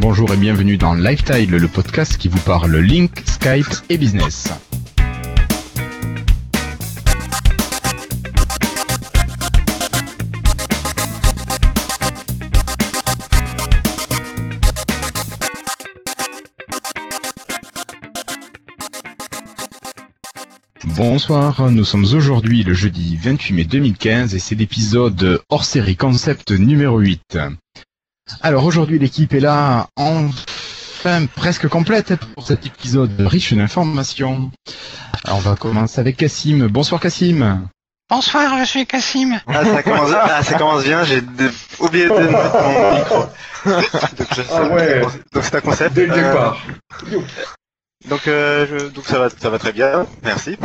Bonjour et bienvenue dans Lifetile, le podcast qui vous parle Link, Skype et business. Bonsoir, nous sommes aujourd'hui le jeudi 28 mai 2015 et c'est l'épisode hors série concept numéro 8. Alors aujourd'hui l'équipe est là enfin presque complète pour cet épisode riche d'informations. Alors on va commencer avec Cassim. Bonsoir Cassim. Bonsoir, je suis Cassim. Ah ça commence, ah, ça commence bien, j'ai oublié de mettre mon micro. donc, je, Ah ouais. donc c'est un concept. Dès le Euh, départ. donc, euh, je- donc ça va, ça va très bien, merci.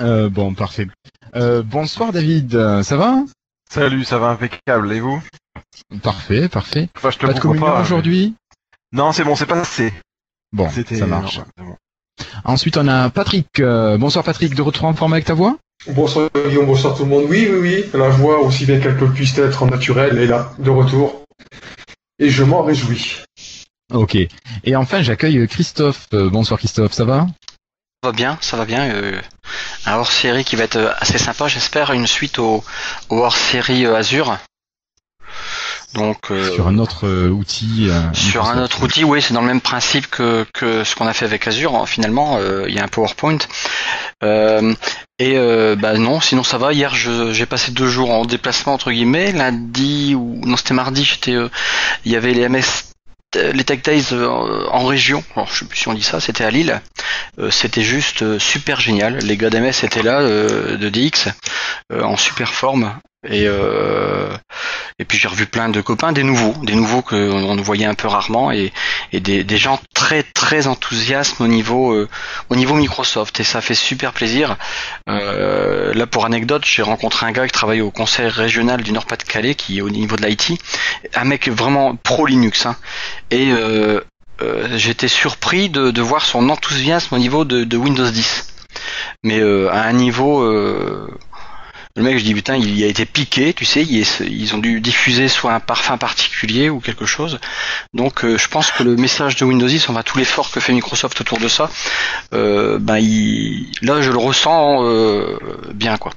Euh, bon parfait. Euh, bonsoir David, ça va? Salut, ça va impeccable, et vous? Parfait, parfait. Enfin, je te Pas de communion pas. aujourd'hui? Non, c'est bon, c'est passé. Bon, C'était ça marche. non, c'est bon. Ensuite on a Patrick. Euh, bonsoir Patrick, de retour en forme avec ta voix? Bonsoir Guillaume, bonsoir tout le monde. Oui, oui, oui, la voix, aussi bien qu'elle peut puisse être en naturel, est là, de retour. Et je m'en réjouis. Ok. Et enfin j'accueille Christophe. Euh, bonsoir Christophe, ça va? Ça va bien, ça va bien. euh, un hors-série qui va être euh, assez sympa, j'espère, une suite au, au hors-série Azure. Donc euh, Sur un autre euh, outil. euh, sur un autre outil, oui, c'est dans le même principe que, que ce qu'on a fait avec Azure. hein, Finalement, il y a un PowerPoint. Et euh, bah non, sinon ça va. Hier, j'ai passé deux jours en déplacement entre guillemets. Lundi ou non, c'était mardi. J'étais, euh, il y avait les MS, les Tech Days euh, en région. Alors je sais plus si on dit ça. C'était à Lille. C'était juste super génial. Les gars d'MS étaient là de DX en super forme. Et euh, et puis j'ai revu plein de copains, des nouveaux, des nouveaux que on voyait un peu rarement et, et des, des gens très très enthousiastes au niveau euh, au niveau Microsoft et ça fait super plaisir. Euh, là pour anecdote, j'ai rencontré un gars qui travaille au conseil régional du Nord-Pas-de-Calais qui est au niveau de l'IT, un mec vraiment pro Linux hein. et euh, euh, j'étais surpris de, de voir son enthousiasme au niveau de, de Windows 10 mais euh, à un niveau le mec, je dis putain, il a été piqué, tu sais, ils ont dû diffuser soit un parfum particulier ou quelque chose. Donc, euh, je pense que le message de Windows 10, on va tout l'effort que fait Microsoft autour de ça, euh, ben il, là, je le ressens euh, bien, quoi.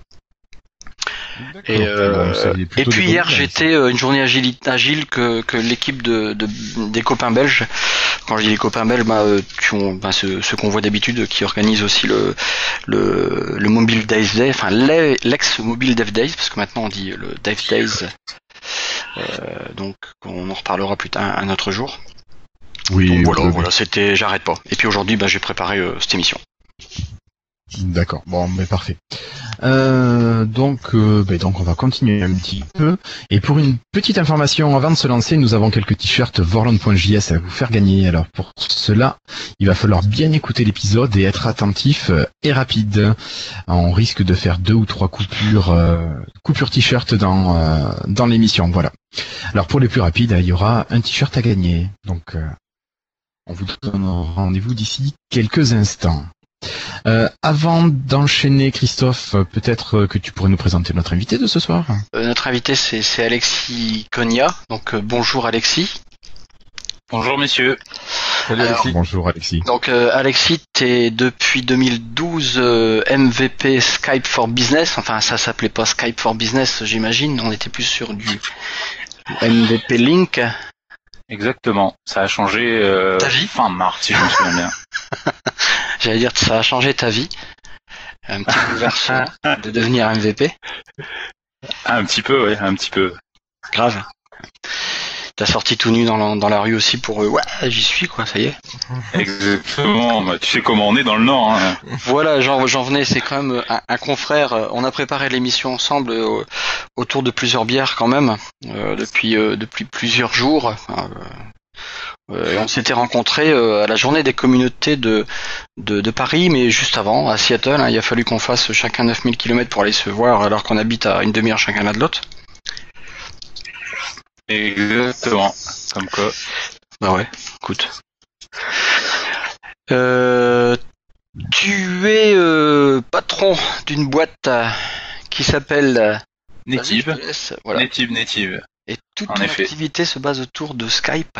Et, euh, Bon, et puis hier j'étais euh, une journée agile, agile que, que l'équipe de, de- des copains belges. Quand je dis les copains belges, bah, euh, qui ont, bah, ceux, ceux qu'on voit d'habitude, qui organisent aussi le le, le mobile Dev Day, enfin l'e- l'ex mobile Dev Days, parce que maintenant on dit le Dev Days. Euh, donc on en reparlera plus tard un autre jour. Oui, Donc voilà, oui. voilà, c'était, j'arrête pas. Et puis aujourd'hui, bah, j'ai préparé euh, cette émission. D'accord, bon, mais parfait. Euh, donc, euh, ben donc, on va continuer un petit peu. Et pour une petite information, avant de se lancer, nous avons quelques t-shirts Vorland.js à vous faire gagner. Alors pour cela, il va falloir bien écouter l'épisode et être attentif euh, et rapide. On risque de faire deux ou trois coupures, euh, coupures t-shirt dans euh, dans l'émission. Voilà. Alors pour les plus rapides, il y aura un t-shirt à gagner. Donc, on vous donne rendez-vous d'ici quelques instants. Euh, avant d'enchaîner, Christophe, euh, peut-être euh, que tu pourrais nous présenter notre invité de ce soir. Euh, notre invité, c'est, c'est Alexis Cogna. Donc euh, bonjour Alexis. Bonjour messieurs. Salut Alors, Alexis. Bonjour Alexis. Donc euh, Alexis, t'es depuis 2012 euh, MVP Skype for Business. Enfin, ça s'appelait pas Skype for Business, j'imagine. On était plus sur du MVP Link. Exactement. Ça a changé euh, Ta vie fin mars, si je me souviens bien. J'allais dire que ça a changé ta vie. Un petit bouleversement de devenir MVP. un petit peu, ouais, un petit peu. Grave. T'as sorti tout nu dans la, dans la rue aussi pour euh, ouais, j'y suis quoi, ça y est. Exactement. Bah, tu sais comment on est dans le Nord. Hein. Voilà, j'en venais, c'est quand même un, un confrère. euh, On a préparé l'émission ensemble euh, autour de plusieurs bières quand même euh, depuis euh, depuis plusieurs jours. Enfin, euh, on s'était rencontrés euh, à la journée des communautés de, de de Paris, mais juste avant à Seattle. hein, il a fallu qu'on fasse chacun 9000 km pour aller se voir, alors qu'on habite à une demi-heure chacun l'un de l'autre. Exactement. Comme quoi. Bah ouais, écoute. Euh, tu es patron d'une boîte qui s'appelle Native. Voilà. Native, native. Et toute en ton effet. activité se base autour de Skype.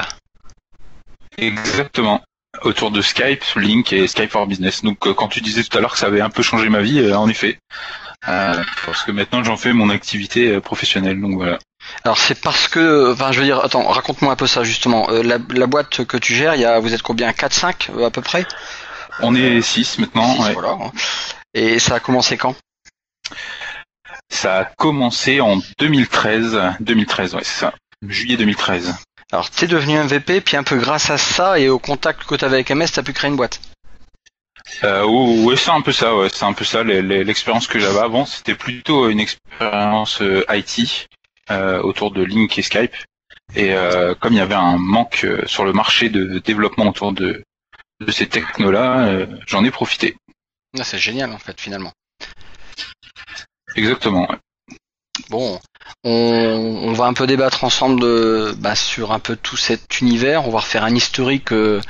Exactement. Autour de Skype, Link et Skype for Business. Donc euh, quand tu disais tout à l'heure que ça avait un peu changé ma vie, euh, en effet. Euh, parce que maintenant j'en fais mon activité euh, professionnelle. Donc voilà. Alors c'est parce que, enfin je veux dire, attends, raconte-moi un peu ça justement. Euh, la, la boîte que tu gères, il y a, vous êtes combien? 4-5 euh, à peu près? On est 6 maintenant. Ouais. voilà. Et ça a commencé quand? Ça a commencé en 2013. 2013, ouais, c'est ça. Juillet 2013. Alors t'es devenu MVP, puis un peu grâce à ça et au contact que t'avais avec MS, t'as pu créer une boîte. Euh, ouais, c'est un peu ça, ouais, c'est un peu ça. L'expérience que j'avais avant, c'était plutôt une expérience euh, IT euh, autour de Link et Skype. Et euh, comme il y avait un manque sur le marché de développement autour de, de ces technos-là, j'en ai profité. Ah, c'est génial en fait finalement. Exactement. ouais. Bon, on, on va un peu débattre ensemble de, bah, sur un peu tout cet univers. On va refaire un historique euh,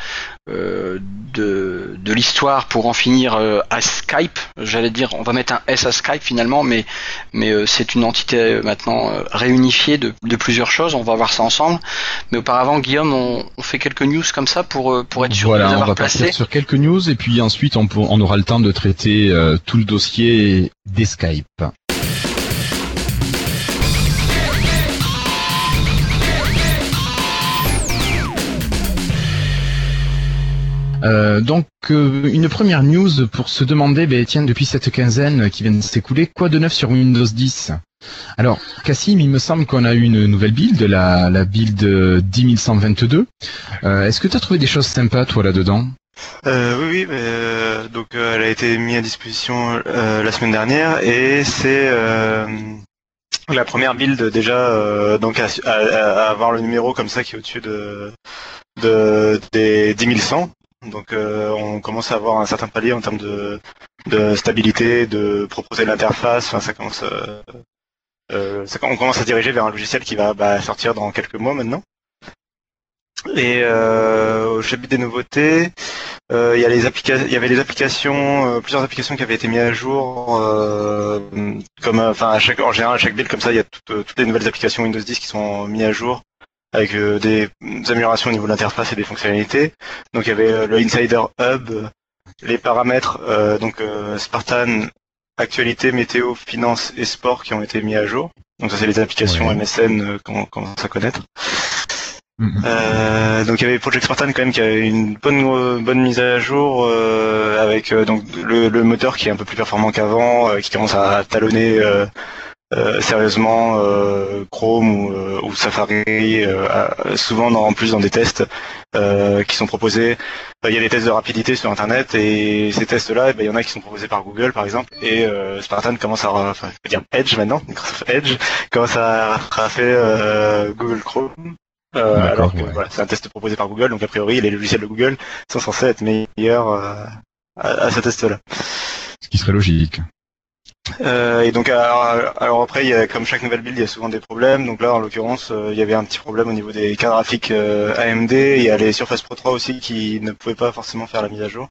euh, de, de l'histoire pour en finir euh, à Skype. J'allais dire, on va mettre un S à Skype finalement, mais, mais euh, c'est une entité maintenant réunifiée de, de plusieurs choses. On va voir ça ensemble. Mais auparavant, Guillaume, on, on fait quelques news comme ça pour, pour être sûr voilà, de les on avoir va placés. partir sur quelques news et puis ensuite on, pour- on aura le temps de traiter tout le dossier des Skype. Euh, donc euh, une première news pour se demander, ben, tiens, depuis cette quinzaine qui vient de s'écouler, quoi de neuf sur Windows 10 Alors, Cassim, il me semble qu'on a eu une nouvelle build, la, build euh, 10122. Euh, Est-ce que tu as trouvé des choses sympas, toi, là-dedans? Euh, oui, oui, donc elle a été mise à disposition la semaine dernière et c'est la première build déjà donc à, à- à avoir le numéro comme ça qui est au-dessus de, de des 10100. Donc euh, on commence à avoir un certain palier en termes de, de stabilité, de de l'interface. Enfin, ça commence, euh, euh, ça- on commence à diriger vers un logiciel qui va bah, sortir dans quelques mois maintenant. Et euh, au chapitre des nouveautés, euh, il y avait les applications, euh, plusieurs applications qui avaient été mises à jour, euh, comme, euh, enfin, à chaque, en général, à chaque build comme ça, il y a toutes les nouvelles applications Windows 10 qui sont mises à jour avec euh, des améliorations au niveau de l'interface et des fonctionnalités. Donc il y avait euh, le Insider Hub, les paramètres, euh, donc Spartan, actualité, météo, finance et sport qui ont été mis à jour. Donc ça c'est les applications Ouais. MSN qu'on commence à connaître. Mhm. Euh, donc il y avait Project Spartan quand même qui a une bonne euh, bonne mise à jour euh, avec donc le, le moteur qui est un peu plus performant qu'avant, qui commence à talonner sérieusement euh, Chrome ou, euh, ou Safari, euh, souvent en plus dans des tests euh, qui sont proposés. Euh, Il y a des tests de rapidité sur Internet et ces tests-là, eh ben, il y en a qui sont proposés par Google par exemple et euh, Spartan commence à, enfin, je peux dire Edge maintenant, Microsoft Edge commence à euh, Google Chrome. Euh, alors que ouais. voilà, c'est un test proposé par Google, donc a priori les logiciels de Google sont censés être meilleurs euh, à, à ce test-là. Ce qui serait logique. Euh, et donc alors, après, il y a, comme chaque nouvelle build, il y a souvent des problèmes. Donc là, en l'occurrence, euh, il y avait un petit problème au niveau des cartes graphiques euh, AMD. Il y a les Surface Pro 3 aussi qui ne pouvaient pas forcément faire la mise à jour.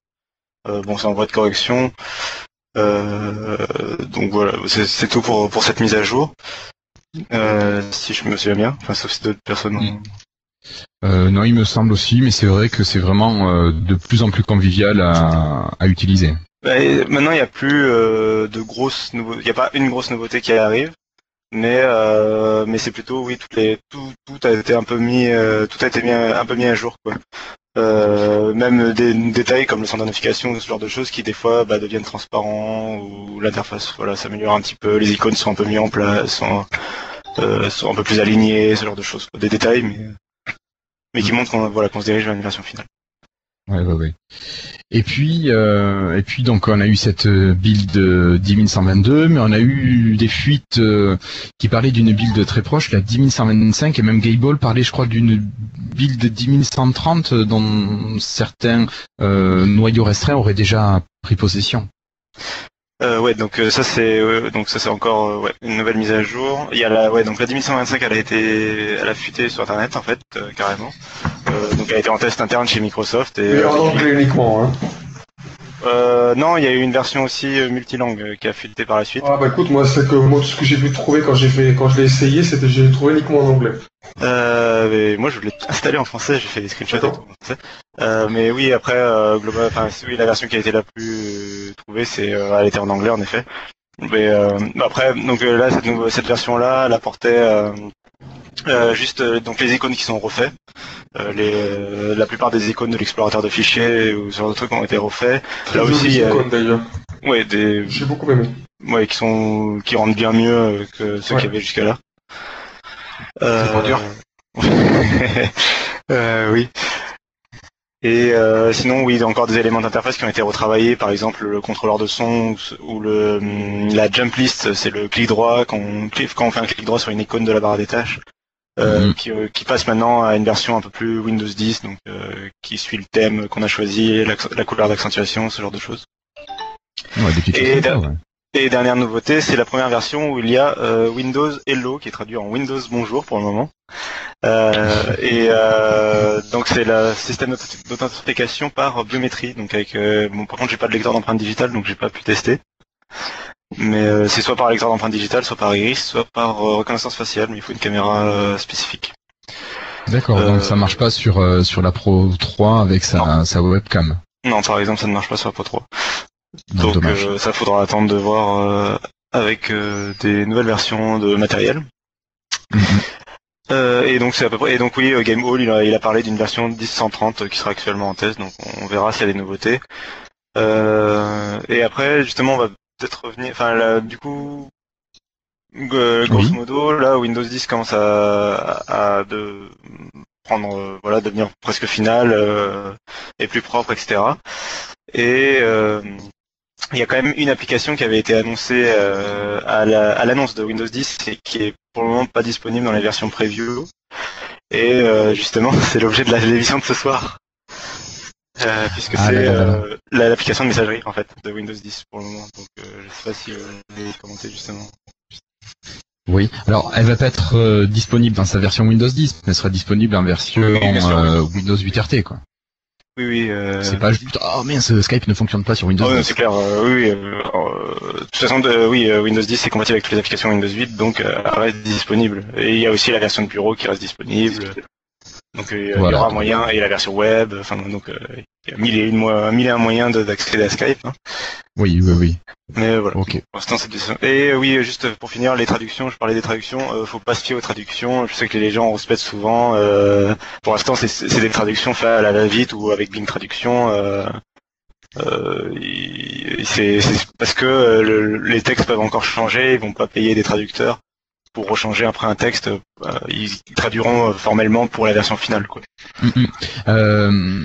Bon, c'est en voie de correction. Donc voilà, c'est tout pour, pour cette mise à jour. Si je me souviens bien, enfin sauf si d'autres personnes. ont- non, il me semble aussi, mais c'est vrai que c'est vraiment de plus en plus convivial à utiliser. Bah, maintenant, il n'y a plus euh, de grosses nouveautés. Il n'y a pas une grosse nouveauté qui arrive, mais euh, mais c'est plutôt oui, toutes les tout tout a été un peu mis euh, tout a été mis un peu mis à jour quoi. Euh, même des détails comme le centre de notification ou ce genre de choses qui des fois bah, deviennent transparents ou l'interface voilà s'améliore un petit peu, les icônes sont un peu mises en place, sont euh, sont un peu plus alignées, ce genre de choses. Des détails mais mais qui montrent qu'on voilà qu'on se dirige vers une version finale. Ouais, ouais, ouais. Et puis, euh, et puis donc on a eu cette euh, build euh, 10122, mais on a eu des fuites euh, qui parlaient d'une build très proche, la 10125, et même Gayball parlait, je crois, d'une build 10130 dont certains euh, noyaux restreints auraient déjà pris possession. Euh, ouais, donc euh, ça c'est euh, donc ça c'est encore euh, ouais, une nouvelle mise à jour. Il y a la ouais donc la 10125 elle a été elle a fuité sur internet en fait euh, carrément. Euh, donc elle a été en test interne chez Microsoft et Et en anglais uniquement, hein. Euh, non, il y a eu une version aussi euh, multilangue euh, qui a fuité par la suite. Ah bah écoute, moi c'est que moi tout ce que j'ai pu trouver quand j'ai fait quand je l'ai essayé, c'était j'ai trouvé uniquement en anglais. Euh, mais moi je l'ai installé en français, j'ai fait des screenshots et tout en français. Euh, mais oui, après, euh, global, enfin oui, la version qui a été la plus euh, trouvée, c'est euh, elle était en anglais en effet. Mais euh, après, donc là cette, cette version-là, elle apportait euh, juste euh, donc les icônes qui sont refaits. Euh, les, la plupart des icônes de l'explorateur de fichiers ou ce genre de trucs ont été refaits. Très Là aussi, icônes, d'ailleurs. Ouais, des J'ai beaucoup aimé. ouais qui sont qui rendent bien mieux que ceux Ouais. qu'il y avait jusqu'à là. C'est pas dur. oui. Et euh, sinon, oui, il y a encore des éléments d'interface qui ont été retravaillés, par exemple le contrôleur de son ou, le hum, la jump list, c'est le clic droit quand on, clique- quand on fait un clic droit sur une icône de la barre des tâches, euh, Mhm. qui, euh, qui passe maintenant à une version un peu plus Windows 10, donc euh, qui suit le thème qu'on a choisi, la couleur d'accentuation, ce genre de choses. Ouais, Et choses da- sympas, ouais. Et dernière nouveauté, c'est la première version où il y a Windows Hello qui est traduit en Windows Bonjour pour le moment. Euh, et euh, donc c'est le système d'authent- d'authentification par biométrie. Donc avec euh, bon par contre j'ai pas de lecteur d'empreinte digitale donc j'ai pas pu tester. Mais c'est soit par lecteur d'empreinte digitale, soit par iris, soit par reconnaissance faciale, mais il faut une caméra spécifique. D'accord, donc ça marche pas sur sur la Pro 3 avec sa, sa webcam. Non, par exemple, ça ne marche pas sur la Pro 3. Donc, euh, ça faudra attendre de voir euh, avec euh, des nouvelles versions de matériel. Mhm. Euh, et donc c'est à peu près. Et donc oui, euh, Game Hall, il a, il a parlé d'une version 10.130 qui sera actuellement en test, donc on verra s'il y a des nouveautés. Euh, et après, justement, on va peut-être revenir. Enfin, là, du coup, euh, grosso Oui. modo, là, Windows 10 commence à, à de prendre, euh, voilà, devenir presque final euh, et plus propre, etc. Et euh, il y a quand même une application qui avait été annoncée euh, à la- l'annonce de Windows 10 et qui est pour le moment pas disponible dans les versions preview. Et euh, justement, c'est l'objet de la l'émission de ce soir. Euh, puisque Ah c'est la- l'application de messagerie en fait de Windows 10 pour le moment. Donc je sais pas si vous voulez commenter justement. Oui. Alors, elle va pas être disponible dans sa version Windows 10, mais elle sera disponible en version Windows 8 RT, quoi. Oui oui. Euh... C'est pas juste oh mince, Skype ne fonctionne pas sur Windows Ah ouais, 10. c'est clair, euh, oui, euh, euh, de toute façon, oui, euh, Windows 10 est compatible avec toutes les applications Windows 8, donc euh, elle reste disponible. Et il y a aussi la version de bureau qui reste disponible. Donc euh, il y aura moyen, et la version web, enfin donc euh, il y a mille et, une, mille et un moyens de- d'accéder à Skype. hein. Oui, oui, oui. Mais voilà, Ok. pour l'instant c'est Et euh, oui, juste pour finir, les traductions, je parlais des traductions, euh, faut pas se fier aux traductions, je sais que les gens respectent souvent. euh, pour l'instant c'est c'est des traductions faites à la va-vite ou avec Bing Traduction. Euh, euh, c'est c'est parce que le- les textes peuvent encore changer, ils vont pas payer des traducteurs pour rechanger après un texte. euh, ils traduiront euh, formellement pour la version finale. Quoi. Mm, mm. Euh,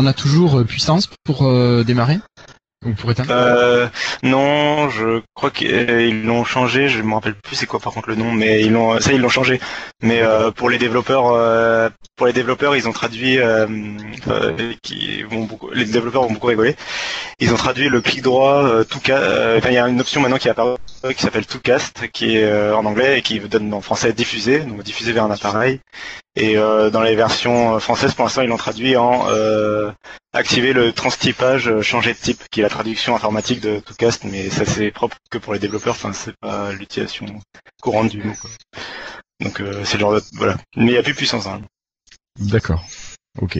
on a toujours puissance pour démarrer? Euh, non, je crois qu'ils l'ont changé. Je me rappelle plus c'est quoi par contre le nom, mais ils l'ont ça ils l'ont changé. Mais euh, pour les développeurs, euh, pour les développeurs, ils ont traduit. les développeurs vont beaucoup rigoler. Ils ont traduit le clic droit tout ca- enfin, il y a une option maintenant qui est apparue qui s'appelle to cast, qui est en anglais et qui donne en français diffuser, donc diffuser vers un appareil. Et euh, dans les versions françaises, pour l'instant, ils l'ont traduit en euh, activer le transtypage, euh, changer de type, qui est la traduction informatique de ToCast, mais ça c'est propre que pour les développeurs, enfin c'est pas l'utilisation courante du mot. Quoi. Donc euh, c'est le genre de... voilà. Mais il n'y a plus de puissance. Hein. D'accord. Ok.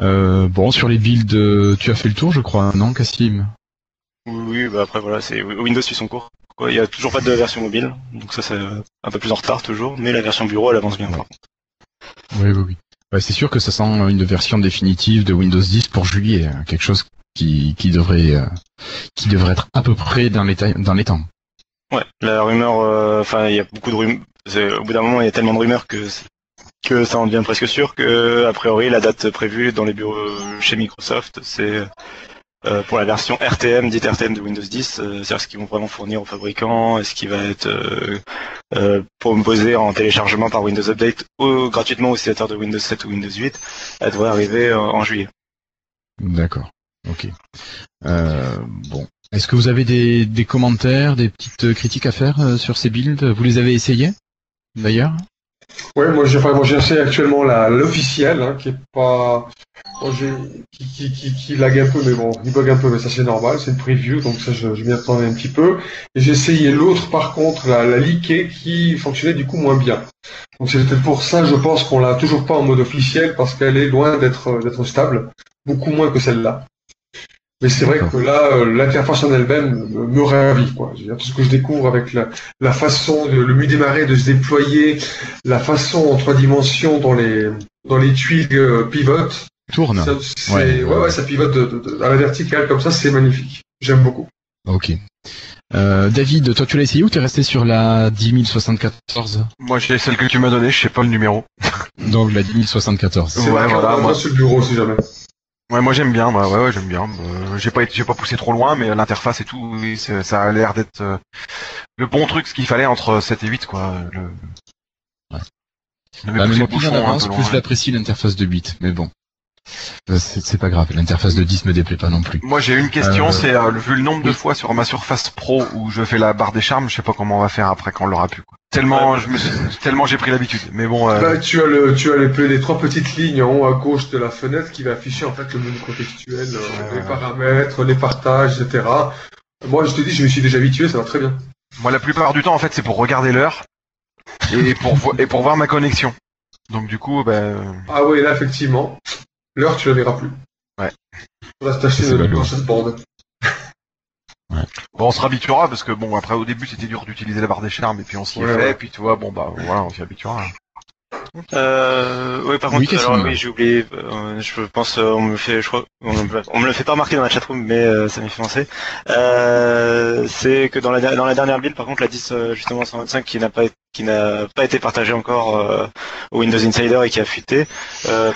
Euh, bon, sur les builds, euh, tu as fait le tour, je crois, non, Cassim Oui, oui, bah après voilà, c'est Windows suit son cours. Quoi. Il y a toujours pas de version mobile, donc ça c'est un peu plus en retard toujours, mais la version bureau elle avance bien. par contre. Oui, oui, oui. C'est sûr que ça sent une version définitive de Windows 10 pour juillet, hein, quelque chose qui, qui devrait euh, qui devrait être à peu près dans les, dans les temps. Ouais, la rumeur, euh, enfin il y a beaucoup de rumeurs. Au bout d'un moment, il y a tellement de rumeurs que que ça en devient presque sûr que a priori la date prévue dans les bureaux chez Microsoft, c'est euh, pour la version RTM, dite RTM de Windows 10, euh, c'est-à-dire ce qu'ils vont vraiment fournir aux fabricants et ce qui va être euh, euh, proposé en téléchargement par Windows Update ou gratuitement aux utilisateurs de Windows 7 ou Windows 8, elle devrait arriver euh, en juillet. D'accord. Ok. Euh, bon. Est-ce que vous avez des, des commentaires, des petites critiques à faire euh, sur ces builds? Vous les avez essayés D'ailleurs? Ouais, moi j'ai enfin, moi actuellement la l'officielle, hein, qui est pas qui, qui, qui, qui lag un peu, mais bon, il bug un peu, mais ça c'est normal, c'est une preview, donc ça je, je m'y attendais un petit peu. Et j'ai essayé l'autre par contre, la, la qui fonctionnait du coup moins bien. Donc c'était pour ça, je pense qu'on l'a toujours pas en mode officiel, parce qu'elle est loin d'être d'être stable, beaucoup moins que celle-là. Mais c'est vrai que là, euh, l'interface en elle-même me ravit, quoi. Tout ce que je découvre avec la, la façon, de, le démarrer de se déployer, la façon en trois dimensions dans les dans les tuiles euh, pivotent. Tourne. Ça, ouais, ouais, ça pivote de, à la verticale comme ça, c'est magnifique. J'aime beaucoup. Ok. Euh, David, toi tu l'as essayé ou t'es resté sur la 10074 Moi j'ai celle que tu m'as donnée, je sais pas le numéro. Donc la 10074. C'est ouais, voilà, moi sur le bureau si jamais. Ouais, moi j'aime bien, ouais, ouais, j'aime bien. Euh, j'ai pas, j'ai pas poussé trop loin, mais l'interface et tout, oui, ça a l'air d'être euh, le bon truc, ce qu'il fallait entre 7 et 8, quoi. Le... Ouais. Bah, mais moi, plus j'en avance, plus je l'apprécie l'interface de 8, mais bon. Euh, c'est pas grave, l'interface de 10 me déplaît pas non plus. Moi j'ai une question, euh... c'est vu le nombre de fois sur ma Surface Pro où je fais la barre des charmes, je sais pas comment on va faire après quand on l'aura plus. Quoi. Tellement, je me suis, tellement j'ai pris l'habitude. Mais bon. Euh... Bah, tu as le, tu as les, les, trois petites lignes en haut à gauche de la fenêtre qui va afficher en fait le menu contextuel, euh, les paramètres, les partages, etc. Moi, je te dis, je me suis déjà habitué, ça va très bien. Moi, la plupart du temps, en fait, c'est pour regarder l'heure et pour et pour voir ma connexion. Donc du coup, ben. Ah oui, là effectivement, l'heure tu la verras plus. Ouais. On va se tâcher dans cette bande. Ouais. Bon, on se habituera parce que bon, après au début c'était dur d'utiliser la barre des charmes et puis on s'y est fait, et puis tu vois, bon bah voilà, on s'y habituera. Euh, oui, par contre, oui, alors, oui, j'ai oublié. Euh, je pense, euh, on me fait, je crois, on me, on me le fait pas remarquer dans la chatroom, mais euh, ça m'est fait penser. Euh, c'est que dans la dans la dernière build, par contre, la 10 justement 125 qui n'a pas qui n'a pas été partagée encore au Windows Insider et qui a fuité.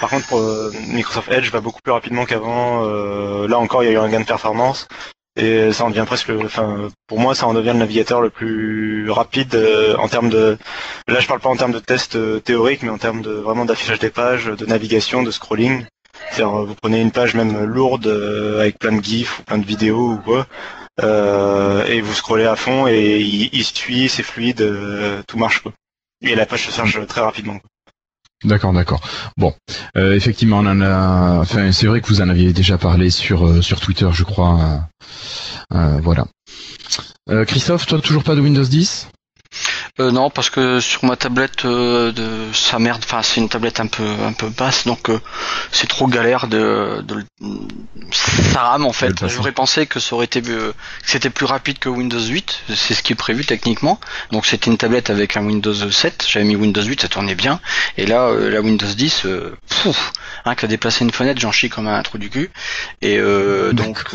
par contre, pour Microsoft Edge va beaucoup plus rapidement qu'avant. là encore, il y a eu un gain de performance. Et ça en devient presque, enfin, pour moi, ça en devient le navigateur le plus rapide euh, en termes de. Là, je parle pas en termes de tests euh, théoriques, mais en termes de vraiment d'affichage des pages, de navigation, de scrolling. C'est-à-dire, vous prenez une page même lourde euh, avec plein de gifs ou plein de vidéos ou quoi, et vous scrollez à fond et il, il suit, c'est fluide, tout marche quoi. Et la page se charge très rapidement. Quoi. D'accord, d'accord. Bon, euh, effectivement, on en a. Enfin, c'est vrai que vous en aviez déjà parlé sur euh, sur Twitter, je crois. Euh, voilà. Christophe, toi toujours pas de Windows 10 euh, non, parce que sur ma tablette euh, de sa merde, enfin c'est une tablette un peu un peu basse, donc euh, c'est trop galère de, de, ça rame en fait. J'aurais pensé que ça aurait été que c'était plus rapide que Windows 8, c'est ce qui est prévu techniquement. Donc c'était une tablette avec un Windows 7, j'avais mis Windows 8, ça tournait bien, et là la Windows 10, pouf, hein, qu'à déplacer une fenêtre, j'en chie comme un trou du cul, et donc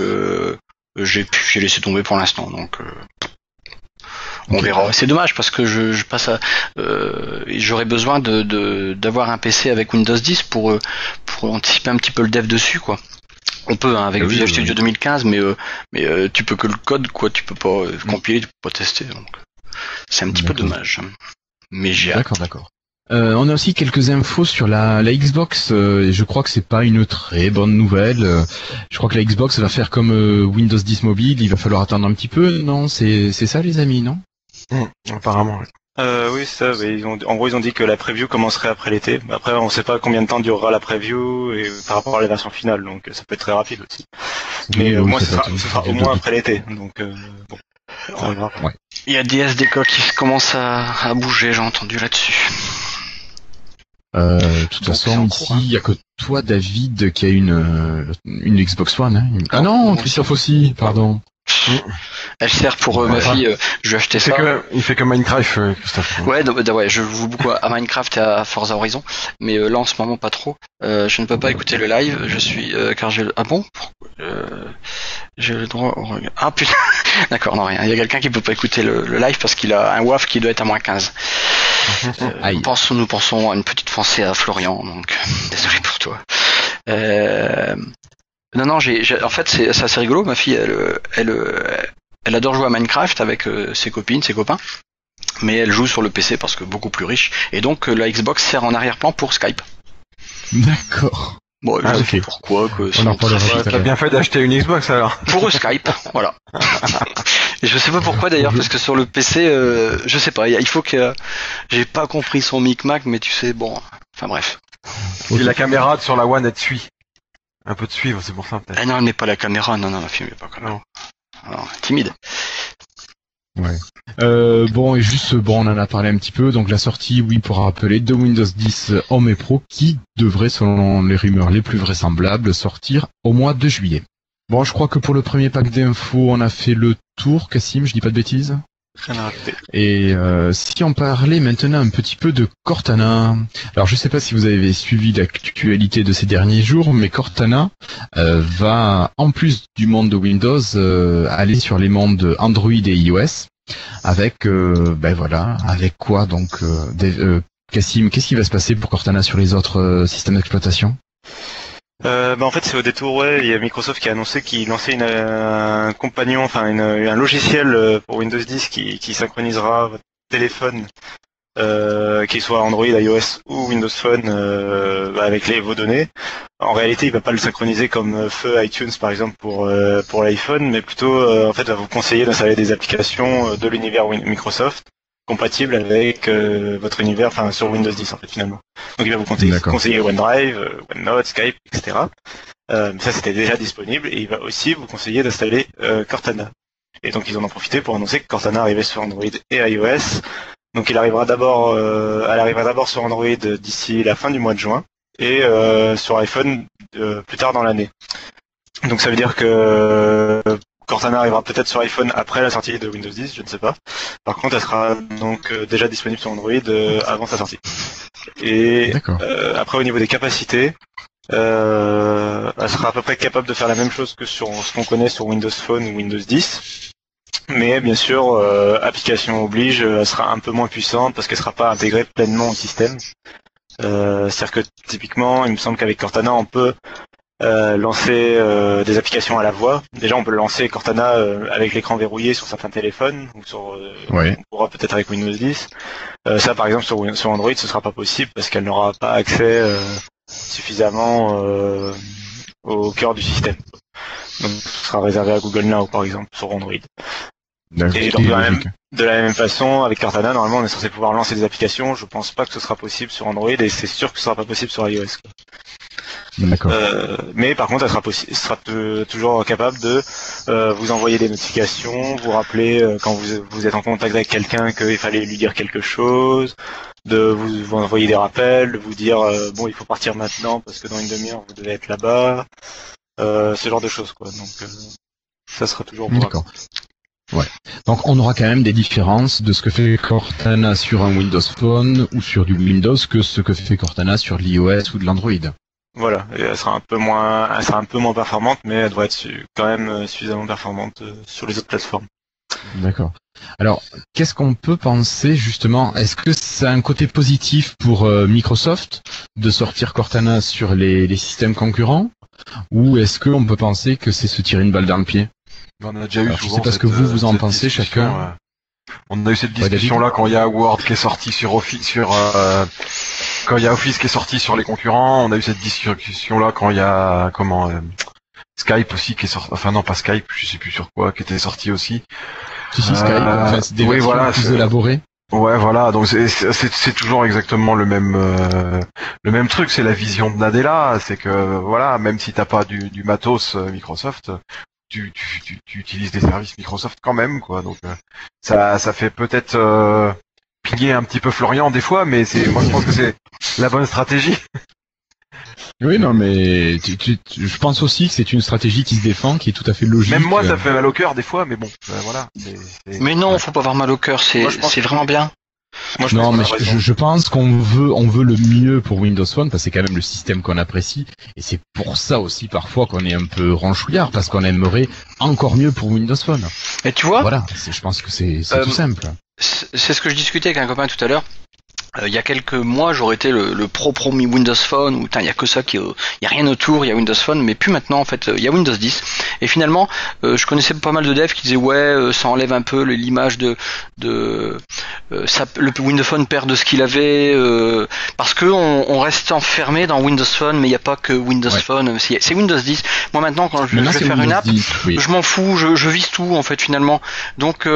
j'ai j'ai laissé tomber pour l'instant, donc on verra. C'est dommage parce que je, je passe à, euh, j'aurais besoin de d'avoir un PC avec Windows 10 pour euh, pour anticiper un petit peu le dev dessus quoi. On peut hein, avec ah Visual Studio 2015, mais euh, mais euh, tu peux que le code quoi, tu peux pas compiler, tu peux pas tester donc c'est un petit peu dommage. Mais j'ai D'accord, d'accord. Euh, on a aussi quelques infos sur la, la Xbox. Euh, je crois que c'est pas une très bonne nouvelle. Euh, je crois que la Xbox va faire comme Windows 10 mobile. Il va falloir attendre un petit peu. Non, c'est c'est ça les amis, non? Mmh, apparemment. Oui. Euh, oui, ça. Ils ont, en gros, ils ont dit que la preview commencerait après l'été. Après, on ne sait pas combien de temps durera la preview et par rapport à la version finale, donc ça peut être très rapide aussi. Mais euh, moi, ce sera, ce sera au moins après l'été, donc euh, bon. Ouais. Il y a des SDK qui commencent à, à bouger, j'ai entendu là-dessus. Euh, de toute façon, ici, il n'y a que toi, David, qui a une, euh, une Xbox One. Hein. Ah non, Christophe aussi, pardon. Elle sert pour euh, ma fille. Euh, je vais acheter ça. Que, il fait que Minecraft, euh, Christophe. Ouais, ouais, je joue beaucoup à Minecraft et à Forza Horizon, mais là en ce moment pas trop. je ne peux pas écouter le live. Je suis car j'ai le ah bon? J'ai le droit au Ah putain, d'accord, non rien. Il y a quelqu'un qui peut pas écouter le, live parce qu'il a un WAF qui doit être à moins 15. nous, pensons, nous pensons à une petite pensée à Florian, donc désolé pour toi. Euh, non, non, j'ai, en fait, c'est, assez rigolo. Ma fille, elle, elle, elle adore jouer à Minecraft avec euh, ses copines, ses copains. Mais elle joue sur le PC parce que beaucoup plus riche. Et donc, euh, la Xbox sert en arrière-plan pour Skype. D'accord. Bon, je ah, sais pourquoi que T'as bien fait d'acheter une Xbox alors. Pour Skype, voilà. Et je sais pas pourquoi d'ailleurs, parce que sur le PC, euh, je sais pas, il faut que j'ai pas compris son micmac, mais tu sais, bon, enfin bref. Et la caméra sur la One elle te suit. Un peu de suivre, c'est pour ça peut-être. Ah non, elle met pas la caméra. Non, non, la fille met pas la caméra. Timide. Euh, bon, et juste, bon, on en a parlé un petit peu. Donc la sortie, oui, pour rappeler, de Windows 10 Home et Pro qui devrait, selon les rumeurs les plus vraisemblables, sortir au mois de juillet. Bon, je crois que pour le premier pack d'infos, on a fait le tour, Cassim, je dis pas de bêtises? Et euh, si on parlait maintenant un petit peu de Cortana. Alors je sais pas si vous avez suivi l'actualité de ces derniers jours, mais Cortana euh, va, en plus du monde de Windows, euh, aller sur les mondes Android et iOS. Avec, ben voilà, avec quoi donc Cassim, qu'est-ce qui va se passer pour Cortana sur les autres systèmes d'exploitation? Euh, bah en fait c'est au détour ouais, il y a Microsoft qui a annoncé qu'il lançait euh, un compagnon, enfin un logiciel euh, pour Windows 10 qui, synchronisera votre téléphone, euh, qu'il soit Android, iOS ou Windows Phone bah, avec les, vos données. En réalité il va pas le synchroniser comme feu iTunes par exemple pour pour l'iPhone, mais plutôt en fait va vous conseiller d'installer des applications de l'univers Microsoft compatibles avec euh, votre univers, enfin sur Windows 10 en fait finalement. Donc il va vous conseiller, OneDrive, euh, OneNote, Skype, etc. Euh, ça c'était déjà disponible et il va aussi vous conseiller d'installer euh, Cortana. Et donc ils en ont profité pour annoncer que Cortana arrivait sur Android et iOS. Donc il arrivera d'abord, euh, elle arrivera d'abord sur Android d'ici la fin du mois de juin et euh, sur iPhone euh, plus tard dans l'année. Donc ça veut dire que euh, Cortana arrivera peut-être sur iPhone après la sortie de Windows 10, je ne sais pas. Par contre, elle sera donc euh, déjà disponible sur Android euh, avant sa sortie. Et euh, après, au niveau des capacités, euh, elle sera à peu près capable de faire la même chose que sur ce qu'on connaît sur Windows Phone ou Windows 10. Mais bien sûr, euh, application oblige, elle sera un peu moins puissante parce qu'elle sera pas intégrée pleinement au système. Euh, C'est-à-dire que typiquement, il me semble qu'avec Cortana, on peut euh, lancer euh, des applications à la voix. Déjà, on peut lancer Cortana euh, avec l'écran verrouillé sur certains téléphones ou sur euh, on pourra peut-être avec Windows 10. Euh, ça, par exemple, sur, Android, ce sera pas possible parce qu'elle n'aura pas accès euh, suffisamment euh, au cœur du système. Donc, ce sera réservé à Google Now, par exemple, sur Android. Et donc, la. De la même façon, avec Cortana, normalement, on est censé pouvoir lancer des applications. Je pense pas que ce sera possible sur Android et c'est sûr que ce sera pas possible sur iOS. quoi. Euh, mais par contre, elle sera, sera toujours capable de euh, vous envoyer des notifications, vous rappeler euh, quand vous, vous êtes en contact avec quelqu'un qu'il fallait lui dire quelque chose, de vous, vous envoyer des rappels, de vous dire euh, bon il faut partir maintenant parce que dans une demi-heure vous devez être là-bas, euh, ce genre de choses quoi. Donc euh, ça sera toujours D'accord. Ouais. Donc on aura quand même des différences de ce que fait Cortana sur un Windows Phone ou sur du Windows que ce que fait Cortana sur l'iOS ou de l'Android. Voilà, et elle sera un peu moins, elle sera un peu moins performante, mais elle devrait être su- quand même euh, suffisamment performante euh, sur les autres plateformes. D'accord. Alors, qu'est-ce qu'on peut penser justement? Est-ce que c'est un côté positif pour euh, Microsoft de sortir Cortana sur les, les systèmes concurrents? Ou est-ce qu'on peut penser que c'est se tirer une balle dans le pied? On a déjà eu je souvent sais pas ce cette, que vous, vous en pensez chacun. euh, On a eu cette Ouais, David. discussion là quand il y a Word qui est sorti sur Office, sur euh, quand il y a Office qui est sorti sur les concurrents. On a eu cette discussion là quand il y a comment euh, Skype aussi qui est sorti. Enfin non pas Skype, je sais plus sur quoi, qui était sorti aussi. Si, si, Euh, Skype, enfin, c'est des oui, voilà, plus c'est- élaborées. Ouais, voilà. Donc c'est toujours exactement le même euh, le même truc. C'est la vision de Nadella. C'est que voilà, même si t'as pas du, du matos euh, Microsoft, tu, tu, tu, tu utilises des services Microsoft quand même, quoi. Donc euh, ça ça fait peut-être euh, piller un petit peu Florian des fois, mais c'est moi je pense que c'est la bonne stratégie. Oui, non, mais tu- tu- tu- je pense aussi que c'est une stratégie qui se défend, qui est tout à fait logique. Même moi, ça fait mal au cœur des fois, mais bon, euh, voilà. c'est- c'est- Mais non, faut pas avoir mal au cœur, c'est que- vraiment bien. Moi, je Non, mais je, pense qu'on veut, on veut le mieux pour Windows Phone parce que c'est quand même le système qu'on apprécie et c'est pour ça aussi parfois qu'on est un peu ranchouillard parce qu'on aimerait encore mieux pour Windows Phone. Et tu vois, Voilà, c'est- je pense que c'est c'est Euh, tout simple. C'est ce que je discutais avec un copain tout à l'heure. Euh, il y a quelques mois, j'aurais été le, le pro promis Windows Phone où il y a que ça qui, il y a rien autour, il y a Windows Phone, mais plus maintenant en fait, euh, il y a Windows 10. Et finalement, euh, je connaissais pas mal de devs qui disaient ouais, euh, ça enlève un peu l'image de, de euh, ça, le Windows Phone perd de ce qu'il avait euh, parce que on, on reste enfermé dans Windows Phone, mais il n'y a pas que Windows Ouais. Phone, c'est Windows 10. Moi maintenant, quand je, Maintenant, je vais faire une app, 10, oui. je m'en fous, je, je vise tout en fait finalement. Donc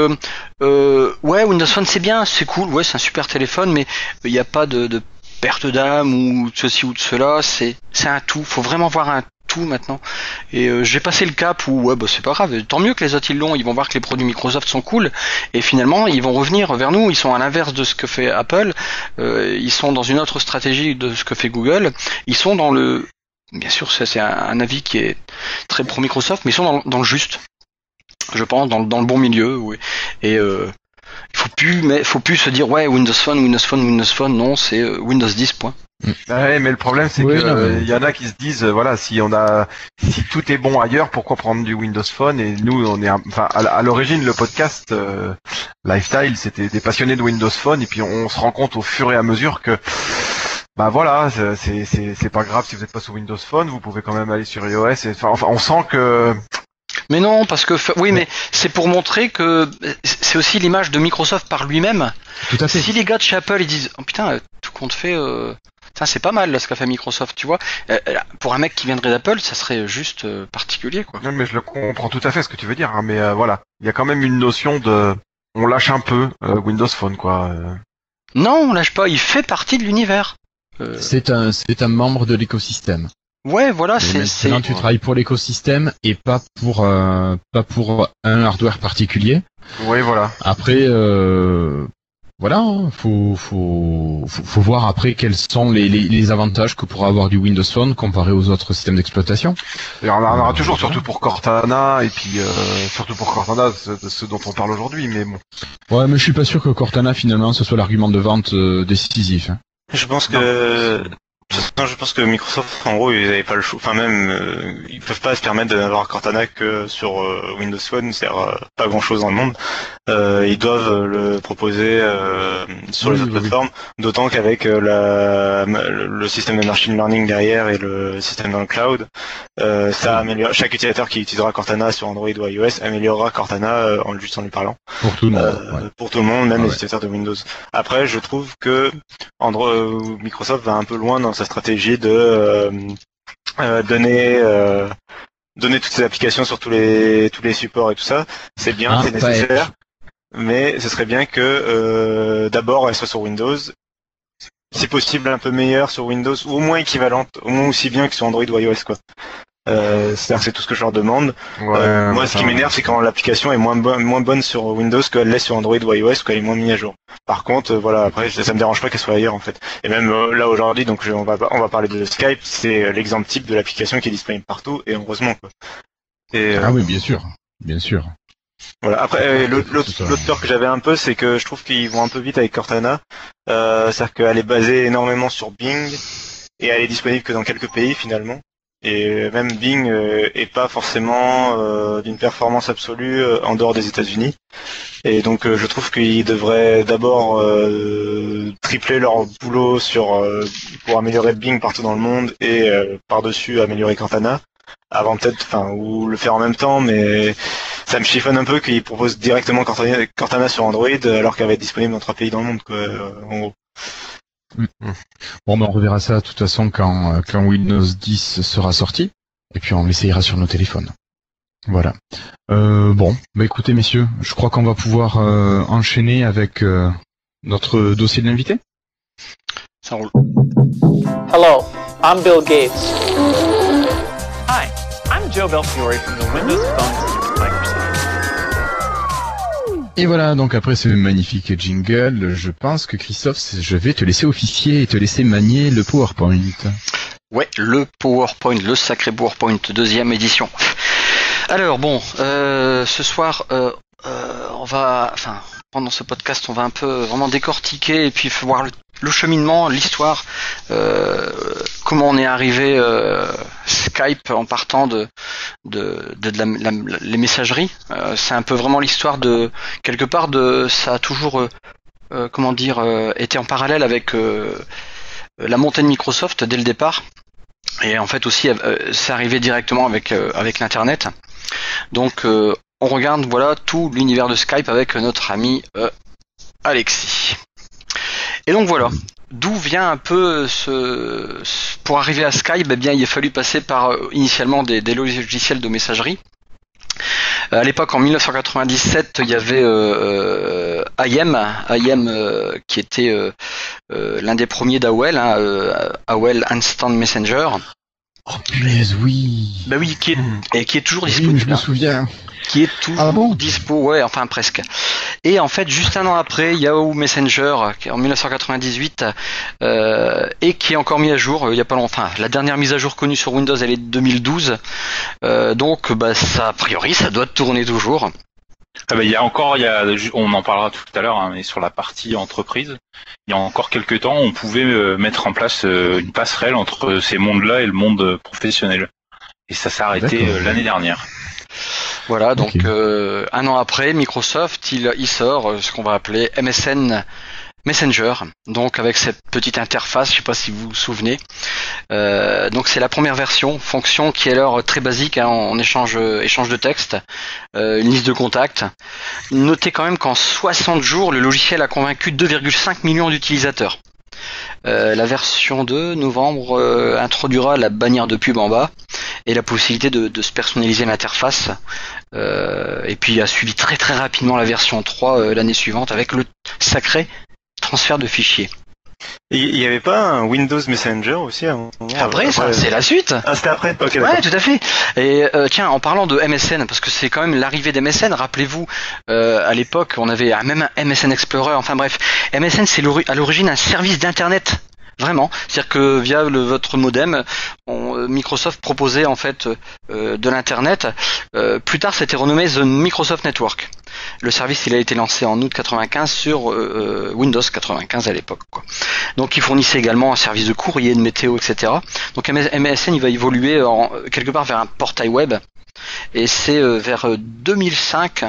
euh, euh, ouais, Windows Phone c'est bien, c'est cool, ouais c'est un super téléphone, mais il n'y a pas de, de perte d'âme ou de ceci ou de cela. C'est un tout. Faut vraiment voir un tout maintenant. Et euh, j'ai passé le cap où ouais bah c'est pas grave, tant mieux que les autres ils l'ont, ils vont voir que les produits Microsoft sont cool et finalement ils vont revenir vers nous, ils sont à l'inverse de ce que fait Apple, euh, ils sont dans une autre stratégie de ce que fait Google, ils sont dans le bien sûr ça c'est un, un avis qui est très pro Microsoft, mais ils sont dans, dans le juste. Je pense dans, le- dans le bon milieu, oui. Et euh, il faut plus mais faut plus se dire ouais Windows Phone, Windows Phone, Windows Phone, non, c'est euh, Windows 10 point. Ouais, mais le problème c'est Oui, que non, mais- euh, y en a qui se disent euh, voilà si on a si tout est bon ailleurs pourquoi prendre du Windows Phone? Et nous on est enfin à, l'origine le podcast euh, Lifestyle c'était des passionnés de Windows Phone et puis on, se rend compte au fur et à mesure que bah voilà c'est- c'est pas grave si vous êtes pas sous Windows Phone vous pouvez quand même aller sur iOS et enfin, enfin, on sent que Mais non, parce que oui, mais c'est pour montrer que c'est aussi l'image de Microsoft par lui-même. Tout à fait. Si les gars de chez Apple ils disent oh putain tout compte fait, euh, c'est pas mal là, ce qu'a fait Microsoft, tu vois. Euh, euh, pour un mec qui viendrait d'Apple, ça serait juste euh, particulier quoi. non mais je le comprends tout à fait ce que tu veux dire hein, mais euh, voilà il y a quand même une notion de on lâche un peu euh, Windows Phone quoi euh. Non, on lâche pas, il fait partie de l'univers. Euh, C'est un, c'est un membre de l'écosystème. Ouais, voilà, c'est c'est Maintenant, tu travailles pour l'écosystème et pas pour, euh, pas pour un hardware particulier. oui voilà Après, euh, voilà, hein, faut, faut, faut, faut voir après quels sont les, les, les avantages que pourra avoir du Windows Phone comparé aux autres systèmes d'exploitation. Et on en aura Euh, toujours, surtout pour Cortana, et puis euh, surtout pour Cortana, ce, dont on parle aujourd'hui, mais bon. Ouais, mais je suis pas sûr que Cortana finalement ce soit l'argument de vente euh, décisif. hein. Je pense que non, je pense que Microsoft, en gros, ils n'avaient pas le choix. Enfin, même, euh, ils peuvent pas se permettre d'avoir Cortana que sur euh, Windows Phone, c'est-à-dire euh, pas grand-chose dans le monde. Ils doivent le proposer sur Oui, les autres oui, plateformes, d'autant qu'avec la, le le système de machine learning derrière et le système dans le cloud, ça améliore. Chaque utilisateur qui utilisera Cortana sur Android ou iOS améliorera Cortana en juste en lui parlant Pour tout le monde. ouais. pour tout le monde, même Ah les ouais. utilisateurs de Windows. Après, je trouve que Android, Microsoft va un peu loin dans sa stratégie de euh, euh, donner euh, donner toutes ces applications sur tous les tous les supports et tout ça. C'est bien, Ah, c'est nécessaire, mais ce serait bien que d'abord elle soit sur Windows. Si possible, un peu meilleure sur Windows, ou au moins équivalente, au moins aussi bien que sur Android ou iOS, quoi. Euh, c'est-à-dire que c'est tout ce que je leur demande. Ouais, Euh, moi, ce qui m'énerve, c'est quand l'application est moins, bonne moins bonne sur Windows qu'elle l'est sur Android ou iOS, qu'elle est moins mise à jour. Par contre, euh, voilà, après, ça me dérange pas qu'elle soit ailleurs, en fait. Et même là aujourd'hui, donc on va on va parler de Skype, c'est l'exemple type de l'application qui est disponible partout, et heureusement. Quoi. Et, Ah oui, bien sûr, bien sûr. voilà. Après, l'autre peur que j'avais un peu, c'est que je trouve qu'ils vont un peu vite avec Cortana. Euh, C'est-à-dire qu'elle est basée énormément sur Bing et elle est disponible que dans quelques pays finalement. Et même Bing euh, est pas forcément euh, d'une performance absolue euh, en dehors des États-Unis. Et donc je trouve qu'ils devraient d'abord tripler leur boulot sur pour améliorer Bing partout dans le monde et par-dessus améliorer Cortana avant peut-être, enfin, ou le faire en même temps, mais ça me chiffonne un peu qu'ils proposent directement Cortana, sur Android alors qu'elle va être disponible dans trois pays dans le monde, quoi, en gros. Bon, ben on reverra ça de toute façon quand, euh, quand Windows 10 sera sorti, et puis on l'essayera sur nos téléphones. Voilà. Euh, bon, bah écoutez messieurs, je crois qu'on va pouvoir euh, enchaîner avec euh, notre dossier de l'invité. Ça roule. Hello, I'm Bill Gates. Hi, I'm Joe Belfiore from the Windows Phone. Et voilà, donc après ce magnifique jingle, je pense que Christophe, je vais te laisser officier et te laisser manier le PowerPoint. Ouais, le PowerPoint, le sacré PowerPoint, deuxième édition. Alors bon, euh, ce soir, euh, euh, on va, enfin, pendant ce podcast, on va un peu vraiment décortiquer et puis voir le, le cheminement, l'histoire, euh, comment on est arrivé euh, Skype en partant de les messageries. Euh, c'est un peu vraiment l'histoire de quelque part de, ça a toujours, comment dire, été en parallèle avec la montée de Microsoft dès le départ. Et en fait aussi, c'est arrivé directement avec avec l'internet. Donc on regarde voilà tout l'univers de Skype avec notre ami Alexis. Et donc voilà, d'où vient un peu ce, pour arriver à Skype, eh bien il a fallu passer par euh, initialement des, logiciels de messagerie. Euh, À l'époque, en 1997, il y avait euh, euh, IM, IM euh, qui était euh, l'un des premiers d'AOL, hein, AOL Instant Messenger. Oh punaise, oui. Bah oui, qui est, et qui est toujours Oui, disponible. je me souviens. qui est toujours Ah bon dispo, ouais, enfin presque. Et en fait, juste un an après, Yahoo Messenger, qui est en 1998, euh, et qui est encore mis à jour, euh, il y a pas longtemps. Enfin, la dernière mise à jour connue sur Windows, elle est de 2012. Euh, donc, bah, ça, a priori, ça doit tourner toujours. Ah bah, il y a encore, il y a, on en parlera tout à l'heure, hein, mais sur la partie entreprise, il y a encore quelques temps, on pouvait euh, mettre en place euh, une passerelle entre ces mondes-là et le monde euh, professionnel. Et ça s'est arrêté euh, l'année dernière. Voilà, donc euh, un an après, Microsoft, il, il sort euh, ce qu'on va appeler MSN Messenger, donc avec cette petite interface, je sais pas si vous vous souvenez. Euh, donc c'est la première version, fonction qui est alors très basique hein, en échange, échange de texte, euh, une liste de contacts. Notez quand même qu'en 60 jours, le logiciel a convaincu 2,5 millions d'utilisateurs. Euh, la version 2, novembre, introduira la bannière de pub en bas et la possibilité de, se personnaliser l'interface. Et puis a suivi très très rapidement la version 3 euh, l'année suivante avec le sacré transfert de fichiers. Il y avait pas un Windows Messenger aussi à un moment, Après, c'est la suite. Ah, c'était après Ouais, tout à fait. Et euh, tiens, en parlant de MSN, parce que c'est quand même l'arrivée d'MSN, rappelez-vous, euh, à l'époque, on avait même un MSN Explorer, enfin bref, MSN c'est à l'origine un service d'Internet. Vraiment, c'est-à-dire que via le, votre modem, on- euh, Microsoft proposait en fait euh, de l'internet. Euh, plus tard, c'était renommé The Microsoft Network. Le service, il a été lancé en août 95 sur euh, euh, Windows 95 à l'époque. Donc, il fournissait également un service de courrier, de météo, etc. Donc MS MSN il va évoluer en, quelque part vers un portail web et c'est euh, vers euh, 2005 euh,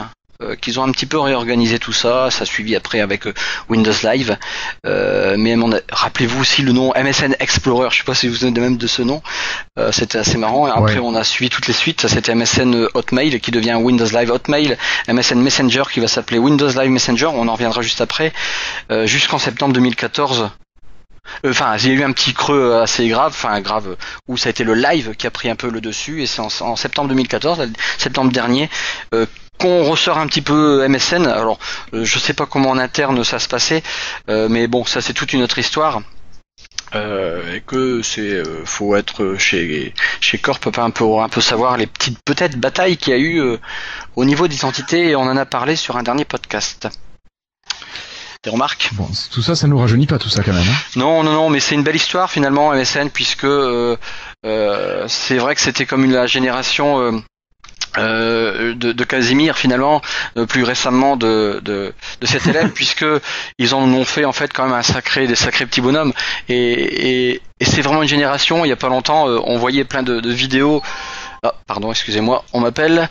qu'ils ont un petit peu réorganisé tout ça, ça a suivi après avec euh, Windows Live, Euh, mais rappelez-vous aussi le nom MSN Explorer, je sais pas si vous vous souvenez même de ce nom, Euh, c'était assez marrant, et après Ouais. on a suivi toutes les suites, ça c'était MSN Hotmail qui devient Windows Live Hotmail, MSN Messenger qui va s'appeler Windows Live Messenger, on en reviendra juste après, euh, jusqu'en septembre 2014 euh, Enfin, il y a eu un petit creux assez grave, enfin grave, euh, où ça a été le live qui a pris un peu le dessus, et c'est en, en septembre 2014, là, septembre dernier, euh, qu'on ressort un petit peu MSN. Alors, euh, je sais pas comment en interne ça se passait, euh, mais bon, ça c'est toute une autre histoire. Euh, et que c'est euh, faut être chez chez Corp un peu un peu savoir les petites peut-être batailles qu'il y a eu euh, au niveau d'identité et on en a parlé sur un dernier podcast. Des remarques? Bon, tout ça, ça nous rajeunit pas tout ça quand même. hein. non, non, non, mais c'est une belle histoire finalement MSN puisque euh, euh, c'est vrai que c'était comme une, la génération euh, de, de Casimir finalement, euh, plus récemment de, de, de cet élève puisque ils en ont fait en fait quand même un sacré, des sacrés petits bonhommes et, et, et c'est vraiment une génération. Il y a pas longtemps, euh, on voyait plein de, de vidéos. Ah, pardon, excusez-moi, on m'appelle.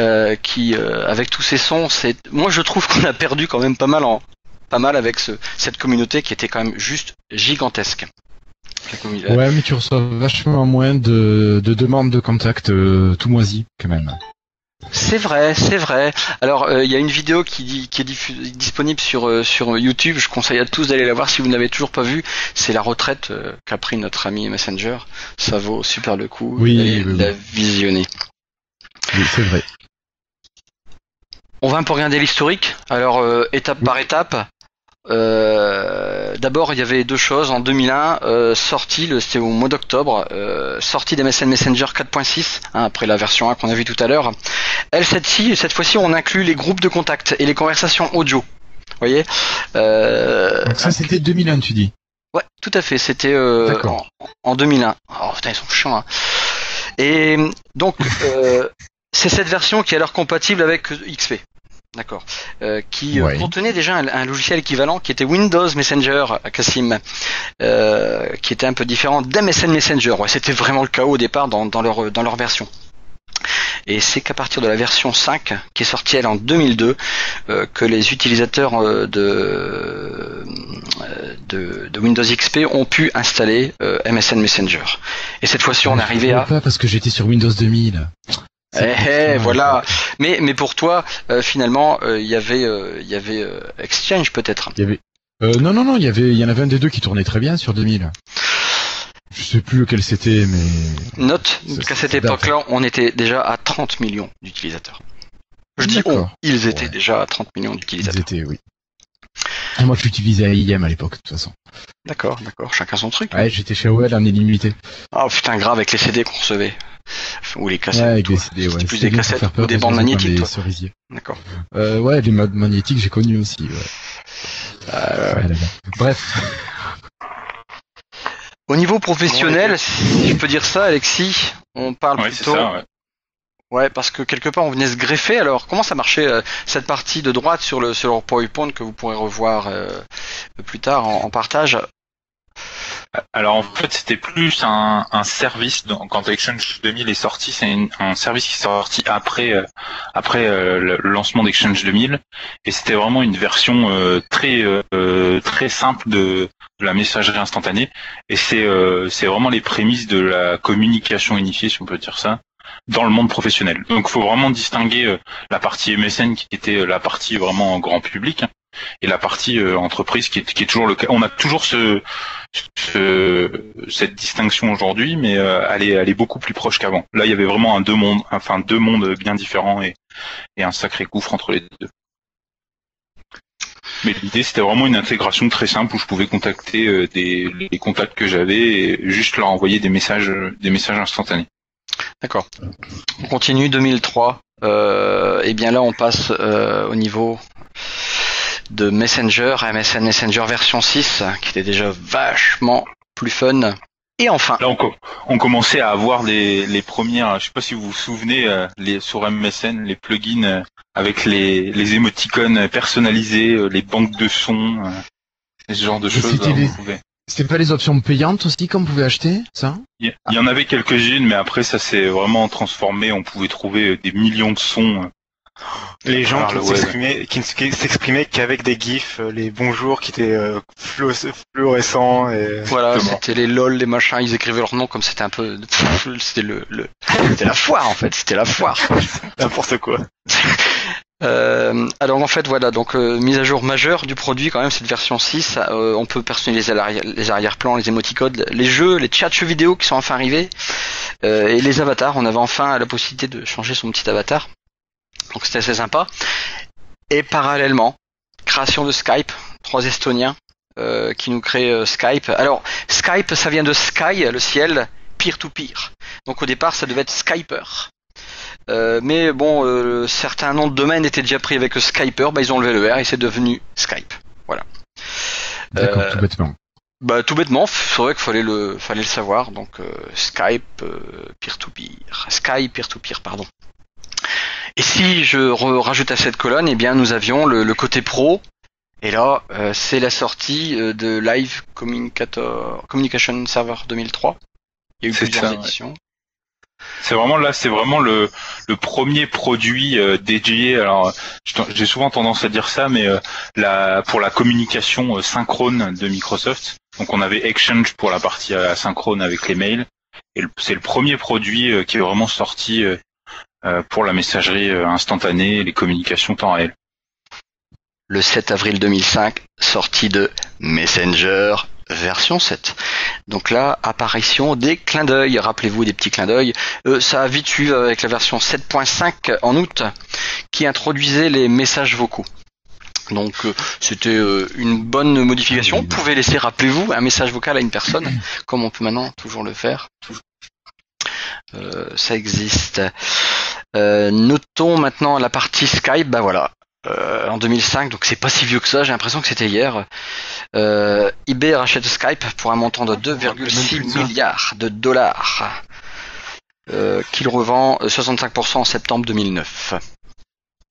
euh, qui euh, avec tous ces sons, c'est moi je trouve qu'on a perdu quand même pas mal en pas mal avec ce, cette communauté qui était quand même juste gigantesque. Ouais, mais tu reçois vachement moins de, de demandes de contact euh, tout moisi quand même. C'est vrai, c'est vrai. Alors, euh, il y a une vidéo qui, dit- qui est disponible sur, euh, sur YouTube. Je conseille à tous d'aller la voir si vous ne l'avez toujours pas vue. C'est la retraite qu'a pris notre ami Messenger. Ça vaut super le coup Oui, d'aller oui, oui. la visionner. Oui, c'est vrai. On va un peu regarder l'historique. Alors, étape par étape. Euh, D'abord, il y avait deux choses. En 2001, euh, sortie, le- c'était au mois d'octobre, euh, sortie d'MSN Messenger 4.6, hein, après la version 1 qu'on a vue tout à l'heure. Elle, cette-ci, cette fois-ci, on inclut les groupes de contact et les conversations audio. Vous voyez euh, Donc ça, c'était 2001, tu dis? Ouais, tout à fait. C'était euh, en, en 2001. Oh putain, ils sont chiants. hein. Et donc, euh, c'est cette version qui est alors compatible avec XP. D'accord. Euh, qui euh, Ouais. contenait déjà un, un logiciel équivalent qui était Windows Messenger, Cassim, euh, qui était un peu différent d'MSN Messenger. Ouais, c'était vraiment le chaos au départ dans, dans leur dans leur version. Et c'est qu'à partir de la version 5, qui est sortie elle en 2002, euh, que les utilisateurs euh, de, euh, de, de Windows XP ont pu installer euh, MSN Messenger. Et cette fois-ci, on est arrivé à... pas parce que j'étais sur Windows 2000. Eh, eh, voilà. Mais, mais pour toi, euh, finalement, euh, il y avait, euh, il y avait Exchange peut-être. Il y avait. Euh, non, non, non, il y avait, il y en avait un des deux qui tournait très bien sur 2000. Je sais plus lequel c'était, mais. Note qu'à cette époque-là, on était déjà à 30 millions d'utilisateurs. Je dis on, ils étaient Ouais. déjà à 30 millions Ils d'utilisateurs. étaient, oui. Ah, moi, j'utilisais AIM à l'époque, de toute façon. D'accord, d'accord, chacun son truc. Ouais, j'étais chez AOL en illimité. Oh putain, grave avec les CD qu'on recevait. Ou les cassettes. Ouais, avec toi. des CD, ouais. C'était plus des cassettes ou des bandes magnétiques, les toi. cerisiers. D'accord. Euh, ouais, les modes magnétiques, j'ai connu aussi. Ouais. Euh. Bref. Au niveau professionnel, si je peux dire ça, Alexis, on parle plutôt. ça. ouais. Parce que quelque part on venait se greffer. Alors, comment ça marchait euh, cette partie de droite sur le sur leur PowerPoint que vous pourrez revoir euh, plus tard en, en partage? Alors en fait, c'était plus un, un service. donc, quand Exchange 2000 est sorti, c'est un service qui est sorti après euh, après euh, le lancement d'Exchange 2000, et c'était vraiment une version euh, très euh, très simple de, de la messagerie instantanée. Et c'est c'est vraiment les prémices de la communication unifiée, si on peut dire ça, dans le monde professionnel. Donc, il faut vraiment distinguer la partie MSN qui était la partie vraiment grand public et la partie euh, entreprise qui est, toujours le cas. On a toujours ce, ce- cette distinction aujourd'hui, mais euh, elle, est, elle est beaucoup plus proche qu'avant. Là, il y avait vraiment un deux mondes, enfin deux mondes bien différents et, un sacré gouffre entre les deux. Mais l'idée, c'était vraiment une intégration très simple où je pouvais contacter euh, des, les contacts que j'avais et juste leur envoyer des messages, des messages instantanés. D'accord. On continue 2003. Euh, et bien là, on passe au niveau de Messenger, MSN Messenger version 6, qui était déjà vachement plus fun. Et enfin, Là, on, co- on commençait à avoir les, les premières, je sais pas si vous vous souvenez, euh, les, sur MSN, les plugins euh, avec les, les émoticônes personnalisés, euh, les banques de sons, ce genre de choses. c'était pouvait- C'était pas les options payantes aussi qu'on pouvait acheter, ça? Il y, y en avait quelques-unes, mais après ça s'est vraiment transformé. On pouvait trouver des millions de sons. Euh. Les gens qui le ne s'exprimaient, qui ne s'exprimaient qu'avec des gifs, euh, les bonjours qui étaient euh, fluo- fluorescents et voilà, Exactement. c'était les lol, les machins, ils écrivaient leur nom comme c'était un peu, c'était le, le c'était la foire en fait, c'était la foire. n'importe quoi. Euh, alors en fait voilà donc euh, mise à jour majeure du produit quand même cette version 6 euh, on peut personnaliser les arrière-plans les émoticônes les jeux les chats jeux vidéo qui sont enfin arrivés euh, et les avatars on avait enfin la possibilité de changer son petit avatar donc c'était assez sympa et parallèlement création de Skype trois Estoniens euh, qui nous créent euh, Skype alors Skype ça vient de Sky le ciel peer to peer donc au départ ça devait être Skyper euh, mais bon, euh, certains noms de domaine étaient déjà pris avec Skyper, bah, ils ont levé le R et c'est devenu Skype. Voilà. D'accord, Euh, tout bêtement. Bah tout bêtement, c'est vrai qu'il fallait le, fallait le savoir. Donc euh, Skype peer-to-peer, Skype peer-to-peer, pardon. Et si je rajoute à cette colonne, eh bien nous avions le, le côté pro. Et là, euh, c'est la sortie euh, de Live Communicator, Communication Server 2003. Il y a eu plusieurs ça, ouais. éditions. C'est vraiment là, c'est vraiment le, le premier produit euh, dédié. Alors, j'ai souvent tendance à dire ça, mais euh, la, pour la communication euh, synchrone de Microsoft. Donc, on avait Exchange pour la partie euh, asynchrone avec les mails, et le- c'est le premier produit euh, qui est vraiment sorti pour la messagerie euh, instantanée, et les communications temps réel. le 7 avril 2005, sortie de Messenger version 7. Donc là, apparition des clins d'œil. Rappelez-vous des petits clins d'œil. Euh, ça a vite suivi avec la version 7.5 en août, qui introduisait les messages vocaux. Donc euh, c'était euh, une bonne modification. Vous pouvez laisser, rappelez-vous, un message vocal à une personne, comme on peut maintenant toujours le faire. Euh, ça existe. Euh, notons maintenant la partie Skype. Bah voilà, euh, en 2005, donc c'est pas si vieux que ça, j'ai l'impression que c'était hier. Euh, eBay rachète Skype pour un montant de 2,6 milliards de dollars, euh, qu'il revend euh, 65% en septembre 2009.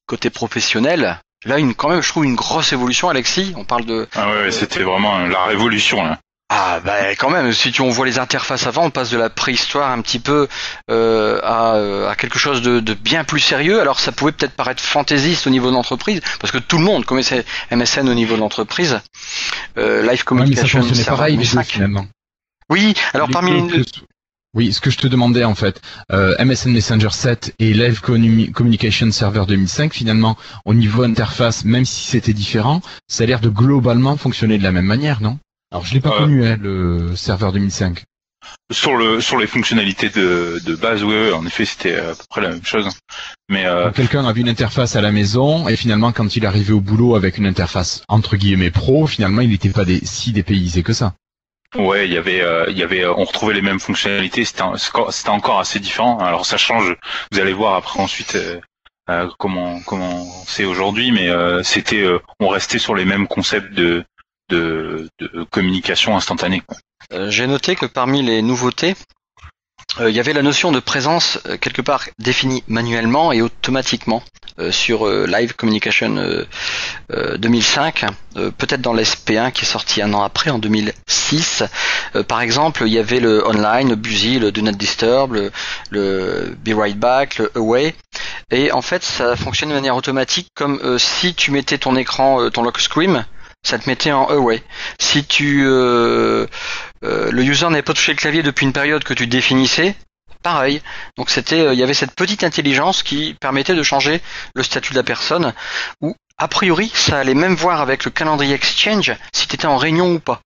Côté professionnel, là une quand même je trouve une grosse évolution, Alexis. On parle de Ah ouais, c'était vraiment la révolution là. Ah bah quand même, si tu on voit les interfaces avant, on passe de la préhistoire un petit peu euh, à, euh, à quelque chose de, de bien plus sérieux. Alors ça pouvait peut-être paraître fantaisiste au niveau de l'entreprise, parce que tout le monde connaissait MSN au niveau de l'entreprise. Euh, Live Ouais, Communication pareil deux 2005. finalement. Oui, alors Les parmi les... Oui, ce que je te demandais en fait, euh, MSN Messenger 7 et Live Communi- Communication Server 2005, finalement, au niveau interface, même si c'était différent, ça a l'air de globalement fonctionner de la même manière, non? Alors je l'ai pas Ouais. connu, hein, le serveur 2005. sur le sur les fonctionnalités de, de base, oui, en effet, c'était à peu près la même chose. Mais euh, Quelqu'un avait une interface à la maison et finalement quand il arrivait au boulot avec une interface entre guillemets pro, finalement il n'était pas des, si dépaysé que ça. Ouais, il y avait, euh, il y avait, on retrouvait les mêmes fonctionnalités. C'était, encore assez différent. Alors ça change. Vous allez voir après ensuite euh, euh, comment comment c'est aujourd'hui, mais euh, c'était, euh, on restait sur les mêmes concepts de de, communication instantanée. Euh, J'ai noté que parmi les nouveautés, euh, il y avait la notion de présence euh, quelque part définie manuellement et automatiquement sur Live Communication euh, euh, 2005, euh, peut-être dans l'SP1 qui est sorti un an après, en 2006. Euh, par exemple, il y avait le online, le busy, le do not disturb, le, le be right back, le away. Et en fait, ça fonctionne de manière automatique comme si tu mettais ton écran, ton lock screen, ça te mettait en away. Si tu euh, euh, le user n'avait pas touché le clavier depuis une période que tu définissais, pareil. Donc c'était, euh, il y avait cette petite intelligence qui permettait de changer le statut de la personne. Ou a priori, ça allait même voir avec le calendrier Exchange si tu en réunion ou pas.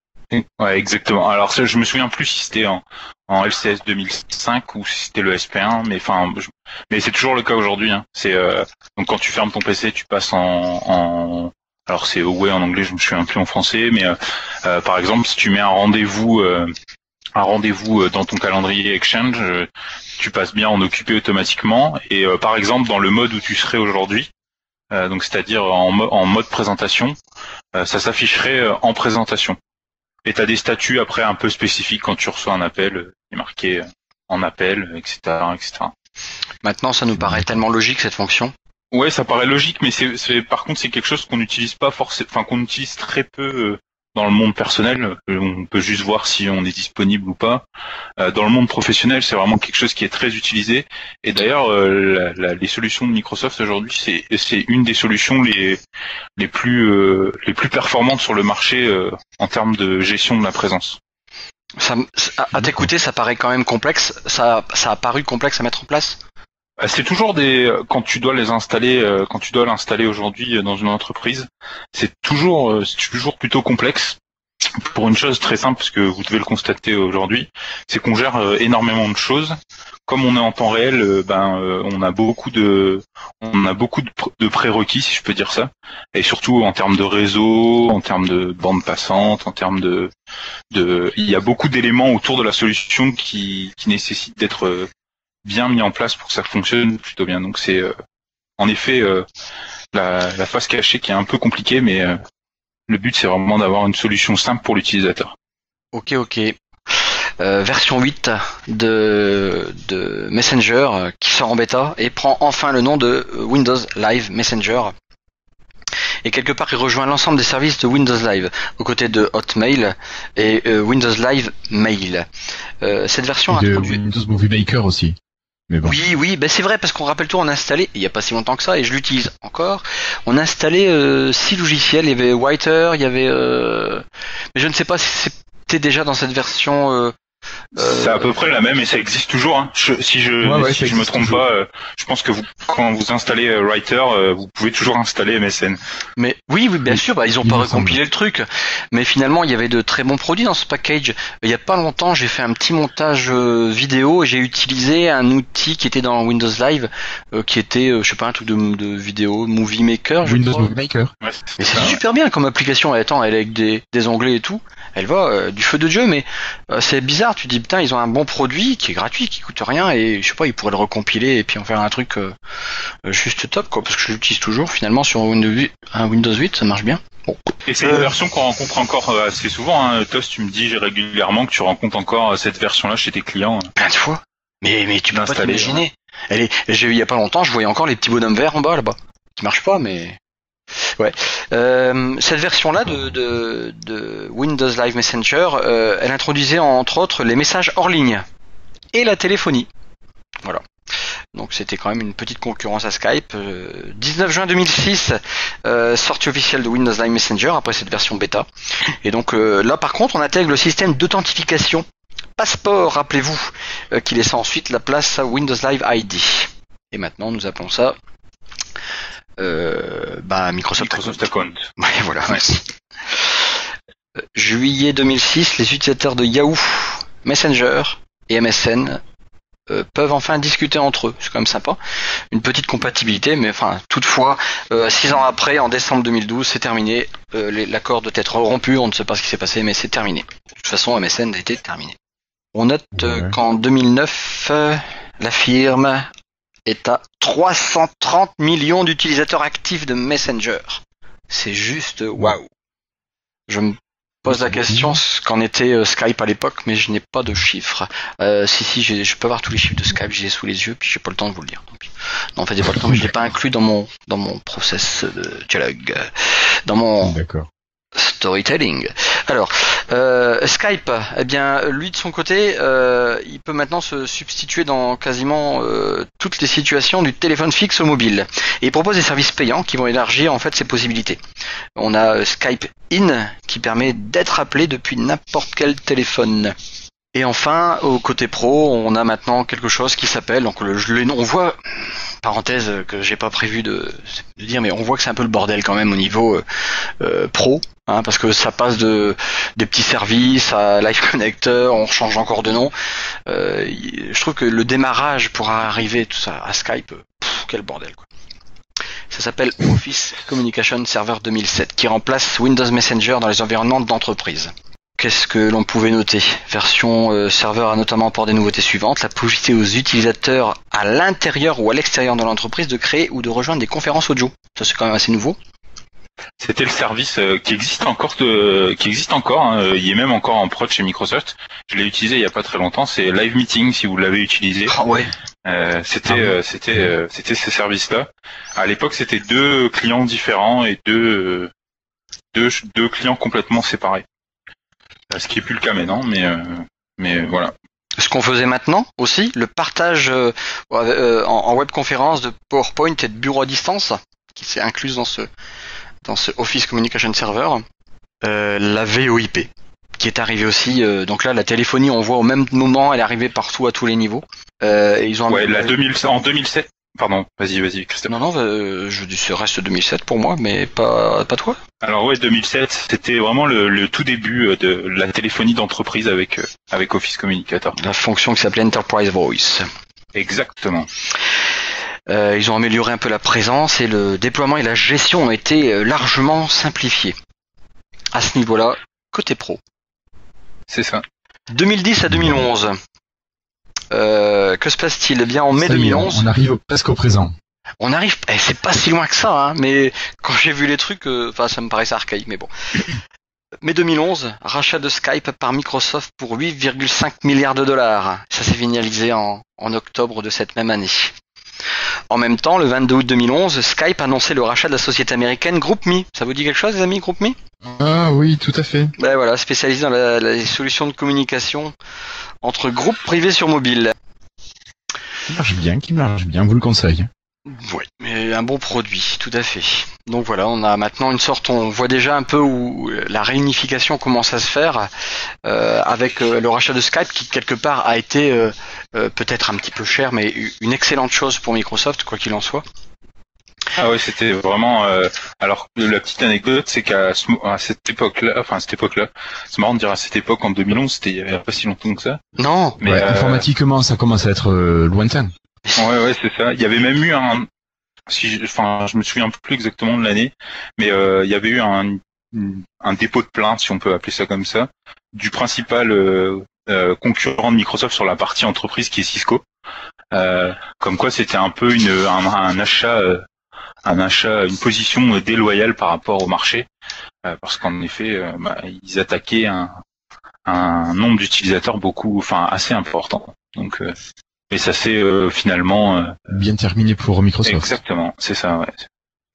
Ouais, exactement. Alors je me souviens plus si c'était en, en LCS 2005 ou si c'était le SP1, mais enfin, mais c'est toujours le cas aujourd'hui. Hein. C'est donc quand tu fermes ton PC, tu passes en alors c'est away en anglais, je me souviens plus en français, mais euh, euh, par exemple, si tu mets un rendez-vous, euh, un rendez-vous dans ton calendrier Exchange, tu passes bien en occupé automatiquement. Et par exemple, dans le mode où tu serais aujourd'hui, donc c'est-à-dire en, en mode présentation, ça s'afficherait en présentation. Et t'as des statuts après un peu spécifiques quand tu reçois un appel, il est marqué en appel, etc., etc. Maintenant, ça nous paraît tellement logique cette fonction. Ouais, ça paraît logique, mais c'est, par contre c'est quelque chose qu'on n'utilise pas forcément, enfin qu'on utilise très peu euh, dans le monde personnel. On peut juste voir si on est disponible ou pas. Euh, dans le monde professionnel, c'est vraiment quelque chose qui est très utilisé. Et d'ailleurs, euh, les solutions de Microsoft aujourd'hui, c'est, une des solutions les les plus euh, les plus performantes sur le marché euh, en termes de gestion de la présence. Ça, à t'écouter, ça paraît quand même complexe. Ça, ça a paru complexe à mettre en place. Euh, C'est toujours des quand tu dois les installer euh, quand tu dois l'installer aujourd'hui euh, dans une entreprise, c'est toujours euh, c'est toujours plutôt complexe pour une chose très simple parce que vous devez le constater aujourd'hui, c'est qu'on gère euh, énormément de choses. Comme on est en temps réel, euh, ben euh, on a beaucoup de on a beaucoup de, pr- de prérequis si je peux dire ça, et surtout en termes de réseau, en termes de bande passante, en termes de de il y a beaucoup d'éléments autour de la solution qui qui nécessitent d'être euh, bien mis en place pour que ça fonctionne plutôt bien. Donc c'est euh, en effet euh, la, la face cachée qui est un peu compliquée, mais euh, le but c'est vraiment d'avoir une solution simple pour l'utilisateur. Ok, ok. Euh, version 8 de, de Messenger qui sort en bêta et prend enfin le nom de Windows Live Messenger. Et quelque part, il rejoint l'ensemble des services de Windows Live, aux côtés de Hotmail et euh, Windows Live Mail. Euh, cette version Et de introduit- Windows Movie Maker aussi. Oui, oui, ben c'est vrai parce qu'on rappelle tout, on a installé, il n'y a pas si longtemps que ça, et je l'utilise encore. On a installé euh, six logiciels, il y avait Whiter, il y avait, euh... mais je ne sais pas si c'était déjà dans cette version. C'est à peu près la même et ça existe toujours. hein. Je- si je Ouais, ouais, si je me trompe toujours. pas, euh, je pense que vous quand vous installez euh, Writer, euh, vous pouvez toujours installer MSN. Mais oui, oui, bien sûr, bah, ils ont il pas recompilé le truc, mais finalement il y avait de très bons produits dans ce package. Il y a pas longtemps, j'ai fait un petit montage vidéo et j'ai utilisé un outil qui était dans Windows Live, qui était, je sais pas, un truc de, de vidéo, Movie Maker. je Windows crois. Movie Maker. Ouais, c'est super bien comme application. Elle, attends, elle est avec des, des onglets et tout. Elle va euh, du feu de Dieu, mais euh, c'est bizarre. Tu dis putain, ils ont un bon produit qui est gratuit, qui coûte rien, et je sais pas, ils pourraient le recompiler et puis en faire un truc euh, juste top, quoi. Parce que je l'utilise toujours. Finalement, sur Windows 8, un Windows 8, ça marche bien. Bon. Et c'est une version qu'on rencontre encore assez souvent. Hein. Tos, tu me dis régulièrement que tu rencontres encore cette version-là chez tes clients. Plein de fois. Mais mais tu peux pas t'imaginer. Elle est. J'ai eu il y a pas longtemps, je voyais encore les petits bonhommes verts en bas là-bas, qui marchent pas, mais. Ouais. Euh, cette version-là de, Windows Live Messenger, euh, elle introduisait entre autres les messages hors ligne et la téléphonie. Voilà. Donc c'était quand même une petite concurrence à Skype. Euh, 19 juin 2006, euh, sortie officielle de Windows Live Messenger après cette version bêta. Et donc euh, là par contre on intègre le système d'authentification Passeport, rappelez-vous, euh, qui laissa ensuite la place à Windows Live ID. Et maintenant nous appelons ça euh, bah, Microsoft, Microsoft Account. Ouais, voilà, merci. Euh, Juillet 2006, les utilisateurs de Yahoo Messenger et MSN euh, peuvent enfin discuter entre eux. C'est quand même sympa. Une petite compatibilité, mais enfin, toutefois, euh, six ans après, en décembre 2012, c'est terminé. Euh, L'accord doit être rompu. On ne sait pas ce qui s'est passé, mais c'est terminé. De toute façon, MSN était terminé. On note Ouais. qu'en 2009, euh, la firme est à 330 millions d'utilisateurs actifs de Messenger. C'est juste waouh. Je me pose la question ce qu'en était euh, Skype à l'époque, mais je n'ai pas de chiffres. Euh, si si, je peux avoir tous les chiffres de Skype, j'ai sous les yeux, puis j'ai pas le temps de vous le dire. Donc, non, en fait, j'ai pas le temps, mais je l'ai pas inclus dans mon dans mon process de dialogue, euh, dans mon D'accord. Storytelling. Alors, euh, Skype, eh bien, lui de son côté, euh, il peut maintenant se substituer dans quasiment euh, toutes les situations du téléphone fixe au mobile. Et il propose des services payants qui vont élargir en fait ses possibilités. On a euh, Skype In qui permet d'être appelé depuis n'importe quel téléphone. Et enfin, au côté pro, on a maintenant quelque chose qui s'appelle, donc le, on voit, parenthèse que j'ai pas prévu de, de dire, mais on voit que c'est un peu le bordel quand même au niveau euh, euh, pro, hein, parce que ça passe de des petits services à Live Connector, on change encore de nom. Euh, je trouve que le démarrage pour arriver tout ça à Skype, pff, quel bordel quoi. Ça s'appelle Office Communication Server 2007, qui remplace Windows Messenger dans les environnements d'entreprise. Qu'est-ce que l'on pouvait noter? Version euh, serveur a notamment pour des nouveautés suivantes la possibilité aux utilisateurs à l'intérieur ou à l'extérieur de l'entreprise de créer ou de rejoindre des conférences audio. Ça c'est quand même assez nouveau. C'était le service euh, qui existe encore, de, qui existe encore. hein, il est même encore en prod chez Microsoft. Je l'ai utilisé il y a pas très longtemps. C'est Live Meeting si vous l'avez utilisé. Ah ouais. Euh, c'était Ah euh, c'était euh, c'était ces services-là. À l'époque, c'était deux clients différents et deux euh, deux deux clients complètement séparés. Euh, Ce qui est plus le cas maintenant, mais euh, mais voilà. ce qu'on faisait maintenant aussi, le partage euh, euh, en, en webconférence de PowerPoint et de bureau à distance, qui s'est inclus dans ce dans ce Office Communication Server, euh, la VoIP, qui est arrivée aussi. euh, donc là, la téléphonie, on voit au même moment, elle est arrivée partout à tous les niveaux. Euh, et ils ont Ouais, la 2000 en 2007. Pardon, vas-y, vas-y, Christophe. Non, non, euh, je dis ce reste 2007 pour moi, mais pas pas toi. Alors ouais, 2007, c'était vraiment le, le tout début euh, de la téléphonie d'entreprise avec euh, avec Office Communicator. La fonction qui s'appelait Enterprise Voice. Exactement. Euh, ils ont amélioré un peu la présence et le déploiement et la gestion ont été largement simplifiés. À ce niveau-là, côté pro. C'est ça. 2010 à 2011. Euh, que se passe-t-il? Eh bien, en mai Ça y est, 2011, on arrive presque au présent. on arrive. eh, c'est pas si loin que ça, hein, mais quand j'ai vu les trucs, euh, enfin, ça me paraissait archaïque, mais bon. Mai 2011, rachat de Skype par Microsoft pour 8,5 milliards de dollars. Ça s'est finalisé en, en octobre de cette même année. En même temps, le 22 août 2011, Skype annonçait le rachat de la société américaine GroupMe. Ça vous dit quelque chose, les amis, GroupMe Ah oui, tout à fait. Ben voilà, spécialisé dans la, la- les solutions de communication entre groupes privés sur mobile. Qui marche bien, qui marche bien, vous le conseille. Oui, mais un bon produit, tout à fait. Donc voilà, on a maintenant une sorte, on voit déjà un peu où la réunification commence à se faire euh, avec euh, le rachat de Skype qui quelque part a été euh, euh, peut-être un petit peu cher, mais une excellente chose pour Microsoft, quoi qu'il en soit. Ah ouais, c'était vraiment. euh, alors la petite anecdote, c'est qu'à ce mo- à cette époque-là, enfin à cette époque-là, c'est marrant de dire à cette époque en 2011, c'était il y a pas si longtemps que ça. Non, Mais Ouais, euh, Informatiquement, ça commence à être euh, lointain. Ouais, ouais, c'est ça. Il y avait même eu un, si, je- enfin, je me souviens plus exactement de l'année, mais euh, il y avait eu un, un dépôt de plainte, si on peut appeler ça comme ça, du principal euh, euh, concurrent de Microsoft sur la partie entreprise qui est Cisco. Euh, comme quoi, c'était un peu une, un, un achat, euh, un achat, une position déloyale par rapport au marché, euh, parce qu'en effet, bah, ils attaquaient un, un nombre d'utilisateurs beaucoup, enfin, assez important. Donc mais ça s'est euh, finalement euh, Bien terminé pour Microsoft. exactement, c'est ça. Ouais.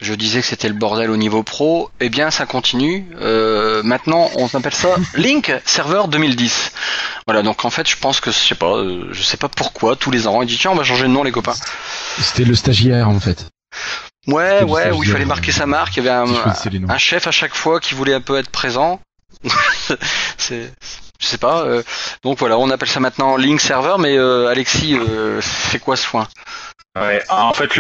je disais que c'était le bordel au niveau pro. Eh bien, ça continue. Euh, maintenant, on appelle ça Link Server 2010. Voilà, donc en fait, je pense que je sais pas, je sais pas pourquoi tous les ans, on dit tiens, on va changer de nom, les copains. C'était le stagiaire en fait. Ouais, ouais, où il fallait marquer sa marque. Il y avait un, un chef à chaque fois qui voulait un peu être présent. c'est, je sais pas. euh, donc voilà, on appelle ça maintenant Link Server. Mais euh, Alexis, euh, c'est quoi ce foin Ouais, en fait,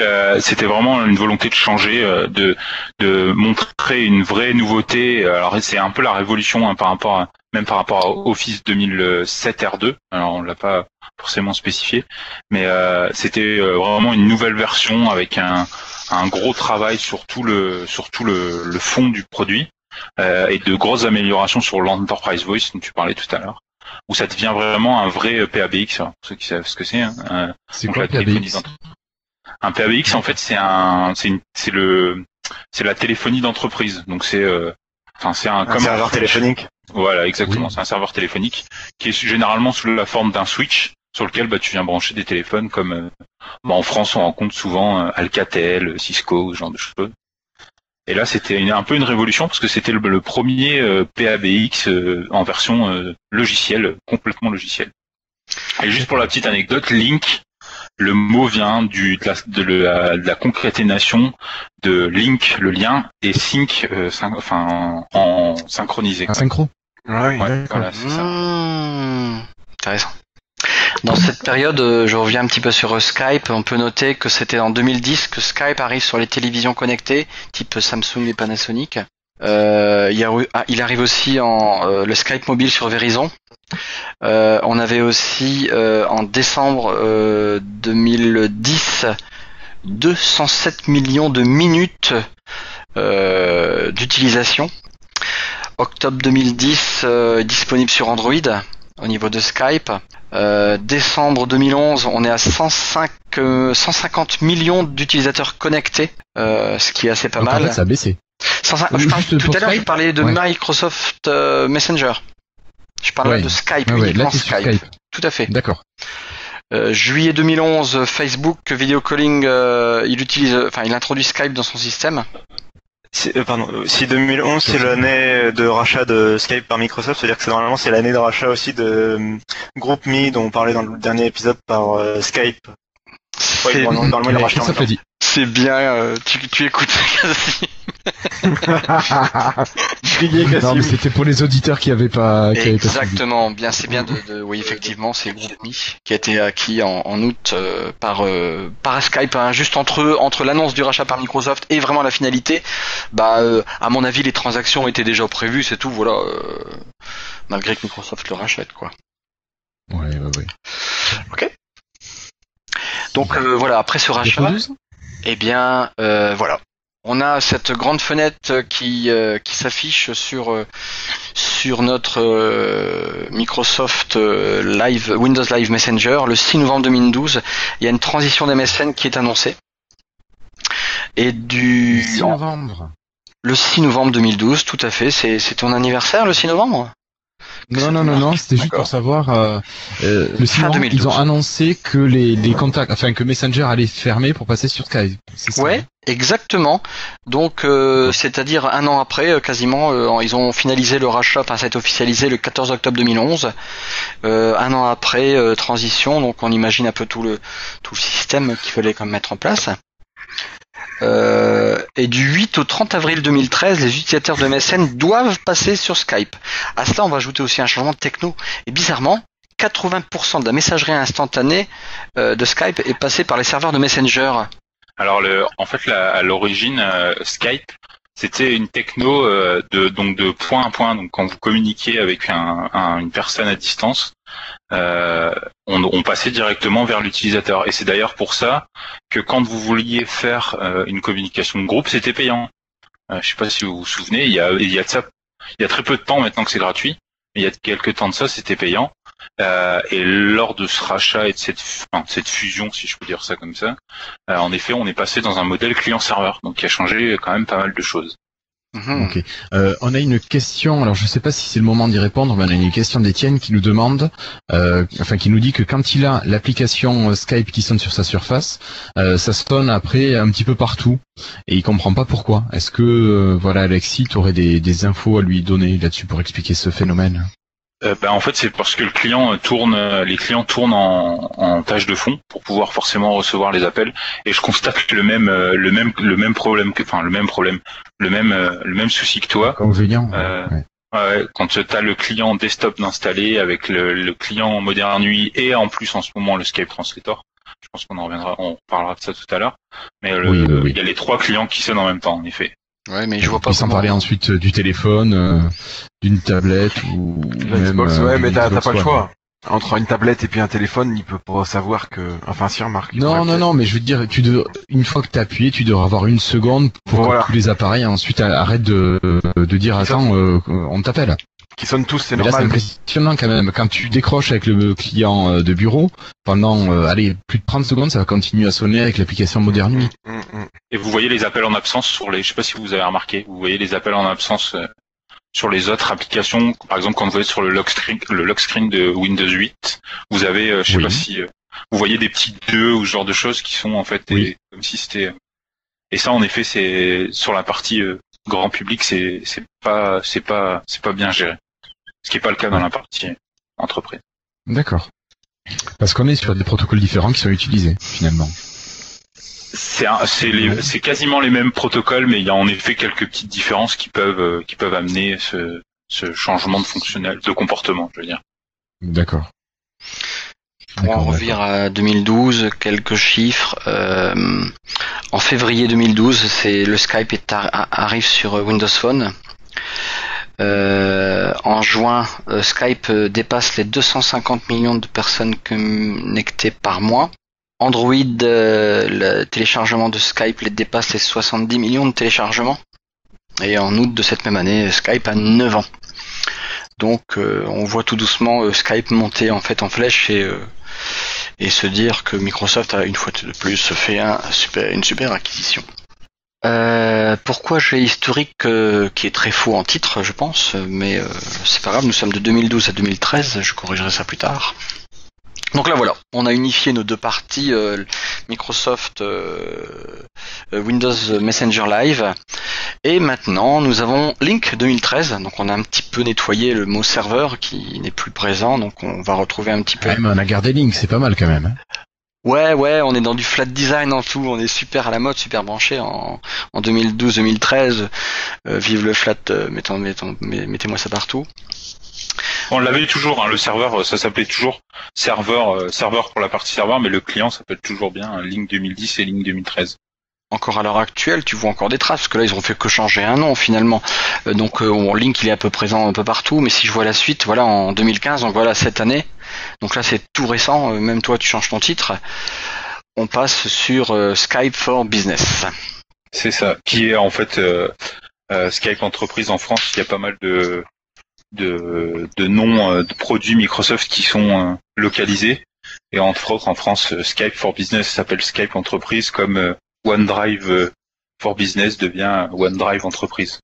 c'était vraiment une volonté de changer, euh, de, de montrer une vraie nouveauté. Alors, c'est un peu la révolution hein, par rapport à, même par rapport à Office 2007 R2. Alors on l'a pas forcément spécifié, mais euh, c'était euh, vraiment une nouvelle version avec un, un gros travail sur tout le sur tout le, le fond du produit et de grosses améliorations sur l'enterprise voice dont tu parlais tout à l'heure, où ça devient vraiment un vrai PABX. Pour ceux qui savent ce que c'est. Hein, euh, C'est quoi la le téléphonie PABX d'entreprise. Un PABX, en fait, c'est un, c'est une, c'est le, c'est la téléphonie d'entreprise. Donc c'est, euh, enfin c'est un, Un comme serveur téléphonique. voilà, exactement. Oui. C'est un serveur téléphonique qui est généralement sous la forme d'un switch sur lequel bah, tu viens brancher des téléphones comme euh, bah, en France on rencontre souvent euh, Alcatel, Cisco, ce genre de choses. Et là c'était un peu une révolution parce que c'était le, le premier euh, PABX euh, en version euh, logicielle, complètement logicielle. Et juste pour la petite anecdote, Link, le mot vient du, de, la, de la- de la concaténation de link, le lien, et sync, euh, syn- enfin en, en synchronisé. Un synchro Ouais, Ouais, voilà, c'est ça. Mmh, intéressant. Dans cette période, euh, je reviens un petit peu sur euh, Skype. On peut noter que c'était en 2010 que Skype arrive sur les télévisions connectées, type Samsung et Panasonic. Euh, ah, il arrive aussi euh, le Skype mobile sur Verizon. Euh, on avait aussi euh, en décembre euh, 2010 207 millions de minutes euh, d'utilisation. Octobre 2010 euh, disponible sur Android au niveau de Skype. Euh, décembre 2011, on est à 105, euh, 150 millions d'utilisateurs connectés, euh, ce qui est assez pas Donc, en mal. fait, ça a baissé. 105 je parle- juste tout à l'heure, je parlais de Ouais. Microsoft Messenger. Je parlais Ouais. de Skype, Ah ouais, uniquement là, t'es sur Skype. Skype. Tout à fait. D'accord. Juillet 2011, Facebook Video Calling, il utilise, enfin, il introduit Skype dans son système. Si, euh, pardon, euh, si 2011 c'est l'année de rachat de Skype par Microsoft, c'est-à-dire que normalement c'est l'année de rachat aussi de euh, GroupMe dont on parlait dans le dernier épisode par euh, Skype. Ouais, C'est- normalement, il rachète en ça dit. C'est bien, euh, tu, tu écoutes quasi. Non, mais c'était pour les auditeurs qui avaient pas, qui avaient pas suivi. Exactement, bien, c'est bien de, de- oui, effectivement, c'est GroupMe qui a été acquis en, en août euh, par euh, par Skype, hein, juste entre entre l'annonce du rachat par Microsoft et vraiment la finalité. Bah, euh, à mon avis, les transactions étaient déjà prévues, c'est tout, voilà. euh, malgré que Microsoft le rachète, quoi. Ouais, ouais, ouais. Donc euh, voilà, après ce rachat, Bientôt 12 Eh bien, euh, voilà. On a cette grande fenêtre qui, euh, qui s'affiche sur, euh, sur notre euh, Microsoft Live, Windows Live Messenger. Le 6 novembre 2012, il y a une transition d'MSN qui est annoncée. Et du... 6 novembre. Le 6 novembre 2012, tout à fait. C'est c'est ton anniversaire le 6 novembre? Non, non, non, non, c'était juste pour savoir. Euh, euh, le Fin 6 novembre, 2012. ils ont annoncé que les, les contacts, enfin que Messenger allait se fermer pour passer sur Skype. C'est ça Ouais, exactement. Donc, euh, c'est-à-dire un an après, euh, quasiment, euh, ils ont finalisé le rachat, enfin ça a été officialisé le 14 octobre 2011. Euh, un an après, euh, transition, donc on imagine un peu tout le tout le système qu'il fallait comme mettre en place. Euh, et du 8 au 30 avril 2013, les utilisateurs de MSN doivent passer sur Skype. À cela, on va ajouter aussi un changement de techno. Et bizarrement, 80% de la messagerie instantanée euh, de Skype est passée par les serveurs de Messenger. Alors le, en fait, à l'origine, euh, Skype, c'était une techno de donc de point à point. Donc quand vous communiquiez avec un, un- une personne à distance, euh, on, passait directement vers l'utilisateur. Et c'est d'ailleurs pour ça que quand vous vouliez faire euh, une communication de groupe, c'était payant. Euh, je sais pas si vous vous souvenez, il y a très peu de temps maintenant que c'est gratuit. Mais il y a quelques temps de ça, c'était payant. Euh, et lors de ce rachat et de cette, fusion, si je peux dire ça comme ça, en effet, on est passé dans un modèle client-serveur, donc qui a changé quand même pas mal de choses. Mhm. Euh, on a une question. Alors je sais pas si c'est le moment d'y répondre, mais on a une question d'Étienne qui nous demande, euh, enfin qui nous dit que quand il a l'application euh, Skype qui sonne sur sa surface, euh, ça sonne après un petit peu partout et il comprend pas pourquoi. Est-ce que voilà Alexis, tu aurais des, des infos à lui donner là-dessus pour expliquer ce phénomène? Euh, bah, en fait, c'est parce que le client euh, tourne, euh, les clients tournent en, en tâche de fond pour pouvoir forcément recevoir les appels. Et je constate le même, euh, le même, le même problème que, enfin, le même problème, le même, le même souci que toi. Euh, ouais. Ouais, quand tu as le client desktop d'installer avec le, le client Modern UI et en plus en ce moment le Skype Translator. Je pense qu'on en reviendra, on parlera de ça tout à l'heure. Mais le- Oui, oui, oui. il y a les trois clients qui sonnent en même temps, en effet. Ouais, mais je vois pas sans comment- parler ensuite euh, du téléphone, euh, d'une tablette ou La même, Xbox, euh, ouais, mais t'as pas le choix. Entre une tablette et puis un téléphone, il peut pas savoir que. Enfin, si remarque. Non, non, non, mais je veux dire, tu dois, une fois que t'as appuyé, tu devras avoir une seconde pour Voilà. que tous les appareils ensuite arrêtent de, de dire attends, euh, on t'appelle. Qui sonnent tous, c'est là, c'est normal. impressionnant quand même. Quand tu décroches avec le client euh, de bureau, pendant, euh, allez, plus de 30 secondes, ça va continuer à sonner avec l'application Modern Nuit. Mm, mm. Et vous voyez les appels en absence sur les, je sais pas si vous avez remarqué, vous voyez les appels en absence euh, sur les autres applications. Par exemple, quand vous êtes sur le lock screen, le lock screen de Windows 8, vous avez, euh, je sais Oui. pas si euh, vous voyez des petits 2 ou ce genre de choses qui sont en fait des- Oui. comme si c'était. Et ça, en effet, c'est sur la partie euh, grand public, c'est c'est pas c'est pas c'est pas bien géré. Ce qui est pas le cas dans la partie entreprise. D'accord. Parce qu'on est sur des protocoles différents qui sont utilisés, finalement. C'est quasiment les mêmes protocoles, mais il y a en effet quelques petites différences qui peuvent euh, qui peuvent amener ce, ce changement de fonctionnel, de comportement, je veux dire. D'accord. Pour en revenir à 2012, quelques chiffres. Euh, en février 2012, c'est le Skype est arrive sur euh, Windows Phone. Euh, en juin, euh, Skype euh, dépasse les 250 millions de personnes connectées par mois. Android, le téléchargement de Skype dépasse les 70 millions de téléchargements. Et en août de cette même année, Skype a 9 ans. Donc on voit tout doucement Skype monter en fait en flèche et, se dire que Microsoft a une fois de plus fait une super acquisition. Euh, pourquoi j'ai historique euh, qui est très faux en titre, je pense, mais euh, c'est pas grave, nous sommes de 2012 à 2013, je corrigerai ça plus tard. Donc là voilà, on a unifié nos deux parties, euh, Microsoft euh, euh, Windows Messenger Live, et maintenant nous avons Link 2013, donc on a un petit peu nettoyé le mot serveur qui n'est plus présent, donc on va retrouver un petit peu Ouais, mais on a gardé Link, c'est pas mal quand même. hein. Ouais, ouais, on est dans du flat design en tout, on est super à la mode, super branché en, en 2012-2013. Euh, vive le flat, euh, mettons, mettons, met- mettez-moi ça partout. On l'avait toujours, hein, le serveur, euh, ça s'appelait toujours serveur, euh, serveur pour la partie serveur, mais le client s'appelle toujours bien euh, Link 2010 et Link 2013. Encore à l'heure actuelle, tu vois encore des traces, parce que là ils ont fait que changer un nom finalement. Euh, donc euh, on- Link il est un peu présent un peu partout, mais si je vois la suite, voilà en 2015, donc voilà cette année. Donc là c'est tout récent, euh, même toi tu changes ton titre. On passe sur euh, Skype for Business. C'est ça, qui est en fait euh, euh, Skype entreprise en France. Il y a pas mal de de, de noms euh, de produits Microsoft qui sont euh, localisés. Et entre autres en France, euh, Skype for Business s'appelle Skype entreprise, comme euh, OneDrive for Business devient OneDrive entreprise.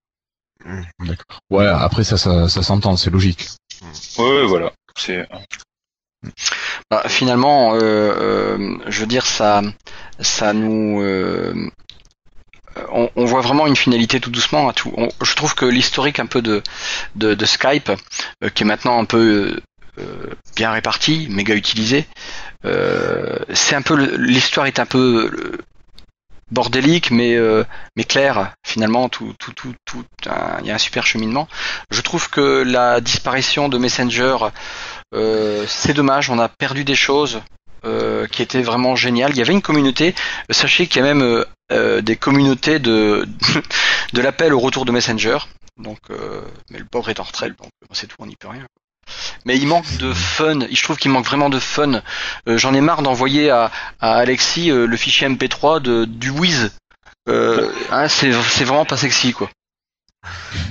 D'accord. Ouais, après ça, ça, ça s'entend, c'est logique. Ouais, voilà. C'est Bah, finalement, euh, euh, je veux dire, ça, ça nous, euh, on, voit vraiment une finalité tout doucement à tout. On- je trouve que l'historique un peu de, Skype, qui est maintenant un peu bien réparti, méga utilisé, c'est un peu l'histoire est un peu bordélique, mais mais claire finalement. Tout tout tout tout, il y a un super cheminement. Je trouve que la disparition de Messenger c'est dommage, on a perdu des choses euh, qui étaient vraiment géniales. Il y avait une communauté, sachez qu'il y a même euh, euh, des communautés de, de l'appel au retour de Messenger. Donc, euh, mais le pauvre est en retraite, donc c'est tout, on n'y peut rien. Mais il manque de fun, je trouve qu'il manque vraiment de fun. Euh, J'en ai marre d'envoyer à, à Alexis euh, le fichier MP3 de, du Wiz. Euh, hein, c'est vraiment pas sexy quoi.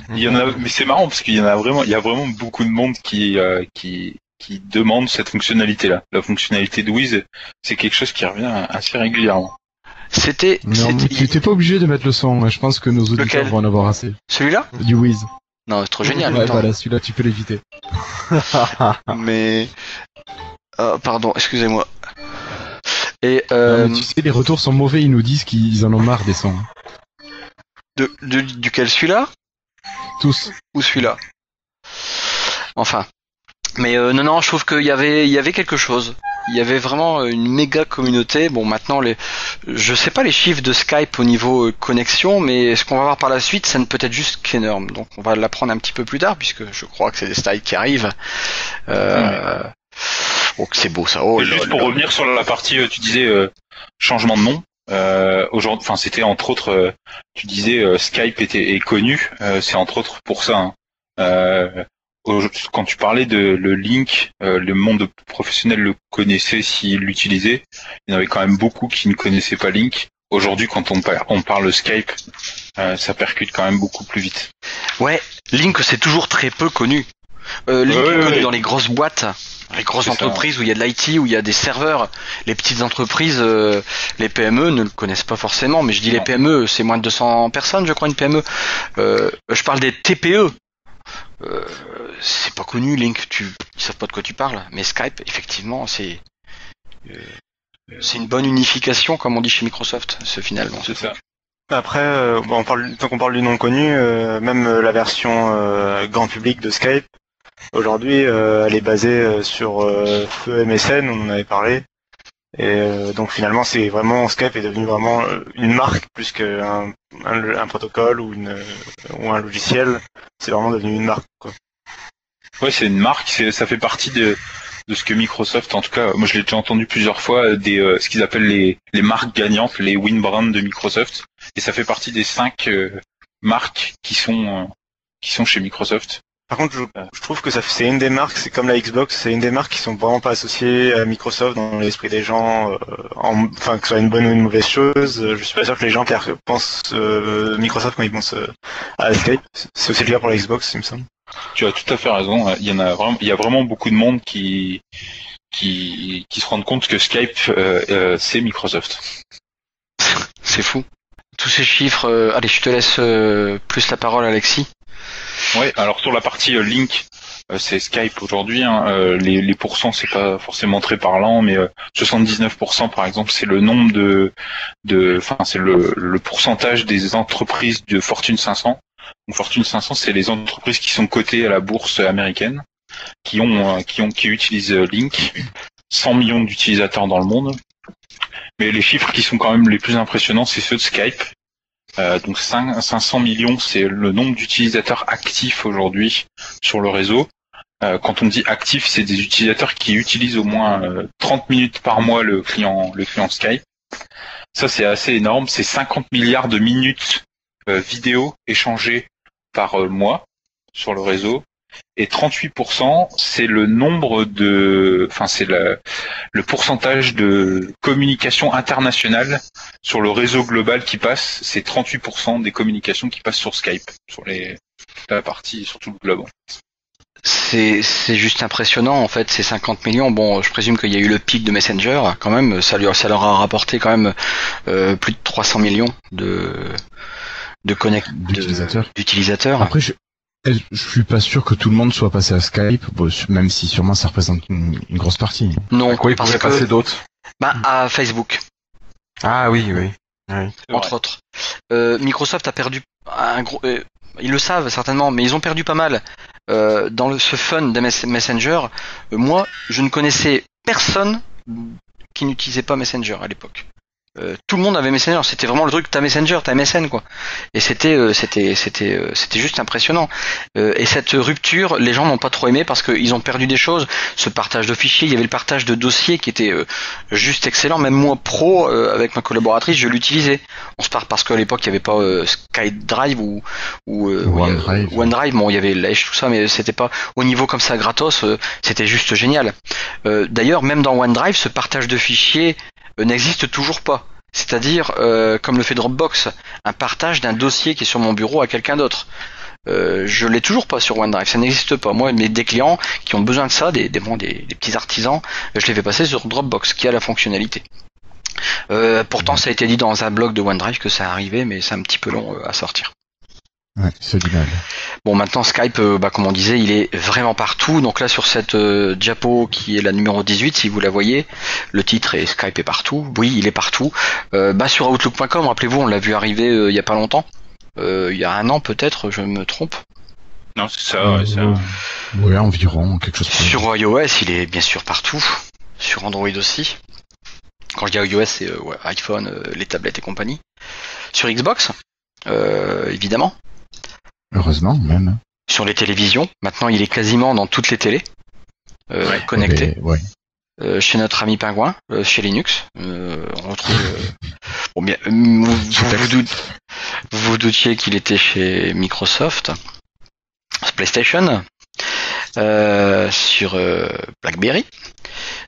Il y en a, mais c'est marrant parce qu'il y en a vraiment, il y a vraiment beaucoup de monde qui euh, qui qui demande cette fonctionnalité-là. La fonctionnalité de Wiz, c'est quelque chose qui revient assez régulièrement. C'était Non, mais c'était- tu t'es pas obligé de mettre le son. Je pense que nos auditeurs Lequel vont en avoir assez. celui-là? Du Wiz. Non, c'est trop génial. Ouais, voilà, celui-là, tu peux l'éviter. mais Ah, pardon, excusez-moi. Et Non, euh, mais tu sais, les retours sont mauvais, ils nous disent qu'ils en ont marre des sons. de, de- duquel celui-là? Tous. ou celui-là? Enfin. Mais euh, non, non, je trouve qu'il y avait, il y avait quelque chose. Il y avait vraiment une méga communauté. Bon, maintenant, les, je sais pas les chiffres de Skype au niveau euh, connexion, mais ce qu'on va voir par la suite, ça ne peut être juste qu'énorme. Donc, on va l'apprendre un petit peu plus tard, puisque je crois que c'est des styles qui arrivent. Euh... Oh, c'est beau ça. Oh, juste pour revenir sur la partie, euh, tu disais euh, changement de nom. Euh, aujourd'hui, enfin, c'était entre autres, euh, tu disais euh, Skype était est connu, euh, c'est entre autres pour ça. hein. Quand tu parlais de le link, euh, le monde professionnel le connaissait s'il l'utilisait. Il y en avait quand même beaucoup qui ne connaissaient pas Link. Aujourd'hui, quand on, par- on parle Skype, euh, ça percute quand même beaucoup plus vite. Ouais, Link c'est toujours très peu connu. Euh, Link Ouais, est connu ouais. dans les grosses boîtes, les grosses ça. entreprises où il y a de l'IT, où il y a des serveurs. Les petites entreprises, euh, les PME ne le connaissent pas forcément, mais je dis les. PME, c'est moins de 200 personnes, je crois, une PME. Euh, je parle des TPE. Euh, c'est pas connu, Link, tu, ils savent pas de quoi tu parles. Mais Skype, effectivement, c'est euh, c'est une bonne unification, comme on dit chez Microsoft, ce finalement. C'est ça. Après, euh, bon, on parle, tant qu'on parle du nom connu, euh, même euh, la version euh, grand public de Skype, aujourd'hui, euh, elle est basée euh, sur euh, Feu MSN, on en avait parlé. Et euh, donc finalement, c'est vraiment Skype est devenu vraiment euh, une marque plus qu'un un, un protocole ou une ou un logiciel. C'est vraiment devenu une marque. Quoi. Ouais, c'est une marque, ça fait partie de, de ce que Microsoft, en tout cas, moi je l'ai déjà entendu plusieurs fois, euh, des, euh, ce qu'ils appellent les, les marques gagnantes, les win brands de Microsoft, et ça fait partie des cinq euh, marques qui sont euh, qui sont chez Microsoft. Par contre, je, je trouve que ça c'est une des marques, c'est comme la Xbox, c'est une des marques qui sont vraiment pas associées à Microsoft dans l'esprit des gens, euh, en- enfin que ce soit une bonne ou une mauvaise chose. euh, Je suis pas sûr que les gens pensent euh, Microsoft quand ils pensent euh, à Skype. C'est aussi le cas pour la Xbox, il me semble. Tu as tout à fait raison. Il y en a vraiment, il y a vraiment beaucoup de monde qui qui, qui se rendent compte que Skype euh, euh, c'est Microsoft. C'est fou. Tous ces chiffres. euh, allez, je te laisse euh, plus la parole, Alexis. Ouais. Alors sur la partie euh, Link, euh, c'est Skype aujourd'hui. hein, euh, les, les pourcents c'est pas forcément très parlant, mais euh, 79% par exemple c'est le nombre de de, enfin c'est le, le pourcentage des entreprises de Fortune 500. Donc Fortune 500 c'est les entreprises qui sont cotées à la bourse américaine, qui ont qui ont qui utilisent Link. 100 millions d'utilisateurs dans le monde. Mais les chiffres qui sont quand même les plus impressionnants, c'est ceux de Skype. Euh, donc 5 500 millions, c'est le nombre d'utilisateurs actifs aujourd'hui sur le réseau. Euh, quand on dit actifs, c'est des utilisateurs qui utilisent au moins euh, 30 minutes par mois le client, le client Skype. Ça, c'est assez énorme. C'est 50 milliards de minutes euh, vidéo échangées par euh, mois sur le réseau. Et 38%, c'est le nombre de, enfin c'est le, le pourcentage de communication internationale sur le réseau global qui passe. C'est 38% des communications qui passent sur Skype, sur les la partie, sur tout le globe. C'est c'est juste impressionnant en fait, ces 50 millions. Bon, je présume qu'il y a eu le pic de Messenger quand même. Ça, lui, ça leur a rapporté quand même euh, plus de 300 millions de de connect d'utilisateurs. Après, je, je suis pas sûr que tout le monde soit passé à Skype, bon, même si sûrement ça représente une, une grosse partie. Non, À quoi il parce pourrait que passer d'autres bah à Facebook. Ah oui, oui. entre autres. Euh, Microsoft a perdu un gros. euh, ils le savent certainement, mais ils ont perdu pas mal euh, dans le, ce fun des mes- Messenger. euh, moi, je ne connaissais personne qui n'utilisait pas Messenger à l'époque. Euh, tout le monde avait Messenger, c'était vraiment le truc, t'as Messenger, t'as MSN quoi. Et c'était, euh, c'était, c'était, euh, c'était juste impressionnant. Euh, et cette rupture, les gens n'ont pas trop aimé parce qu'ils ont perdu des choses. Ce partage de fichiers, il y avait le partage de dossiers qui était euh, juste excellent. Même moi pro, euh, avec ma collaboratrice, je l'utilisais. On se parle parce qu'à l'époque il n'y avait pas euh, SkyDrive ou ou euh, OneDrive. OneDrive. Bon, il y avait Lèche tout ça, mais c'était pas au niveau comme ça gratos. euh, c'était juste génial. Euh, D'ailleurs, même dans OneDrive, ce partage de fichiers n'existe toujours pas. C'est-à-dire, euh, comme le fait Dropbox, un partage d'un dossier qui est sur mon bureau à quelqu'un d'autre. Euh, je l'ai toujours pas sur OneDrive, ça n'existe pas. Moi, mes des clients qui ont besoin de ça, des, petits artisans, je les fais passer sur Dropbox, qui a la fonctionnalité. Euh, pourtant, ça a été dit dans un blog de OneDrive que ça arrivait, mais c'est un petit peu long euh, à sortir. Ouais, c'est du mal. Bon, maintenant Skype, euh, bah, comme on disait, il est vraiment partout. Donc là, sur cette euh, diapo qui est la numéro 18, si vous la voyez, le titre est Skype est partout. Oui, il est partout. Euh, bah, sur Outlook.com, rappelez-vous, on l'a vu arriver euh, il y a pas longtemps. Euh, il y a un an peut-être, je me trompe. Non, c'est ça, ouais, ça. Euh, ouais, environ, quelque chose. comme ça. Sur iOS, il est bien sûr partout. Sur Android aussi. Quand je dis iOS, c'est euh, ouais, iPhone, euh, les tablettes et compagnie. Sur Xbox, euh, évidemment. Heureusement, même. Sur les télévisions, maintenant il est quasiment dans toutes les télés euh, Ouais. connectées. Ouais. euh, chez notre ami Pingouin, euh, chez Linux. Euh, on retrouve. bon, bien, vous, vous, doutiez qu'il était chez Microsoft, PlayStation, sur BlackBerry,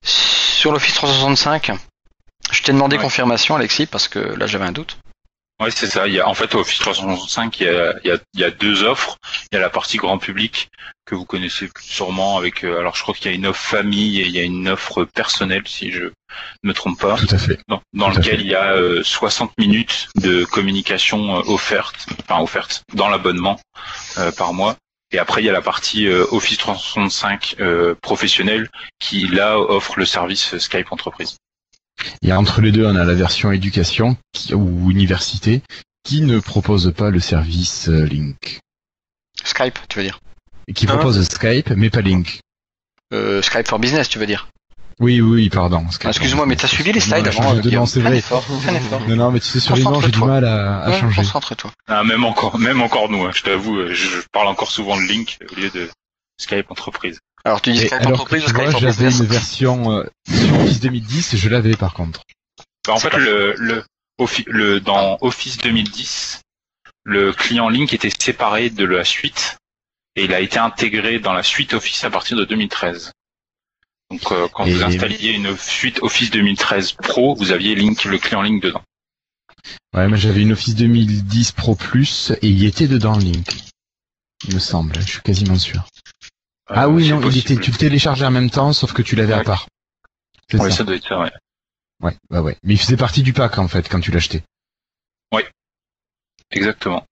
sur l'Office 365. Je t'ai demandé Ouais. confirmation, Alexis, parce que là j'avais un doute. Ouais, c'est ça. Il y a, en fait, au Office 365, il y a, il y, a, il y a deux offres. Il y a la partie grand public que vous connaissez sûrement avec. euh, alors, je crois qu'il y a une offre famille et il y a une offre personnelle, si je ne me trompe pas, Tout à fait. dans, lequel fait. il y a euh, 60 minutes de communication euh, offerte, enfin offerte dans l'abonnement euh, par mois. Et après, il y a la partie euh, Office 365 euh, professionnel qui là offre le service Skype entreprise. Et entre les deux, on a la version éducation qui- ou université qui ne propose pas le service euh, Link. Skype, tu veux dire? Et qui Ah. propose Skype, mais pas Link. euh, Skype for Business, tu veux dire? Oui, oui, pardon. Ah, Excuse-moi, mais t'as suivi les slides Non, avant Guillaume Non, c'est vrai. effort, effort. Non, non, mais tu sais, sur les noms, j'ai du mal à, à Ouais, changer. Concentre-toi. Ah, même encore, même encore nous. hein, je t'avoue, euh, je parle encore souvent de Link au lieu de Skype entreprise. Alors tu dis Skype alors que entreprise ou tu Skype vois, for j'avais une version euh, sur Office 2010 et je l'avais par contre. Bah, en fait, le, le, Offi- le, dans Office 2010, le client Link était séparé de la suite et il a été intégré dans la suite Office à partir de 2013. Donc, euh, quand Et- vous installiez une suite Office 2013 Pro, vous aviez Link, le client Link dedans. Ouais, mais j'avais une Office 2010 Pro Plus et il était dedans Link. Il me semble, je suis quasiment sûr. Ah Euh, oui, c'est non, il était, tu le téléchargeais en même temps, sauf que tu l'avais à part. C'est Ouais, ça. ça doit être ça, ouais. Ouais, bah ouais. Mais il faisait partie du pack en fait quand tu l'achetais. Exactement.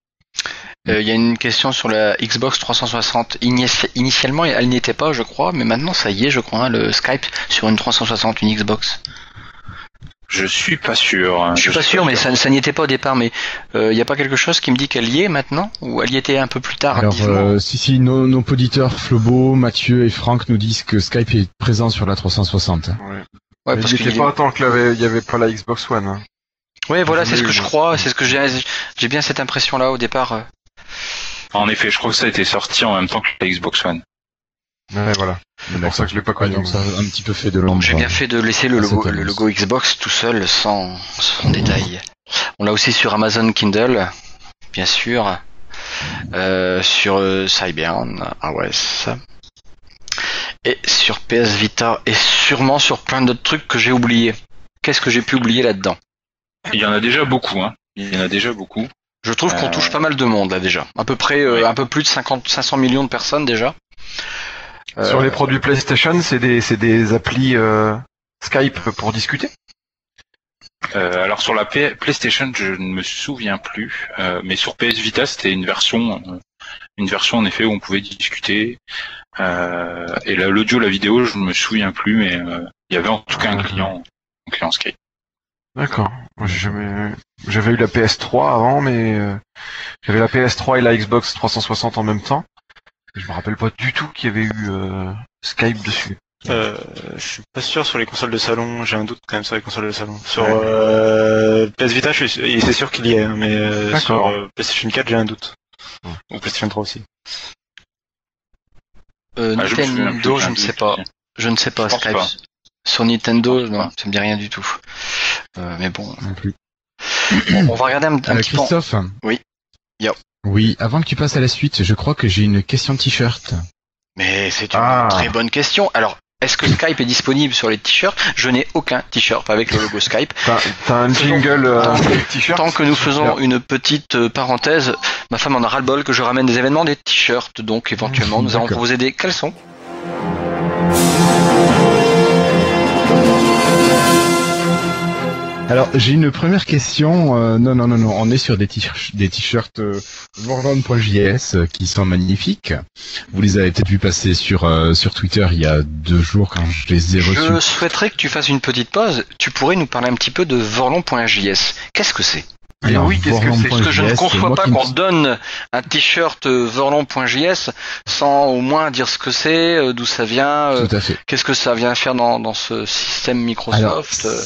Euh, Il y a une question sur la Xbox 360. Ini- Initialement, elle n'y était pas, je crois, mais maintenant, ça y est, je crois, hein, le Skype sur une 360, une Xbox. Je suis pas sûr. hein, Je suis pas sûr, mais ça, ça n'y était pas au départ. Mais il n'y a pas quelque chose qui me dit qu'elle y est maintenant ou elle y était un peu plus tard Alors, euh, si, si, nos, nos auditeurs Flobo, Mathieu et Franck nous disent que Skype est présent sur la 360. Ouais. Ouais, parce il qu'il était y a- pas tant qu'il avait, il y avait pas la Xbox One. hein. Ouais, voilà, c'est ce que Oui, je oui. crois, c'est ce que j'ai, j'ai bien cette impression-là au départ. euh. En effet, je crois que ça a été sorti en même temps que la Xbox One. Ouais, voilà. C'est pour ça que je l'ai pas Ouais, connu. donc ça a un petit peu fait de l'ombre. J'ai bien fait de laisser le logo, le Xbox tout seul, sans, sans détail. On l'a aussi sur Amazon Kindle, bien sûr, euh, sur euh, Cyberne, iOS, et sur PS Vita, et sûrement sur plein d'autres trucs que j'ai oubliés. Qu'est-ce que j'ai pu oublier là-dedans? Il y en a déjà beaucoup, hein. Il y en a déjà beaucoup. Je trouve qu'on Euh. touche pas mal de monde là déjà. À peu près, euh, Oui. un peu plus de 50, 500 millions de personnes déjà. Sur Euh, les produits PlayStation, c'est des, c'est des applis euh, Skype pour discuter? Euh, alors sur la P- PlayStation, je ne me souviens plus, euh, mais sur PS Vita, c'était une version, euh, une version en effet où on pouvait discuter. Euh, et là, l'audio, la vidéo, je ne me souviens plus, mais euh, il y avait en tout cas un Ah. client, un client Skype. D'accord. Moi, j'ai jamais, j'avais eu la PS3 avant, mais euh, j'avais la PS3 et la Xbox 360 en même temps. Je me rappelle pas du tout qu'il y avait eu euh, Skype dessus. Euh, je suis pas sûr sur les consoles de salon, j'ai un doute quand même sur les consoles de salon. Sur Ouais. euh, PS Vita, je suis, c'est sûr qu'il y est, hein, mais euh, sur euh, PlayStation 4, j'ai un doute. Ouais. Ou PlayStation 3 aussi. euh, Ah, je me souviens plus, Nintendo, je ne sais pas. Je ne sais pas, Skype. pas. Sur Nintendo, non, ça me dit rien du tout. Euh, mais bon, on va regarder un, un petit peu. Christophe Oui. Yo. Oui, avant que tu passes à la suite, je crois que j'ai une question t-shirt. Mais c'est une Ah. très bonne question. Alors, est-ce que Skype est disponible sur les t-shirts? Je n'ai aucun t-shirt avec le logo Skype. T'as, t'as un jingle euh, Tant- t-shirt? Tant que nous faisons une petite euh, parenthèse, ma femme en a ras-le-bol que je ramène des événements, des t-shirts. Donc, éventuellement, nous allons D'accord. proposer des caleçons. Alors, j'ai une première question. euh, non, non, non, non. On est sur des t-shirts, euh, euh, qui sont magnifiques. Vous les avez peut-être vu passer sur euh, sur Twitter il y a deux jours quand je les ai reçus. Je souhaiterais que tu fasses une petite pause. Tu pourrais nous parler un petit peu de Vorlon.js. Qu'est-ce que c'est? Alors oui, qu'est-ce que c'est Parce que je ne conçois pas qu'on donne un t-shirt euh, Vorlon.js sans au moins dire ce que c'est, euh, d'où ça vient, euh, Tout à fait. qu'est-ce que ça vient faire dans, dans ce système Microsoft euh,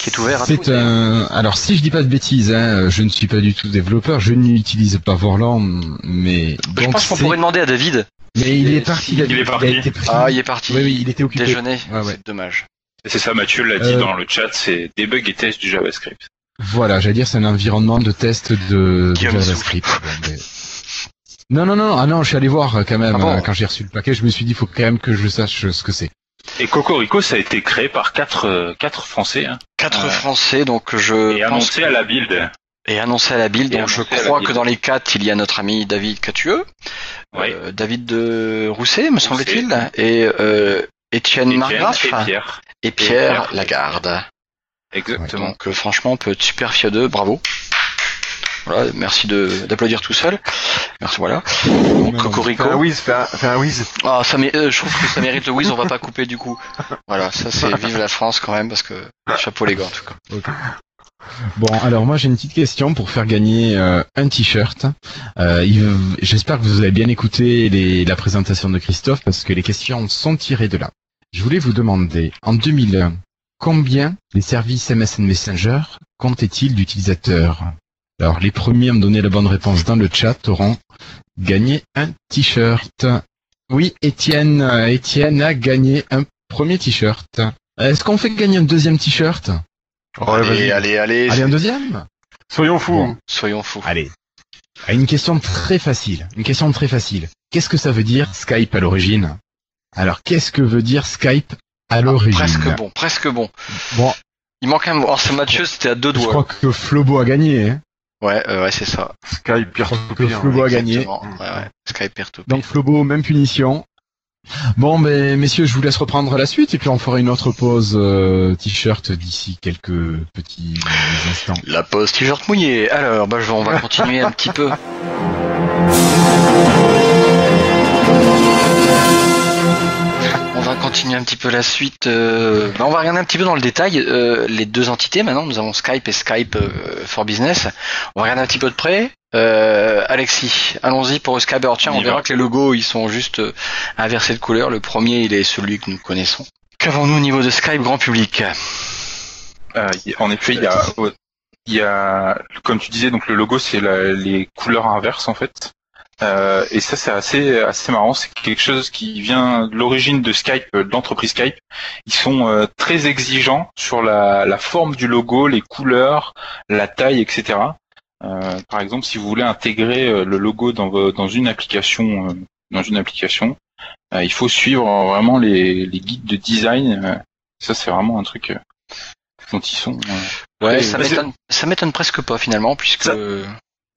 qui est ouvert à tous. un. Alors, si je dis pas de bêtises, hein, je ne suis pas du tout développeur. Je n'utilise pas Vorlon, mais Je donc pense qu'on pourrait demander à David. Mais il est parti. Il est parti. a été pris. Ah, il est parti. Oui, oui, il était occupé. Déjeuner. Ouais, ouais. C'est dommage. C'est ça, Mathieu l'a dit Euh. dans le chat, c'est debug et test du JavaScript. Voilà, j'allais dire c'est un environnement de test de, JavaScript. Mais- Non, non, non, ah non, je suis allé voir euh, quand même Ah bon euh, quand j'ai reçu le paquet. Je me suis dit, il faut quand même que je sache euh, ce que c'est. Et Cocorico, ça a été créé par quatre, euh, quatre Français hein, Quatre. Français, donc je et pense annoncé à la build. et annoncé à la build. Et Donc je crois que dans les quatre, il y a notre ami David Catueux, euh, David de Rousset, me semble-t-il, et euh, Étienne Margraff et Pierre. et Pierre Pierre. Lagarde. Exactement. Donc euh, franchement, on peut être super fier d'eux, bravo. Voilà, merci de d'applaudir tout seul. Merci, voilà. Donc Cocorico. Fais un whiz, fais un, fais un whiz. Ah, ça mé- euh, je trouve que ça mérite le whiz, on va pas couper du coup. Voilà, ça c'est vive la France quand même parce que chapeau les gars en tout cas. Bon, alors moi j'ai une petite question pour faire gagner euh, un t-shirt. Euh, il- J'espère que vous avez bien écouté les- la présentation de Christophe parce que les questions sont tirées de là. Je voulais vous demander, en 2001, combien les services MSN Messenger comptaient-ils d'utilisateurs? Alors les premiers à me donner la bonne réponse dans le chat auront gagné un t-shirt. Oui, Étienne, Étienne a gagné un premier t-shirt. Est-ce qu'on fait gagner un deuxième t-shirt? Vas-y. allez, allez, Allez, un deuxième? Soyons fous. Bon. soyons fous. Allez. Une question très facile. Une question très facile. Qu'est-ce que ça veut dire Skype à l'origine? Alors, qu'est-ce que veut dire Skype à l'origine Ah, Presque bon, presque bon. Bon, Il manque un mot. Alors c'est Mathieu, c'était à deux je doigts. crois que Flobo a gagné. hein. Ouais, euh, ouais, c'est ça. Skype, peer to que. Flobo a gagné. Ouais. Skype peer. Donc Flobo, même punition. Bon, ben messieurs, je vous laisse reprendre la suite et puis on fera une autre pause euh, t-shirt d'ici quelques petits instants. La pause t-shirt mouillé. Alors, bah, je on va continuer un petit peu. On va continuer un petit peu la suite. euh, bah, on va regarder un petit peu dans le détail euh, les deux entités. Maintenant, nous avons Skype et Skype euh, for Business. On va regarder un petit peu de près. Alexis, allons-y pour Skype. Alors tiens, On verra va. que les logos ils sont juste inversés de couleur. Le premier, il est celui que nous connaissons. Qu'avons-nous au niveau de Skype grand public? En effet, il y a, il y a, comme tu disais, donc le logo c'est les couleurs inverses en fait. Euh, et ça c'est assez assez marrant. C'est quelque chose qui vient de l'origine de Skype, euh, de l'entreprise Skype. Ils sont euh, très exigeants sur la, la forme du logo, les couleurs, la taille, etc. Euh, par exemple, si vous voulez intégrer euh, le logo dans, dans une application, euh, dans une application, euh, il faut suivre vraiment les, les guides de design. euh, ça c'est vraiment un truc euh, dont ils sont. euh, Ouais, ça m'étonne, ça m'étonne presque pas finalement, puisque Ça-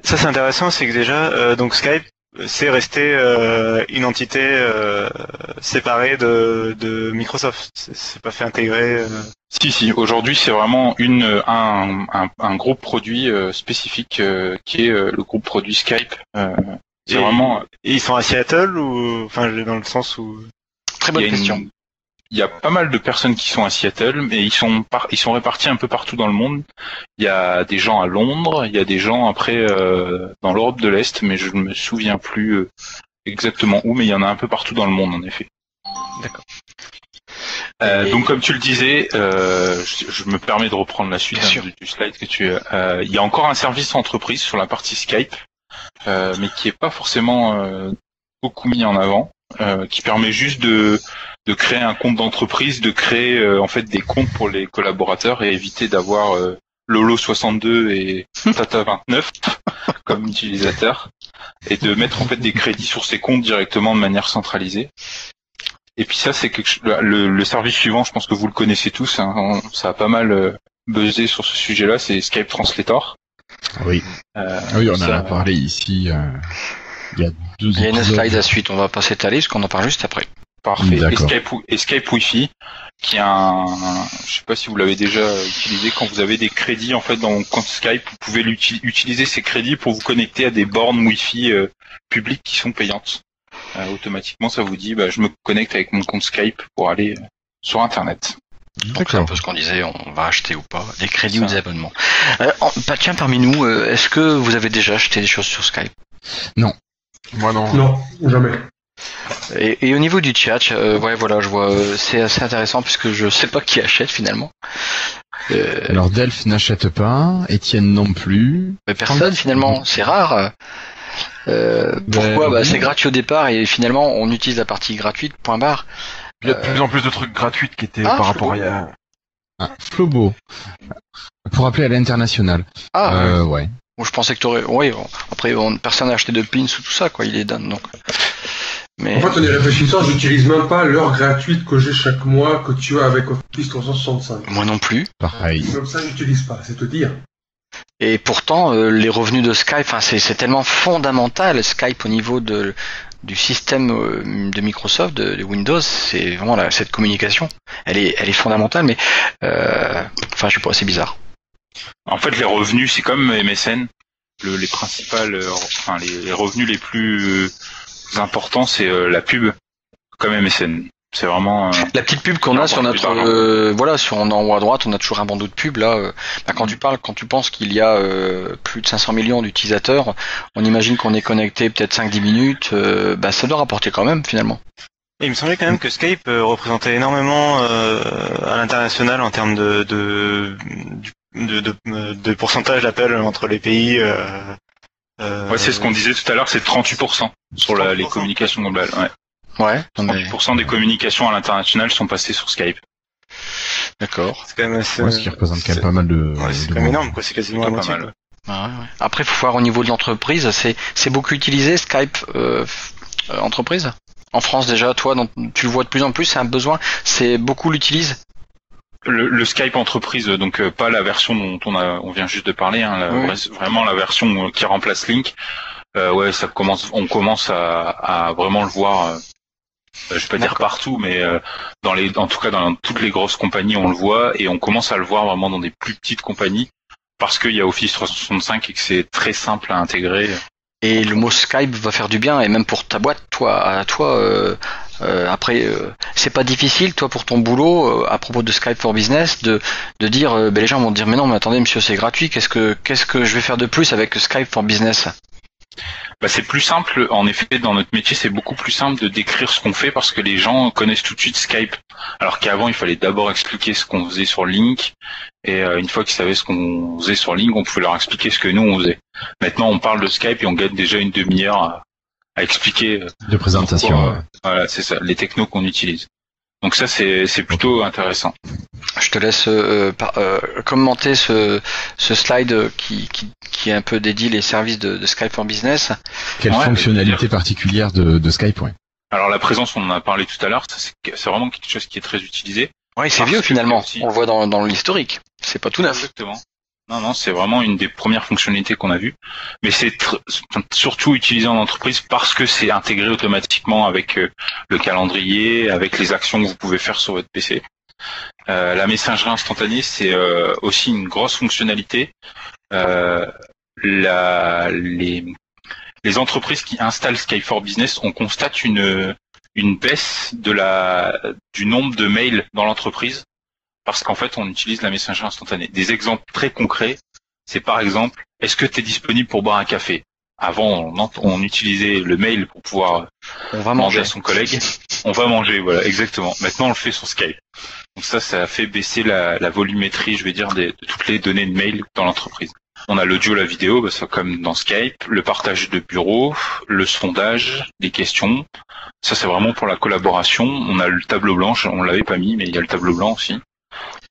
Ça c'est intéressant, c'est que déjà euh, donc Skype euh, c'est resté euh, une entité euh, séparée de, de Microsoft. C'est- pas fait intégrer. euh, Si, si. Aujourd'hui, c'est vraiment une un, un, un groupe produit euh, spécifique euh, qui est euh, le groupe produit Skype. Euh, c'est vraiment. Et ils sont à Seattle ou enfin dans le sens où très bonne une- question. Il y a pas mal de personnes qui sont à Seattle, mais ils sont par, ils sont répartis un peu partout dans le monde. Il y a des gens à Londres, il y a des gens après euh, dans l'Europe de l'Est, mais je ne me souviens plus euh, exactement où, mais il y en a un peu partout dans le monde en effet. D'accord. Euh, Et- donc comme tu le disais, euh, je, je me permets de reprendre la suite hein, du slide que tu. euh, il y a encore un service entreprise sur la partie Skype, euh, mais qui est pas forcément euh, beaucoup mis en avant, euh, qui permet juste de de créer un compte d'entreprise, de créer euh, en fait des comptes pour les collaborateurs et éviter d'avoir euh, Lolo 62 et Tata 29 comme utilisateur et de mettre en fait des crédits sur ces comptes directement de manière centralisée. Et puis ça c'est quelque chose- le, le service suivant, je pense que vous le connaissez tous, hein, on- ça a pas mal euh, buzzé sur ce sujet-là, c'est Skype Translator. Oui. Euh, Ah oui, on en ça- a parlé ici. euh, il y a deux Il y a une slide à suite, on va pas s'étaler, parce qu'on en parle juste après. Parfait. Et D'accord. Skype, et Skype Wi-Fi, qui est un, je sais pas si vous l'avez déjà utilisé, quand vous avez des crédits en fait dans mon compte Skype, vous pouvez utiliser ces crédits pour vous connecter à des bornes Wi-Fi euh, publiques qui sont payantes. Euh, automatiquement, ça vous dit, bah, je me connecte avec mon compte Skype pour aller euh, sur Internet. Donc c'est un peu ce qu'on disait, on va acheter ou pas, des crédits ou des abonnements. Euh, en- bah, tiens, parmi nous, euh, est-ce que vous avez déjà acheté des choses sur Skype? Moi non. Non, jamais. et, et au niveau du chat, euh, ouais, voilà, je vois, euh, c'est assez intéressant puisque je sais pas qui achète finalement. Euh, Alors Delph n'achète pas, Étienne non plus. mais personne finalement, c'est rare. Euh, pourquoi? Ben, bah. C'est gratuit au départ et finalement on utilise la partie gratuite, point barre. Il y a de plus en plus de trucs gratuits qui étaient Ah, par rapport à, Ah, Flobo. Pour appeler à l'international. Ah. Euh, ouais. Bon, je pensais que t'aurais. Oui, bon, après, on- personne n'a acheté de pins ou tout ça, quoi. Il est done, donc. Mais. En fait, en y réfléchissant, j'utilise même pas l'heure gratuite que j'ai chaque mois que tu as avec Office 365. Moi non plus. Pareil. Comme ça, j'utilise pas, c'est te dire. Et pourtant, euh, les revenus de Skype, enfin, c'est c'est tellement fondamental, Skype au niveau de, du système euh, de Microsoft, de, de Windows, c'est vraiment cette communication. Elle est, elle est fondamentale, mais euh, enfin, je sais pas, c'est bizarre. En fait, les revenus, c'est comme MSN. Le, les principales, euh, enfin les, les revenus les plus euh, importants, c'est euh, la pub, comme MSN. C'est vraiment. euh, La petite pub qu'on a sur notre, d'argent. euh, voilà, sur en haut à droite, on a toujours un bandeau de pub là. euh, bah, quand tu parles, quand tu penses qu'il y a euh, plus de 500 millions d'utilisateurs, on imagine qu'on est connecté peut-être 5-10 minutes. euh, bah, ça doit rapporter quand même finalement. Et il me semblait quand même que Skype euh, représentait énormément euh, à l'international en termes de de, du- de, de, de pourcentage d'appels entre les pays. Euh, euh, Ouais, c'est ce qu'on disait tout à l'heure, c'est 38% sur la- les 38%. communications globales. Ouais. Ouais. non, mais- 38% des communications à l'international sont passées sur Skype. D'accord. C'est quand même assez. Ouais, ce qui représente quand même pas mal de. Ouais, c'est de quand même énorme, quoi. C'est quasiment Pas moitié. mal. quoi. Ah ouais, ouais. Après, faut voir au niveau de l'entreprise, c'est c'est beaucoup utilisé Skype euh, euh, entreprise? En France déjà, toi, donc, tu le vois de plus en plus, c'est un besoin, c'est beaucoup l'utilisent. Le, le Skype entreprise, donc euh, pas la version dont on, a, on vient juste de parler, hein, la- Oui. vra- vraiment la version euh, qui remplace Link. Euh, ouais, ça commence, on commence à, à vraiment le voir. euh, je vais pas dire partout, mais euh, dans les, en tout cas dans toutes les grosses compagnies, on le voit et on commence à le voir vraiment dans des plus petites compagnies parce qu'il y a Office 365 et que c'est très simple à intégrer. Et le mot Skype va faire du bien, et même pour ta boîte, toi, à toi. euh, euh, après, euh, c'est pas difficile, toi, pour ton boulot, euh, à propos de Skype for Business, de de dire, euh, ben, les gens vont dire, mais non, mais attendez, monsieur, c'est gratuit. Qu'est-ce que qu'est-ce que je vais faire de plus avec Skype for Business? Bah, c'est plus simple, en effet, dans notre métier, c'est beaucoup plus simple de décrire ce qu'on fait parce que les gens connaissent tout de suite Skype. Alors qu'avant, il fallait d'abord expliquer ce qu'on faisait sur Link. Et euh, une fois qu'ils savaient ce qu'on faisait sur Link, on pouvait leur expliquer ce que nous, on faisait. Maintenant, on parle de Skype et on gagne déjà une demi-heure à, expliquer euh, De présentation. pourquoi, ouais. voilà, c'est ça, les technos qu'on utilise. Donc ça, c'est c'est plutôt intéressant. Je te laisse euh, par- euh, commenter ce, ce slide euh, qui, qui, qui est un peu dédié les services de, de Skype for Business. Quelle Ouais, fonctionnalité particulière de, de Skype, ouais. Alors la présence, on en a parlé tout à l'heure, ça, c'est c'est vraiment quelque chose qui est très utilisé. Oui, c'est Parce vieux finalement. aussi- On le voit dans, dans l'historique. C'est pas tout neuf. Exactement. Non, non, c'est vraiment une des premières fonctionnalités qu'on a vues. Mais c'est surtout utilisé en entreprise parce que c'est intégré automatiquement avec euh, le calendrier, avec les actions que vous pouvez faire sur votre PC. Euh, la messagerie instantanée, c'est euh, aussi une grosse fonctionnalité. Euh, la- les, les entreprises qui installent Skype for Business, on constate une, une baisse de la, du nombre de mails dans l'entreprise parce qu'en fait, on utilise la messagerie instantanée. Des exemples très concrets, c'est par exemple, est-ce que tu es disponible pour boire un café? Avant, on, utilisait le mail pour pouvoir On va manger à son collègue. On va manger, voilà, exactement. Maintenant, on le fait sur Skype. Donc ça, ça a fait baisser la, la volumétrie, je vais dire, des- de toutes les données de mail dans l'entreprise. On a l'audio, la vidéo, bah, ça comme dans Skype, le partage de bureau, le sondage, les questions. Ça, c'est vraiment pour la collaboration. On a le tableau blanc, on l'avait pas mis, mais il y a le tableau blanc aussi.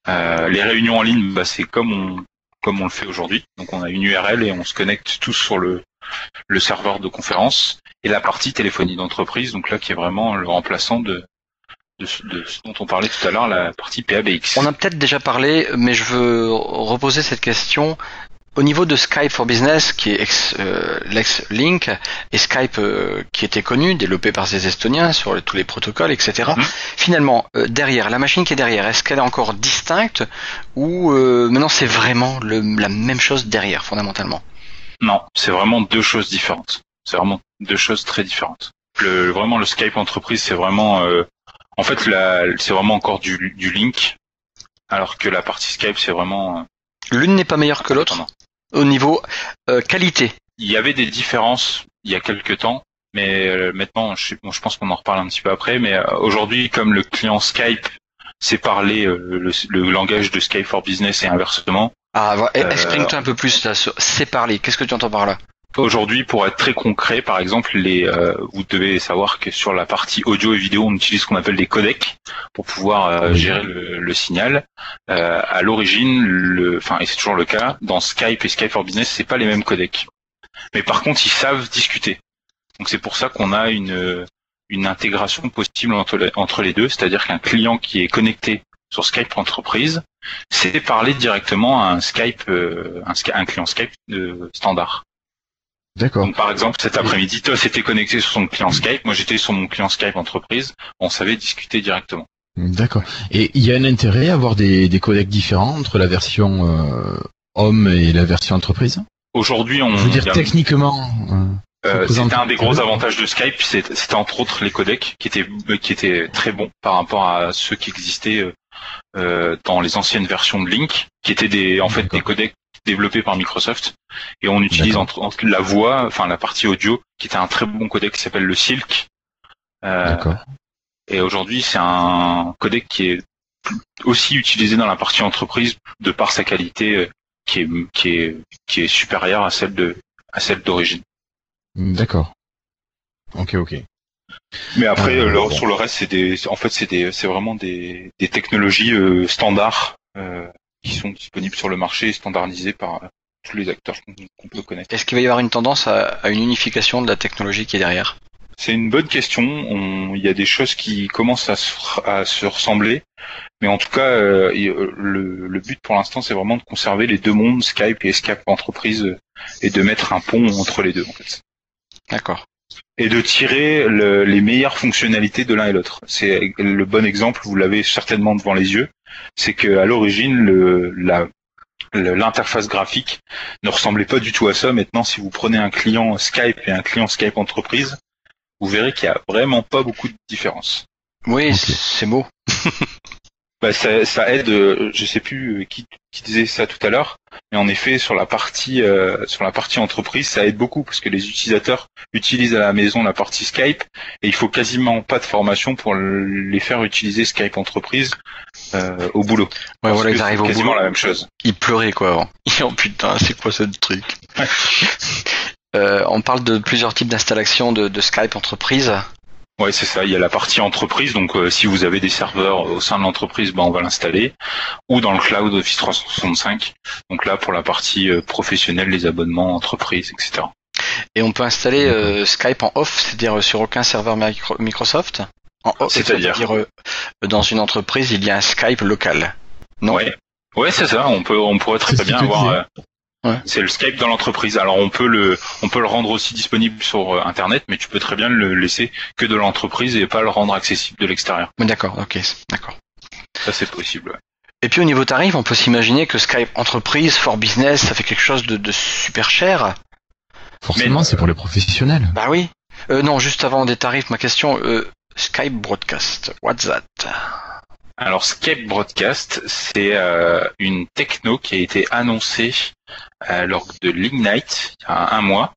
Euh, les réunions en ligne, bah, c'est comme on comme on le fait aujourd'hui. Donc on a une URL et on se connecte tous sur le le serveur de conférence et la partie téléphonie d'entreprise, donc là qui est vraiment le remplaçant de de, de ce dont on parlait tout à l'heure, la partie PABX. On a peut-être déjà parlé, mais je veux reposer cette question. Au niveau de Skype for Business, qui est ex, euh, l'ex-Link, et Skype euh, qui était connu, développé par ces Estoniens sur tous les protocoles, etc. Mhm. Finalement, euh, derrière, la machine qui est derrière, est-ce qu'elle est encore distincte ou euh, maintenant c'est vraiment le, la même chose derrière, fondamentalement? Non, c'est vraiment deux choses différentes. C'est vraiment deux choses très différentes. Le, vraiment le Skype entreprise, c'est vraiment, euh, en fait, la, c'est vraiment encore du, du link, alors que la partie Skype, c'est vraiment. euh, L'une n'est pas meilleure que l'autre? Au niveau euh, qualité. Il y avait des différences il y a quelques temps, mais euh, maintenant, je, sais- bon, je pense qu'on en reparle un petit peu après. Mais euh, aujourd'hui, comme le client Skype sait parler le, le langage de Skype for Business et inversement, Ah, Euh, exprime-toi un peu plus là, sur c'est parler. Qu'est-ce que tu entends par là? Aujourd'hui, pour être très concret, par exemple, les, euh, vous devez savoir que sur la partie audio et vidéo, on utilise ce qu'on appelle des codecs pour pouvoir euh, gérer le, le signal. Euh, à l'origine, le, enfin, et c'est toujours le cas, dans Skype et Skype for Business, c'est pas les mêmes codecs. Mais par contre, ils savent discuter. Donc c'est pour ça qu'on a une une intégration possible entre les, entre les deux, c'est-à-dire qu'un client qui est connecté sur Skype entreprise, c'est parler directement à un Skype, euh, un, un client Skype de standard. D'accord. Donc par exemple, cet après-midi, Toss était connecté sur son client Skype, moi j'étais sur mon client Skype entreprise, on savait discuter directement. D'accord. Et il y a un intérêt à avoir des, des codecs différents entre la version euh, homme et la version entreprise? Aujourd'hui, on Je veux dire a- techniquement. euh, Euh, c'était un des gros avantages de Skype, c'est- c'était entre autres les codecs qui étaient qui étaient très bons par rapport à ceux qui existaient euh, euh, dans les anciennes versions de Link, qui étaient des en fait des codecs développés par Microsoft. Et on utilise entre, entre la voix, enfin la partie audio, qui était un très bon codec qui s'appelle le Silk. Euh, D'accord. et aujourd'hui, c'est un codec qui est aussi utilisé dans la partie entreprise de par sa qualité euh, qui est qui est qui est supérieure à celle de à celle d'origine. D'accord. Ok, ok. Mais après, le- bon. sur le reste, c'est des, en fait, c'est des, c'est vraiment des, des technologies euh, standards euh, qui sont disponibles sur le marché, et standardisées par euh, tous les acteurs qu'on peut connaître. Est-ce qu'il va y avoir une tendance à, à une unification de la technologie qui est derrière? C'est une bonne question. On- Il y a des choses qui commencent à se, à se ressembler, mais en tout cas, euh, euh, le, le but pour l'instant, c'est vraiment de conserver les deux mondes, Skype et Skype entreprise, et de mettre un pont entre les deux, en fait. D'accord. et de tirer le- les meilleures fonctionnalités de l'un et l'autre. C'est le bon exemple, vous l'avez certainement devant les yeux, c'est que à l'origine le la le- l'interface graphique ne ressemblait pas du tout à ça. Maintenant, si vous prenez un client Skype et un client Skype entreprise, vous verrez qu'il y a vraiment pas beaucoup de différence. Oui, c'est beau. Bah, ça, ça aide. euh, Je sais plus euh, qui, qui disait ça tout à l'heure, mais en effet sur la partie euh, sur la partie entreprise, ça aide beaucoup parce que les utilisateurs utilisent à la maison la partie Skype et il faut quasiment pas de formation pour les faire utiliser Skype entreprise euh, au boulot. Ouais, Parce voilà, ils arrivent au boulot. la même chose. Il pleurait quoi avant. Oh putain, c'est quoi ce truc? Euh, On parle de plusieurs types d'installation de, de Skype entreprise. Ouais, c'est ça. Il y a la partie entreprise. Donc, euh, si vous avez des serveurs au sein de l'entreprise, ben, on va l'installer. Ou dans le cloud Office 365. Donc là, pour la partie professionnelle, les abonnements, entreprise, etc. Et on peut installer Skype en off, c'est-à-dire sur aucun serveur micro- Microsoft? C'est-à-dire euh, dans une entreprise, il y a un Skype local. Non. Ouais. Ouais, c'est ça. On peut, on pourrait très bien avoir. euh, Ouais. C'est le Skype dans l'entreprise. Alors on peut le, on peut le rendre aussi disponible sur euh, Internet, mais tu peux très bien le laisser que de l'entreprise et pas le rendre accessible de l'extérieur. Mais D'accord, ok, d'accord. Ça c'est possible. ouais. Et puis au niveau tarif, on peut s'imaginer que Skype entreprise, for business, ça fait quelque chose de, de super cher. Forcément, Mais- c'est pour les professionnels. Bah oui. Euh, non, juste avant des tarifs, ma question, euh, Skype Broadcast, what's that? Alors Skype Broadcast, c'est euh, une techno qui a été annoncée euh, lors de l'Ignite il y a un mois.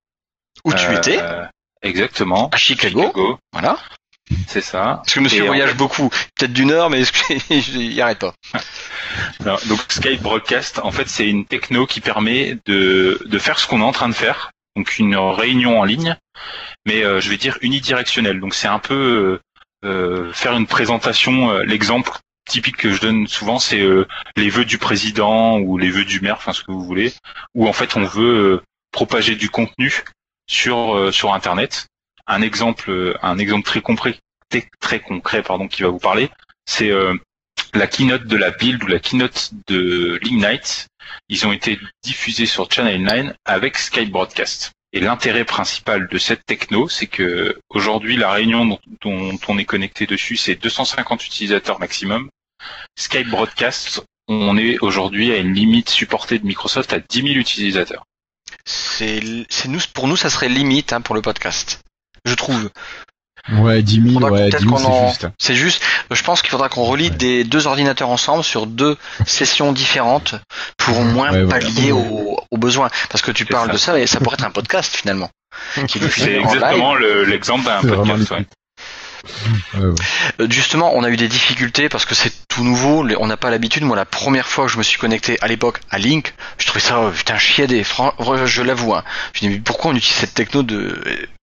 Où tu Euh, étais? Exactement. À Chicago. Voilà. C'est ça. Parce que monsieur Et voyage beaucoup, peut-être d'une heure, mais il arrête pas? Alors, donc Skype Broadcast, en fait, c'est une techno qui permet de, de faire ce qu'on est en train de faire, donc une réunion en ligne, mais euh, je vais dire unidirectionnelle. Donc c'est un peu euh, euh, faire une présentation. L'exemple typique que je donne souvent, c'est les vœux du président ou les vœux du maire, enfin ce que vous voulez, où en fait on veut propager du contenu sur sur Internet. Un exemple, un exemple très concret, très, concret, pardon, qui va vous parler, c'est la keynote de la build ou la keynote de l'Ignite, ils ont été diffusés sur Channel 9 avec Skype Broadcast. Et l'intérêt principal de cette techno, c'est que aujourd'hui, la réunion dont, on est connecté dessus, c'est 250 utilisateurs maximum. Skype Broadcast, on est aujourd'hui à une limite supportée de Microsoft à 10 000 utilisateurs. C'est, pour nous, ça serait limite hein, pour le podcast. Je trouve. Ouais, 10 000, Faudra ouais, peut-être 10 000, qu'on en- c'est juste. C'est juste, je pense qu'il faudra qu'on relie Ouais. des deux ordinateurs ensemble sur deux sessions différentes pour au moins Ouais, voilà. pallier aux, aux besoins. Parce que tu parles ça. de ça et ça pourrait être un podcast finalement. C'est exactement le- l'exemple d'un podcast. ouais. Ouais. Euh, Justement, on a eu des difficultés parce que c'est tout nouveau, on n'a pas l'habitude. Moi, la première fois que je me suis connecté à l'époque à Link, je trouvais ça euh, putain chiadé. Fran- vrai, Je l'avoue. Hein. Je me dis mais pourquoi on utilise cette techno de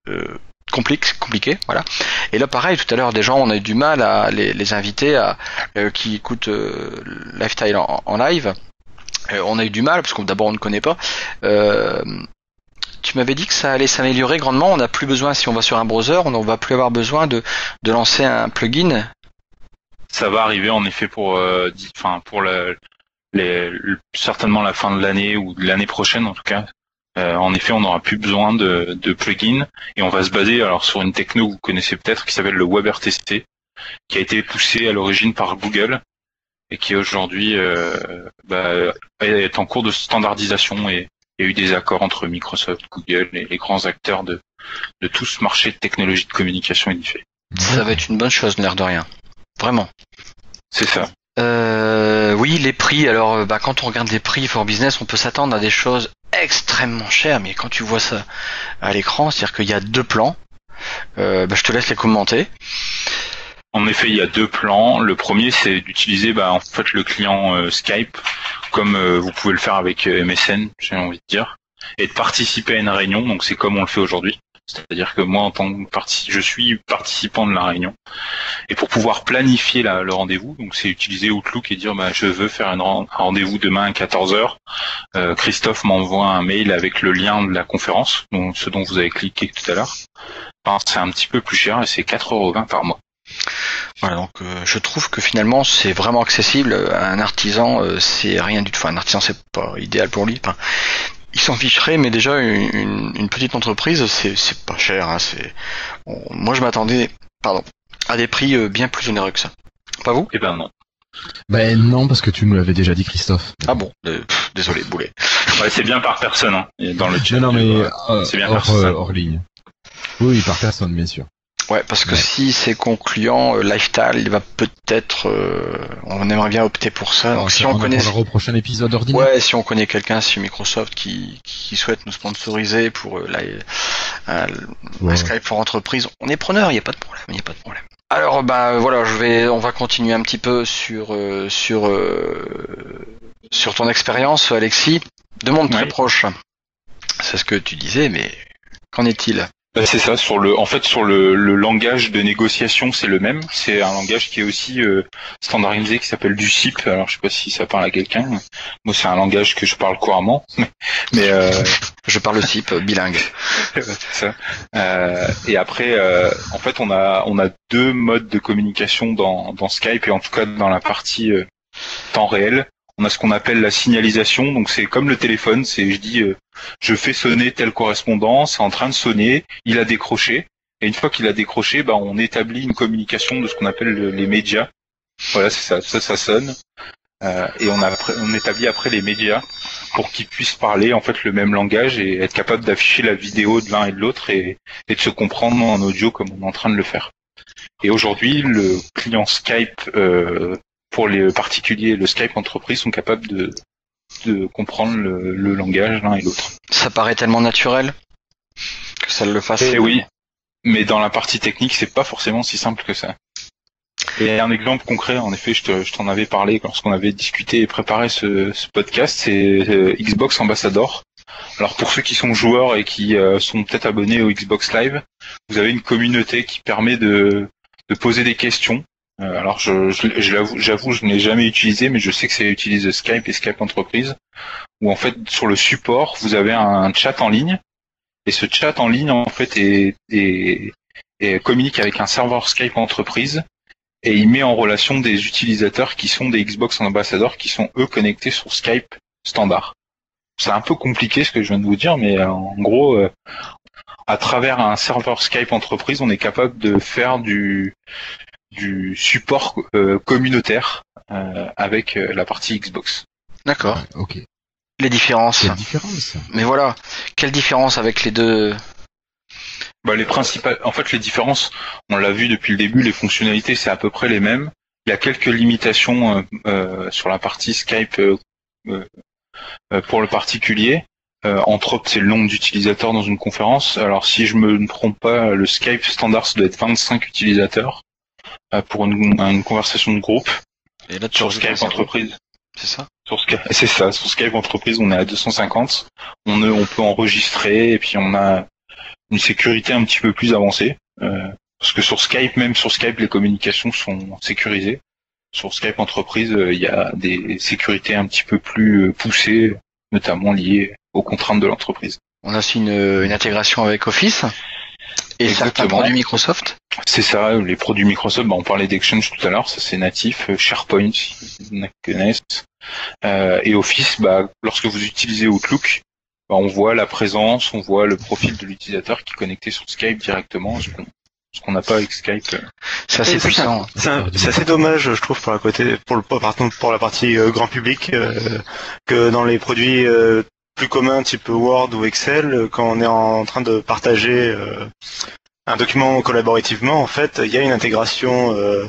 euh, compliqué, compliqué, voilà. Et là, pareil, tout à l'heure, des gens, on a eu du mal à les, inviter à euh, qui écoutent euh, Lifestyle en, live. Euh, on a eu du mal parce que d'abord on ne connaît pas. Euh, tu m'avais dit que ça allait s'améliorer grandement. On n'a plus besoin, si on va sur un browser, on ne va plus avoir besoin de, de lancer un plugin. Ça va arriver en effet pour, euh, enfin pour la- les, le- certainement la fin de l'année ou l'année prochaine en tout cas. Euh, en effet, on n'aura plus besoin de, de plugins et on va se baser alors sur une techno que vous connaissez peut-être qui s'appelle le WebRTC, qui a été poussé à l'origine par Google et qui aujourd'hui euh, bah, est en cours de standardisation et il y a eu des accords entre Microsoft, Google et les grands acteurs de, de tout ce marché de technologie de communication unifiée. Ça va être une bonne chose, l'air de rien. Vraiment. C'est ça. Euh, oui, les prix. Alors, bah, quand on regarde les prix for business, on peut s'attendre à des choses extrêmement chères. Mais quand tu vois ça à l'écran, c'est-à-dire qu'il y a deux plans. Euh, bah, je te laisse les commenter. En effet, il y a deux plans. Le premier, c'est d'utiliser bah, en fait le client euh, Skype, comme euh, vous pouvez le faire avec MSN, j'ai envie de dire, et de participer à une réunion. Donc c'est comme on le fait aujourd'hui. C'est-à-dire que moi, en tant que je suis participant de la réunion. Et pour pouvoir planifier la- le rendez-vous, donc c'est utiliser Outlook et dire bah, je veux faire un ren- un rendez-vous demain à 14h. Euh, Christophe m'envoie un mail avec le lien de la conférence, donc ce dont vous avez cliqué tout à l'heure. Enfin, c'est un petit peu plus cher et c'est 4,20€ par mois. Voilà, donc euh, je trouve que finalement c'est vraiment accessible. Un artisan, euh, c'est rien du tout. Un artisan, c'est pas idéal pour lui. Il s'en ficherait, mais déjà une, une- une petite entreprise, c'est c'est pas cher. hein, c'est moi je m'attendais, pardon, à des prix euh, bien plus onéreux que ça. Pas vous? Eh ben non. Ben non, parce que tu nous l'avais déjà dit, Christophe. Ah bon, euh, pff, désolé, boulet. Ouais, c'est bien par personne, hein, dans le chat. Non, non, mais euh, c'est bien hors, ligne. Oui, oui, par personne, bien sûr. Ouais, parce que Ouais. si c'est concluant, euh, Lifestyle, il va peut-être, euh, on aimerait bien opter pour ça. Donc si on connaît, au prochain épisode ordinaire. ouais, si on connaît quelqu'un sur Microsoft qui, qui souhaite nous sponsoriser pour euh, la, Ouais. un Skype for entreprise, on est preneur, il n'y a pas de problème, il y a pas de problème. Alors bah voilà, je vais, on va continuer un petit peu sur euh, sur euh, sur ton expérience, Alexis, de monde très Oui. proche. C'est ce que tu disais, mais qu'en est-il? C'est ça. Sur le, en fait, sur le, le langage de négociation, c'est le même. C'est un langage qui est aussi euh, standardisé, qui s'appelle du SIP. Alors, je sais pas si ça parle à quelqu'un. Moi, c'est un langage que je parle couramment, mais euh, Je parle euh, bilingue. Ça. Euh, et après, euh, en fait, on a on a deux modes de communication dans, dans Skype et en tout cas dans la partie euh, temps réel. On a ce qu'on appelle la signalisation. Donc c'est comme le téléphone. C'est je dis euh, je fais sonner tel correspondant, c'est en train de sonner, il a décroché. Et une fois qu'il a décroché, bah, on établit une communication de ce qu'on appelle le- les médias. Voilà, c'est ça, ça, sonne. Euh, et on, a, on établit après les médias pour qu'ils puissent parler en fait le même langage et être capable d'afficher la vidéo de l'un et de l'autre et, et de se comprendre en audio comme on est en train de le faire. Et aujourd'hui, le client Skype euh, pour les particuliers, et le Skype entreprise sont capables de, de comprendre le, le langage l'un et l'autre. Ça paraît tellement naturel que ça le fasse. Et oui, mais dans la partie technique, c'est pas forcément si simple que ça. Et un exemple concret, en effet, je te- je t'en avais parlé lorsqu'on avait discuté et préparé ce, ce podcast, c'est euh, Xbox Ambassador. Alors pour ceux qui sont joueurs et qui euh, sont peut-être abonnés au Xbox Live, vous avez une communauté qui permet de, de poser des questions. Euh, alors je, je, l'avoue, j'avoue, je n'ai jamais utilisé, mais je sais que ça utilise Skype et Skype Entreprise, où en fait sur le support, vous avez un chat en ligne et ce chat en ligne, en fait, est- communique avec un serveur Skype entreprise et il met en relation des utilisateurs qui sont des Xbox ambassadeurs qui sont eux connectés sur Skype standard. C'est un peu compliqué ce que je viens de vous dire, mais euh, en gros, euh, à travers un serveur Skype entreprise, on est capable de faire du, du support euh, communautaire euh, avec euh, la partie Xbox. D'accord. Ok. Les différences. Quelle différence Mais voilà, quelle différence avec les deux? Bah, les principales, en fait, les différences, on l'a vu depuis le début, les fonctionnalités, c'est à peu près les mêmes. Il y a quelques limitations euh, euh, sur la partie Skype euh, euh, euh, pour le particulier. Euh, entre c'est le nombre d'utilisateurs dans une conférence. Alors si je me trompe pas, le Skype standard ça doit être 25 utilisateurs pour une, une conversation de groupe Et là, tu sur Skype entreprise. C'est ça? Sur Skype, c'est ça. Sur Skype entreprise, on est à 250. On, on peut enregistrer et puis on a une sécurité un petit peu plus avancée. Euh, parce que sur Skype, même sur Skype, les communications sont sécurisées. Sur Skype entreprise, euh, il y a des sécurités un petit peu plus euh, poussées, notamment liées aux contraintes de l'entreprise. On a aussi une, une intégration avec Office? Et certains Exactement. produits Microsoft. C'est ça, les produits Microsoft, bah, on parlait d'Exchange tout à l'heure, ça c'est natif, euh, SharePoint, si vous connaissez, euh, et Office, bah, lorsque vous utilisez Outlook, bah, on voit la présence, on voit le profil de l'utilisateur qui est connecté sur Skype directement, ce qu'on ce qu'on n'a pas avec Skype. C'est assez puissant. C'est assez dommage, je trouve, pour la côté, pour le pour la partie euh, grand public, euh, que dans les produits euh, plus communs, type Word ou Excel, quand on est en train de partager euh, un document collaborativement, en fait, il y a une intégration euh,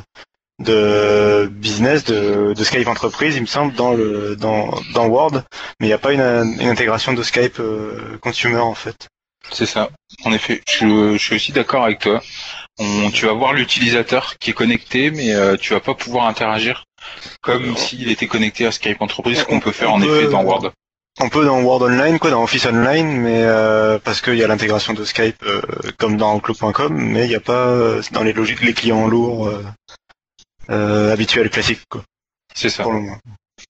de business de, de Skype entreprise, il me semble, dans le dans, dans Word, mais il n'y a pas une, une intégration de Skype euh, consumer en fait. C'est ça. En effet, je, je suis aussi d'accord avec toi. On, tu vas voir l'utilisateur qui est connecté, mais euh, tu vas pas pouvoir interagir comme s'il était connecté à Skype entreprise, ce qu'on peut faire en peut- effet dans Word. On peut dans Word Online, quoi, dans Office Online, mais euh, parce qu'il y a l'intégration de Skype euh, comme dans Outlook.com, mais il n'y a pas euh, dans les logiques les clients lourds euh, euh, habituels classiques, quoi, C'est ça. pour le moment.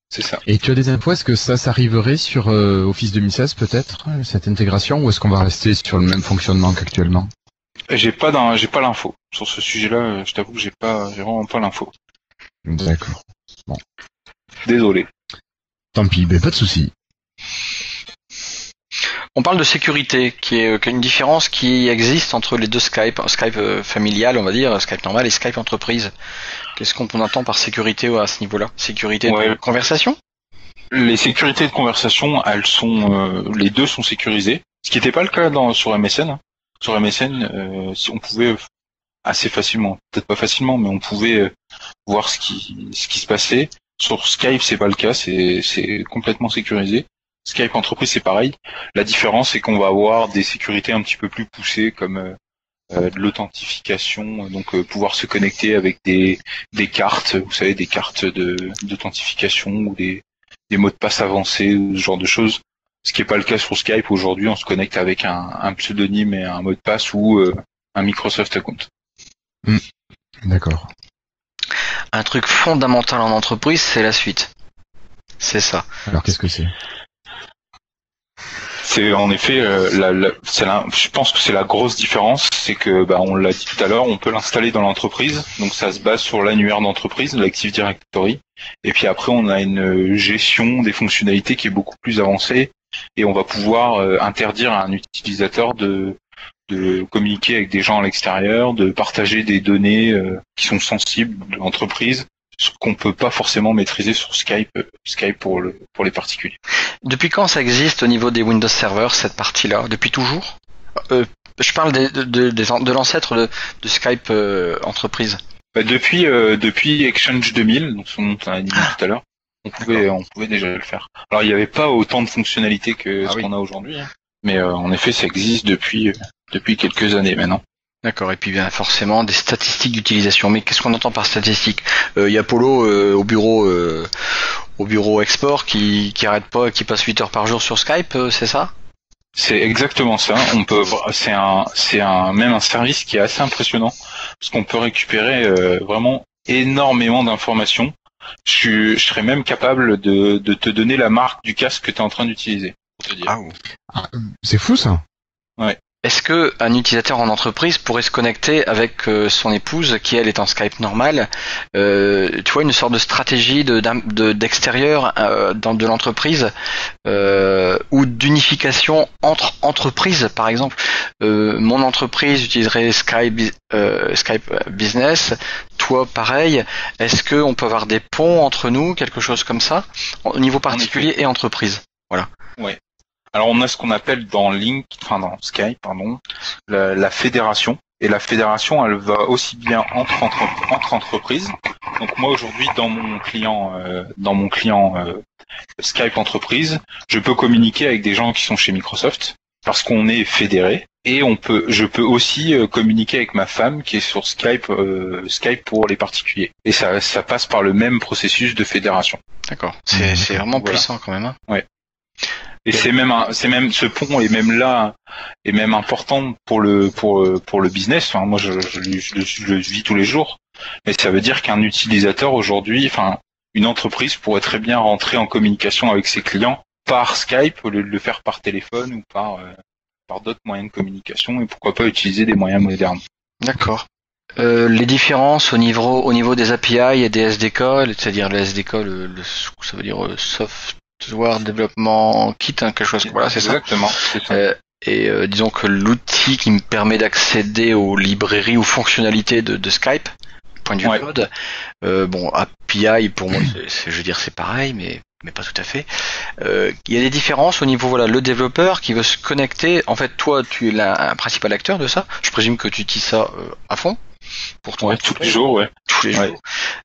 C'est ça. Et tu as des infos, est-ce que ça s'arriverait sur euh, Office 2016 peut-être, cette intégration, ou est-ce qu'on va rester sur le même fonctionnement qu'actuellement? J'ai pas d'in- j'ai pas l'info sur ce sujet-là. Je t'avoue que j'ai pas, j'ai vraiment pas l'info. D'accord. Désolé. Tant pis, ben pas de souci. On parle de sécurité, qui est, est une différence qui existe entre les deux Skype, Skype euh, familial, on va dire, Skype normal et Skype entreprise. Qu'est-ce qu'on entend par sécurité à ce niveau-là? Sécurité de conversation? Les sécurités de conversation, elles sont, euh, les deux sont sécurisées. Ce qui n'était pas le cas dans, sur MSN. hein. Sur MSN, euh, on pouvait assez facilement, peut-être pas facilement, mais on pouvait euh, voir ce qui, ce qui se passait. Sur Skype, c'est pas le cas, c'est complètement sécurisé. Skype entreprise, c'est pareil. La différence, c'est qu'on va avoir des sécurités un petit peu plus poussées, comme euh, euh, de l'authentification, donc euh, pouvoir se connecter avec des, des cartes, vous savez, des cartes de, d'authentification ou des, des mots de passe avancés ou ce genre de choses. Ce qui n'est pas le cas sur Skype aujourd'hui, on se connecte avec un, un pseudonyme et un mot de passe ou euh, un Microsoft account. D'accord. Un truc fondamental en entreprise, c'est la suite. C'est ça. Alors qu'est-ce que c'est? C'est en effet, euh, je pense que c'est la grosse différence, c'est que bah, on l'a dit tout à l'heure, on peut l'installer dans l'entreprise, donc ça se base sur l'annuaire d'entreprise, l'Active Directory, et puis après on a une gestion des fonctionnalités qui est beaucoup plus avancée, et on va pouvoir euh, interdire à un utilisateur de de communiquer avec des gens à l'extérieur, de partager des données euh, qui sont sensibles de l'entreprise, ce qu'on peut pas forcément maîtriser sur Skype, euh, Skype pour le pour les particuliers. Depuis quand ça existe au niveau des Windows Server, cette partie-là? Depuis toujours? Euh, Je parle de, de, an- de l'ancêtre de, de Skype euh, entreprise. Bah, depuis euh, depuis Exchange 2000, donc ce dont on a dit tout à l'heure, on pouvait on pouvait déjà le faire. Alors il n'y avait pas autant de fonctionnalités que Ah ce oui. qu'on a aujourd'hui, hein. mais euh, en effet ça existe depuis euh, depuis quelques années maintenant. D'accord, et puis bien forcément des statistiques d'utilisation. Mais qu'est-ce qu'on entend par statistiques Euh, Il y a Polo euh, au bureau euh, au bureau export qui, qui arrête pas, qui passe 8 heures par jour sur Skype, euh, c'est ça? C'est exactement ça. On peut c'est un c'est un même un service qui est assez impressionnant parce qu'on peut récupérer euh, vraiment énormément d'informations. Je, suis- je serais même capable de, de te donner la marque du casque que tu es en train d'utiliser. Ah, C'est fou ça Est-ce que un utilisateur en entreprise pourrait se connecter avec euh, son épouse qui elle est en Skype normal euh, Tu vois une sorte de stratégie de d'am- de- d'extérieur euh, dans de l'entreprise euh, ou d'unification entre entreprises par exemple? Euh, mon entreprise utiliserait Skype euh, Skype Business. Toi pareil. Est-ce que on peut avoir des ponts entre nous, quelque chose comme ça, au niveau particulier et entreprise? Alors on a ce qu'on appelle dans Link, enfin dans Skype, pardon, la, la fédération. Et la fédération, elle va aussi bien entre, entre, entre entreprises Donc moi aujourd'hui dans mon client, euh, dans mon client euh, Skype entreprise, je peux communiquer avec des gens qui sont chez Microsoft parce qu'on est fédéré et on peut, je peux aussi euh, communiquer avec ma femme qui est sur Skype, euh, Skype pour les particuliers. Et ça, ça passe par le même processus de fédération. D'accord. C'est c'est vraiment Voilà. puissant quand même. hein. Et c'est même, c'est même ce pont est même là, est même important pour le pour pour le business. Enfin, moi, je, le- vis tous les jours. Mais ça veut dire qu'un utilisateur aujourd'hui, enfin, une entreprise pourrait très bien rentrer en communication avec ses clients par Skype au lieu de le faire par téléphone ou par euh, par d'autres moyens de communication et pourquoi pas utiliser des moyens modernes. D'accord. Euh, les différences au niveau au niveau des API et des SDK, c'est-à-dire le SDK, le, le- ça veut dire euh, Software Development Kit, hein, quelque chose. Voilà, c'est ça. Exactement. Euh, et euh, disons que l'outil qui me permet d'accéder aux librairies ou fonctionnalités de, de Skype, point de vue Ouais. code, euh, bon API pour moi, c'est- c'est- je veux dire c'est pareil, mais mais pas tout à fait. Euh, Il y a des différences au niveau voilà le développeur qui veut se connecter. En fait, toi, tu es la- un principal acteur de ça. Je présume que tu utilises ça euh, à fond pour ton Ouais, tous les jours, ouais. tous les Ouais. jours.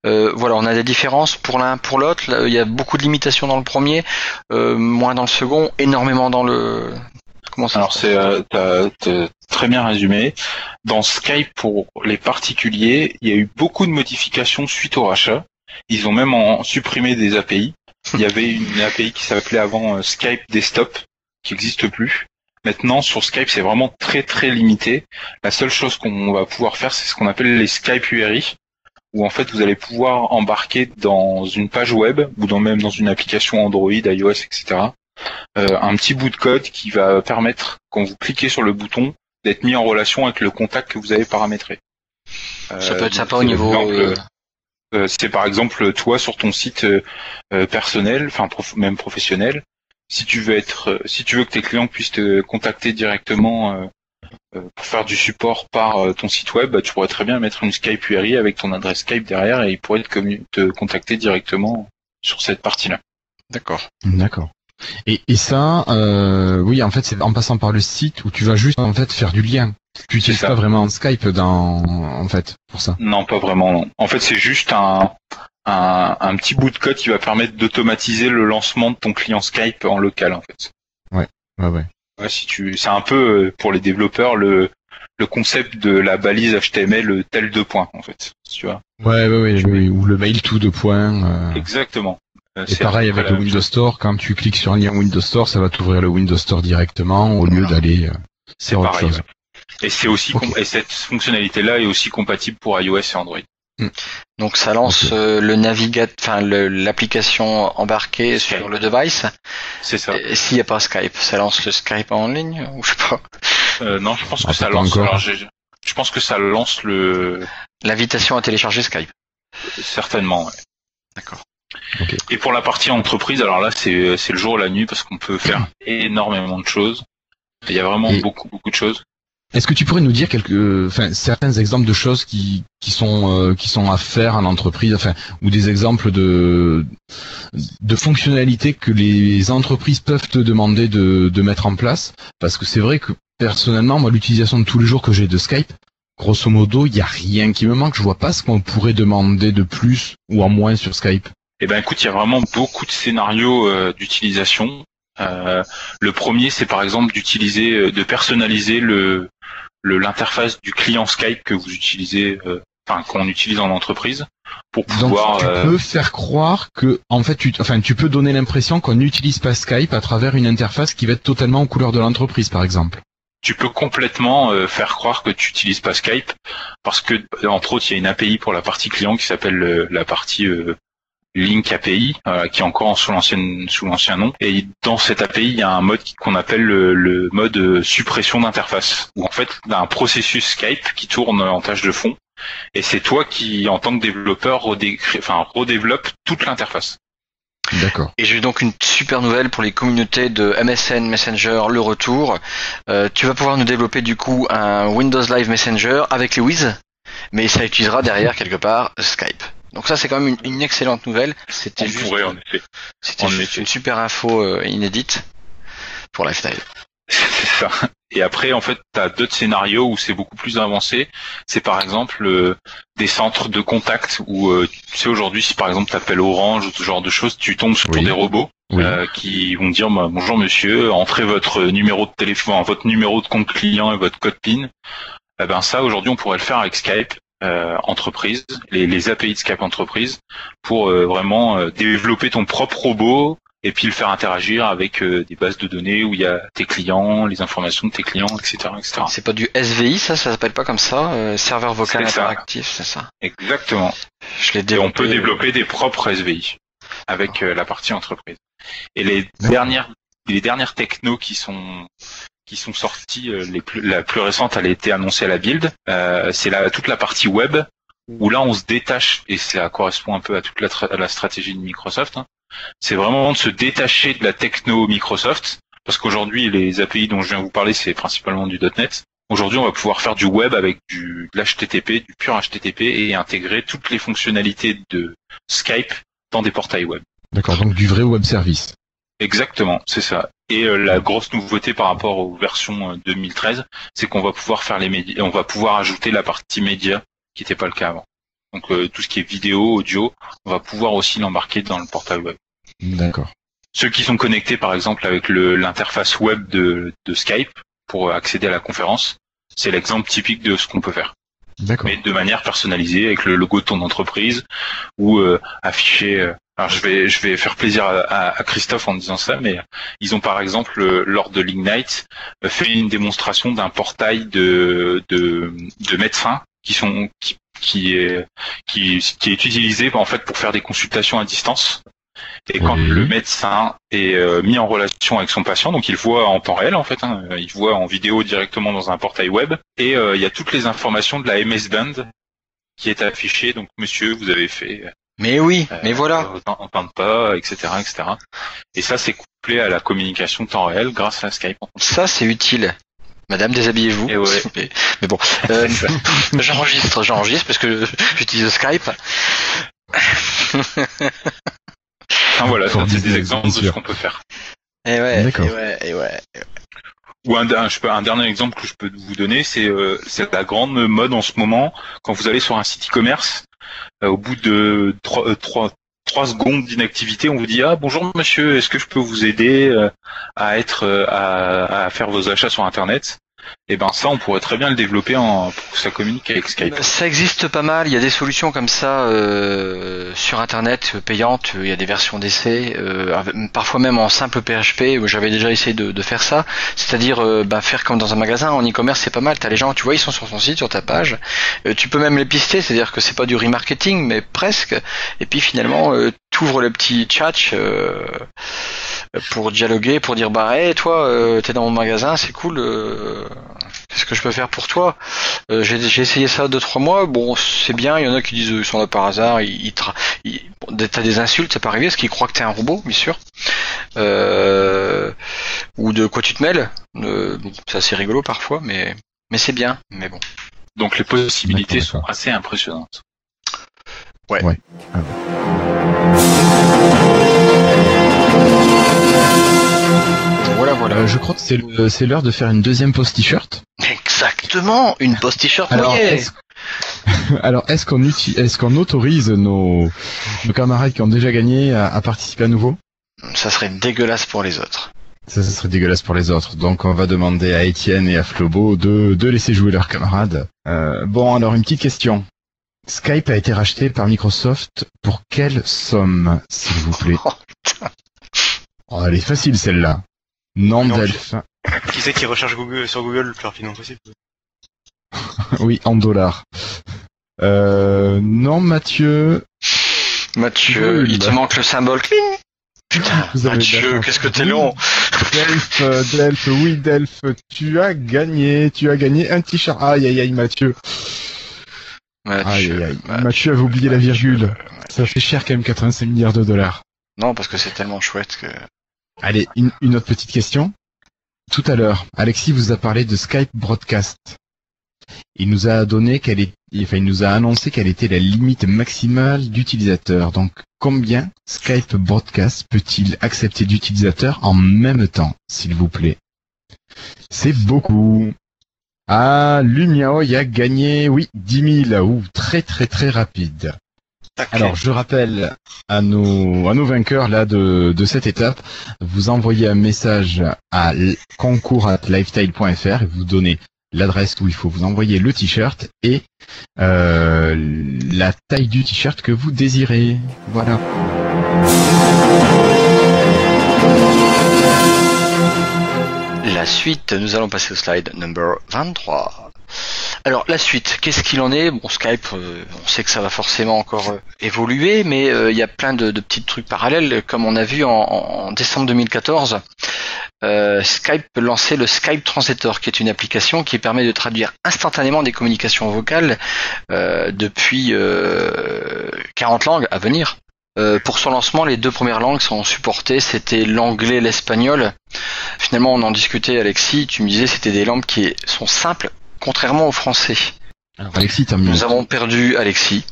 Euh, voilà, on a des différences pour l'un pour l'autre. Il y a beaucoup de limitations dans le premier, euh, moins dans le second, énormément dans le. Comment ça Alors c'est euh, t'as- t'as très bien résumé. Dans Skype pour les particuliers, il y a eu beaucoup de modifications suite au rachat. Ils ont même en supprimé des API. Il y avait une API qui s'appelait avant euh, Skype Desktop, qui n'existe plus. Maintenant sur Skype c'est vraiment très très limité. La seule chose qu'on va pouvoir faire c'est ce qu'on appelle les Skype URI, où en fait vous allez pouvoir embarquer dans une page web ou dans même dans une application Android, iOS, etc euh, un petit bout de code qui va permettre, quand vous cliquez sur le bouton, d'être mis en relation avec le contact que vous avez paramétré. Ça Euh, peut être donc, sympa au niveau. euh, euh, c'est par exemple toi sur ton site euh, euh, personnel, enfin prof- même professionnel, si tu veux être, euh, si tu veux que tes clients puissent te contacter directement euh, euh, pour faire du support par euh, ton site web, bah, tu pourrais très bien mettre une Skype URI avec ton adresse Skype derrière et ils pourraient te, contacter directement sur cette partie-là. D'accord. D'accord. Et, et ça, euh, oui, en fait, c'est en passant par le site où tu vas juste en fait faire du lien. Tu n'utilises pas vraiment Skype dans, en fait, pour ça. Non, pas vraiment. Non. En fait, c'est juste un, un, un petit bout de code qui va permettre d'automatiser le lancement de ton client Skype en local, en fait. Ouais, ouais. Ouais, si tu, c'est un peu euh, pour les développeurs le le concept de la balise HTML tel deux points, en fait. Tu vois. Ouais, ouais, ouais, oui, ou le mail tout de points. euh. Exactement. Euh, Et c'est pareil avec le Windows Store, quand tu cliques sur un lien Windows Store, ça va t'ouvrir le Windows Store directement au lieu d'aller euh, C'est autre pareil. chose. ouais. Et c'est aussi et cette fonctionnalité-là est aussi compatible pour iOS et Android. Donc ça lance euh, le navigateur, enfin l'application embarquée Skype. sur le device. C'est ça. Et S'il n'y a pas Skype, ça lance le Skype en ligne ou je sais pas. Euh, non, je pense que Ah, ça pas lance. alors, je pense que ça lance le L'invitation à télécharger Skype. certainement. ouais. D'accord. Et pour la partie entreprise, alors là c'est c'est le jour et la nuit parce qu'on peut faire énormément de choses. Il y a vraiment Et- beaucoup beaucoup de choses. Est-ce que tu pourrais nous dire quelques, enfin, certains exemples de choses qui, qui sont, euh, qui sont à faire en entreprise, enfin, ou des exemples de, de fonctionnalités que les entreprises peuvent te demander de, de mettre en place? Parce que c'est vrai que personnellement, moi, l'utilisation de tous les jours que j'ai de Skype, grosso modo, il n'y a rien qui me manque. Je vois pas ce qu'on pourrait demander de plus ou en moins sur Skype. Eh ben écoute, il y a vraiment beaucoup de scénarios euh, d'utilisation. Euh, le premier, c'est par exemple d'utiliser, euh, de personnaliser le l'interface du client Skype que vous utilisez, euh, enfin qu'on utilise en entreprise, pour Donc, pouvoir. tu euh, peux faire croire que, en fait, tu, enfin, tu peux donner l'impression qu'on n'utilise pas Skype à travers une interface qui va être totalement aux couleurs de l'entreprise, par exemple. tu peux complètement euh, faire croire que tu utilises pas Skype parce que entre autres il y a une API pour la partie client qui s'appelle euh, la partie euh, Link API euh, qui est encore en- sous l'ancienne sous l'ancien nom et dans cette API il y a un mode qui- qu'on appelle le, le mode euh, suppression d'interface où en fait il y a un processus Skype qui tourne en tâche de fond et c'est toi qui en tant que développeur enfin redéveloppe toute l'interface. D'accord. Et j'ai donc une super nouvelle pour les communautés de MSN Messenger, le retour. Euh, tu vas pouvoir nous développer du coup un Windows Live Messenger avec les Wiz, mais ça utilisera derrière quelque part Skype. Donc ça c'est quand même une, une excellente nouvelle. C'était juste, pourrait en effet. c'était en juste effet. une super info euh, inédite pour Lifestyle. C'est ça. Et après, en fait, tu as d'autres scénarios où c'est beaucoup plus avancé. C'est par exemple euh, des centres de contact où, euh, tu sais, aujourd'hui, si par exemple tu appelles Orange ou ce genre de choses, tu tombes sur Oui. des robots Oui. euh, qui vont dire bah, bonjour monsieur, entrez votre numéro de téléphone, votre numéro de compte client et votre code PIN. Eh ben ça, aujourd'hui, on pourrait le faire avec Skype. Euh, entreprise, les, les API de Skype entreprise, pour euh, vraiment euh, développer ton propre robot et puis le faire interagir avec euh, des bases de données où il y a tes clients, les informations de tes clients, etc. etc. C'est pas du SVI, ça, ça s'appelle pas comme ça, serveur vocal interactif, c'est ça? Exactement. Je l'ai Et on peut développer des propres SVI avec la partie entreprise. Et les dernières, les dernières technos qui sont qui sont sorties, euh, les plus, la plus récente, elle a été annoncée à la build. euh, c'est la, toute la partie web où là on se détache et ça correspond un peu à toute la, tra- la stratégie de Microsoft. hein. C'est vraiment de se détacher de la techno Microsoft parce qu'aujourd'hui les API dont je viens vous parler c'est principalement du .NET. Aujourd'hui, on va pouvoir faire du web avec du de l'HTTP, du pur HTTP et intégrer toutes les fonctionnalités de Skype dans des portails web. D'accord, donc du vrai web service. Exactement, c'est ça. Et euh, la grosse nouveauté par rapport aux versions euh, 2013, c'est qu'on va pouvoir faire les médias, on va pouvoir ajouter la partie média qui n'était pas le cas avant. Donc euh, tout ce qui est vidéo, audio, on va pouvoir aussi l'embarquer dans le portail web. D'accord. Ceux qui sont connectés par exemple avec le- l'interface web de, de Skype pour euh, accéder à la conférence, c'est l'exemple typique de ce qu'on peut faire. D'accord. mais de manière personnalisée avec le logo de ton entreprise ou euh, afficher. Alors je vais je vais faire plaisir à, à- à Christophe en disant ça, mais ils ont par exemple lors de l'Ignite euh, fait une démonstration d'un portail de, de de médecins qui sont qui qui est qui, qui est utilisé en fait pour faire des consultations à distance. Et quand le médecin est euh, mis en relation avec son patient, donc il voit en temps réel en fait, hein, il voit en vidéo directement dans un portail web, et euh, il y a toutes les informations de la MS Band qui est affichée. Donc monsieur, vous avez fait Mais oui, euh, mais voilà. autant, autant de pas, etc., etc. Et ça, c'est couplé à la communication temps réel grâce à Skype. Ça, c'est utile. Madame, déshabillez-vous. Et ouais. mais, mais bon, euh, j'enregistre, j'enregistre parce que j'utilise Skype. Enfin, voilà, c'est des exemples de ce qu'on peut faire. Et ouais, D'accord. et ouais, et ouais. Ou un, un- je peux, un dernier exemple que je peux vous donner, c'est euh, la grande mode en ce moment quand vous allez sur un site e-commerce, euh, au bout de trois, euh, trois, secondes d'inactivité, on vous dit ah bonjour monsieur, est-ce que je peux vous aider euh, à être euh, à faire vos achats sur internet? Et ben ça, on pourrait très bien le développer en, pour que ça communique avec Skype. Ça existe pas mal. Il y a des solutions comme ça euh, sur Internet euh, payantes. Il y a des versions d'essai, euh, parfois même en simple PHP. où J'avais déjà essayé de, de faire ça. C'est-à-dire euh, bah, faire comme dans un magasin. En e-commerce, c'est pas mal. T'as les gens, tu vois, ils sont sur ton site, sur ta page. Euh, tu peux même les pister. C'est-à-dire que c'est pas du remarketing, mais presque. Et puis finalement, euh, t'ouvres le petit chat. Euh, pour dialoguer, pour dire bah hey, toi euh, t'es dans mon magasin, c'est cool, euh, qu'est-ce que je peux faire pour toi. Euh, J'ai essayé ça deux trois mois, bon c'est bien, il y en a qui disent euh, ils sont là par hasard, ils, ils, tra- ils- bon, t'as des insultes, c'est pas arrivé, parce qu'ils croient que t'es un robot, bien sûr, euh, ou de quoi tu te mêles, euh, bon, c'est assez rigolo parfois, mais mais c'est bien, mais bon. Donc les possibilités sont assez impressionnantes. Voilà voilà. Euh, je crois que c'est le- c'est l'heure de faire une deuxième pause t-shirt. Exactement, une post t-shirt Alors, est-ce alors, est-ce qu'on uti- est-ce qu'on autorise nos, nos camarades qui ont déjà gagné à, à participer à nouveau? Ça serait dégueulasse pour les autres. Ça, ça serait dégueulasse pour les autres. Donc, on va demander à Étienne et à Flobo de, de laisser jouer leurs camarades. Euh, bon, alors, une petite question. Skype a été racheté par Microsoft pour quelle somme, s'il vous plaît? Oh, oh, Elle est facile, celle-là. Nom Non, d'elfe. Qui c'est qui recherche Google sur Google le plus rapidement possible Oui, en dollars. Euh, non, Mathieu. Mathieu, il te manque le symbole. Cling. Putain, Vous Mathieu, qu'est-ce que t'es long. Delphes, euh, Delphes, oui, Delphes, tu as gagné, tu as gagné un t-shirt. Aïe, aïe, aïe, Mathieu. Aïe, aïe, aïe. Mathieu avait oublié la virgule. Ça fait cher quand même 85 milliards de dollars. Non, parce que c'est tellement chouette que. Allez, une, autre petite question. Tout à l'heure, Alexis vous a parlé de Skype Broadcast. Il nous a donné qu'elle est, enfin, il nous a annoncé quelle était la limite maximale d'utilisateurs. Donc, combien Skype Broadcast peut-il accepter d'utilisateurs en même temps, s'il vous plaît? C'est beaucoup. Ah, Lumiao y a gagné, oui, 10 000. Ouh, très très très rapide. Alors, je rappelle à nos, à nos vainqueurs là de, de cette étape, vous envoyez un message à concours@lifestyle.fr et vous donnez l'adresse où il faut vous envoyer le t-shirt et euh, la taille du t-shirt que vous désirez. Voilà. La suite, nous allons passer au slide number 23. Alors la suite, qu'est-ce qu'il en est? Bon, Skype, euh, on sait que ça va forcément encore euh, évoluer, mais euh, il y a plein de, petits trucs parallèles, comme on a vu en, décembre 2014. euh, Skype lançait le Skype Translator, qui est une application qui permet de traduire instantanément des communications vocales depuis euh, 40 langues à venir. Pour son lancement, les deux premières langues sont supportées, c'était l'anglais et l'espagnol. Finalement, on en discutait, Alexis, tu me disais c'était des langues qui sont simples, contrairement au français. Alors Alexis, t'as mieux. Nous avons perdu Alexis.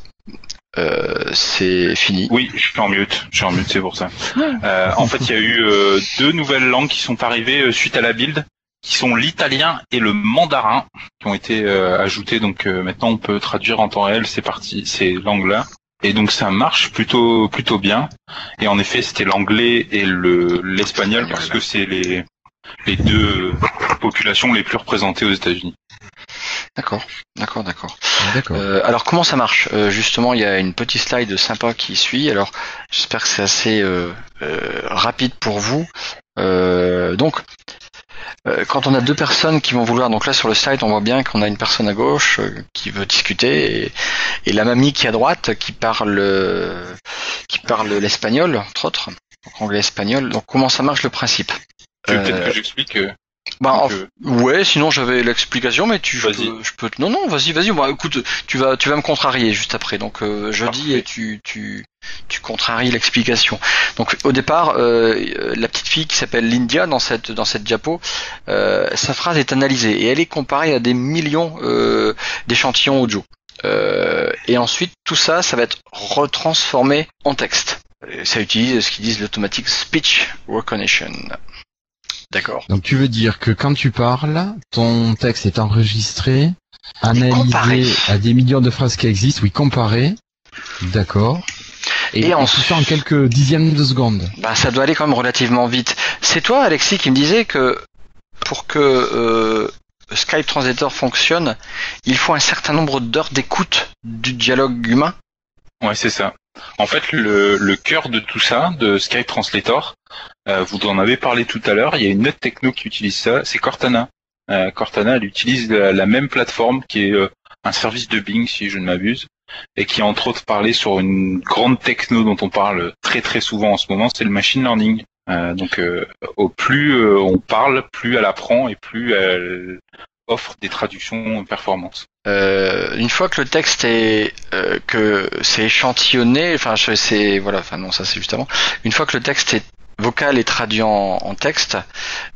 Euh, c'est fini. Oui, je suis en mute. Je suis en mute, c'est pour ça. Euh, en fait, il y a eu euh, deux nouvelles langues qui sont arrivées euh, suite à la build, qui sont l'italien et le mandarin, qui ont été euh, ajoutées. Donc euh, maintenant, on peut traduire en temps réel ces parties, ces langues-là. Et donc ça marche plutôt plutôt bien. Et en effet, c'était l'anglais et le l'espagnol parce que c'est les les deux populations les plus représentées aux États-Unis. D'accord, d'accord, d'accord. D'accord. Euh, alors comment ça marche? Euh, Justement, il y a une petite slide sympa qui suit. Alors j'espère que c'est assez euh, euh, rapide pour vous. Euh, donc euh, quand on a deux personnes qui vont vouloir, donc là sur le slide on voit bien qu'on a une personne à gauche euh, qui veut discuter et, et la mamie qui est à droite qui parle euh, qui parle l'espagnol entre autres, donc anglais espagnol. Donc comment ça marche le principe? Euh, peut-être que j'explique euh, bah, en- que- Ouais, sinon j'avais l'explication, mais tu, je peux, je peux, non, non, vas-y, vas-y. Bah, écoute, tu vas, tu vas me contrarier juste après. Donc euh, je dis et tu, tu, tu contraries l'explication. Donc au départ, euh, euh, la petite fille qui s'appelle Lindia dans cette, dans cette diapo, euh, sa phrase est analysée et elle est comparée à des millions euh, d'échantillons audio. Euh, et ensuite, tout ça, ça va être retransformé en texte. Et ça utilise ce qu'ils disent l'automatic speech recognition. D'accord. Donc tu veux dire que quand tu parles, ton texte est enregistré, analysé à des millions de phrases qui existent, oui, comparé. D'accord. Et, Et et en- tout ça en quelques dixièmes de seconde. Bah, ça doit aller quand même relativement vite. C'est toi, Alexis, qui me disait que pour que euh, Skype Translator fonctionne, il faut un certain nombre d'heures d'écoute du dialogue humain. Ouais, c'est ça. En fait, le, cœur de tout ça, de Skype Translator, euh, vous en avez parlé tout à l'heure, il y a une autre techno qui utilise ça, c'est Cortana. Euh, Cortana, elle utilise la, même plateforme qui est euh, un service de Bing, si je ne m'abuse, et qui a entre autres parlé sur une grande techno dont on parle très très souvent en ce moment, c'est le machine learning. Donc, au plus on parle, plus elle apprend et plus elle offre des traductions performances. Euh, une fois que le texte est euh, que c'est échantillonné, enfin c'est voilà, enfin non ça c'est juste avant. Une fois que le texte est vocal et traduit en, texte,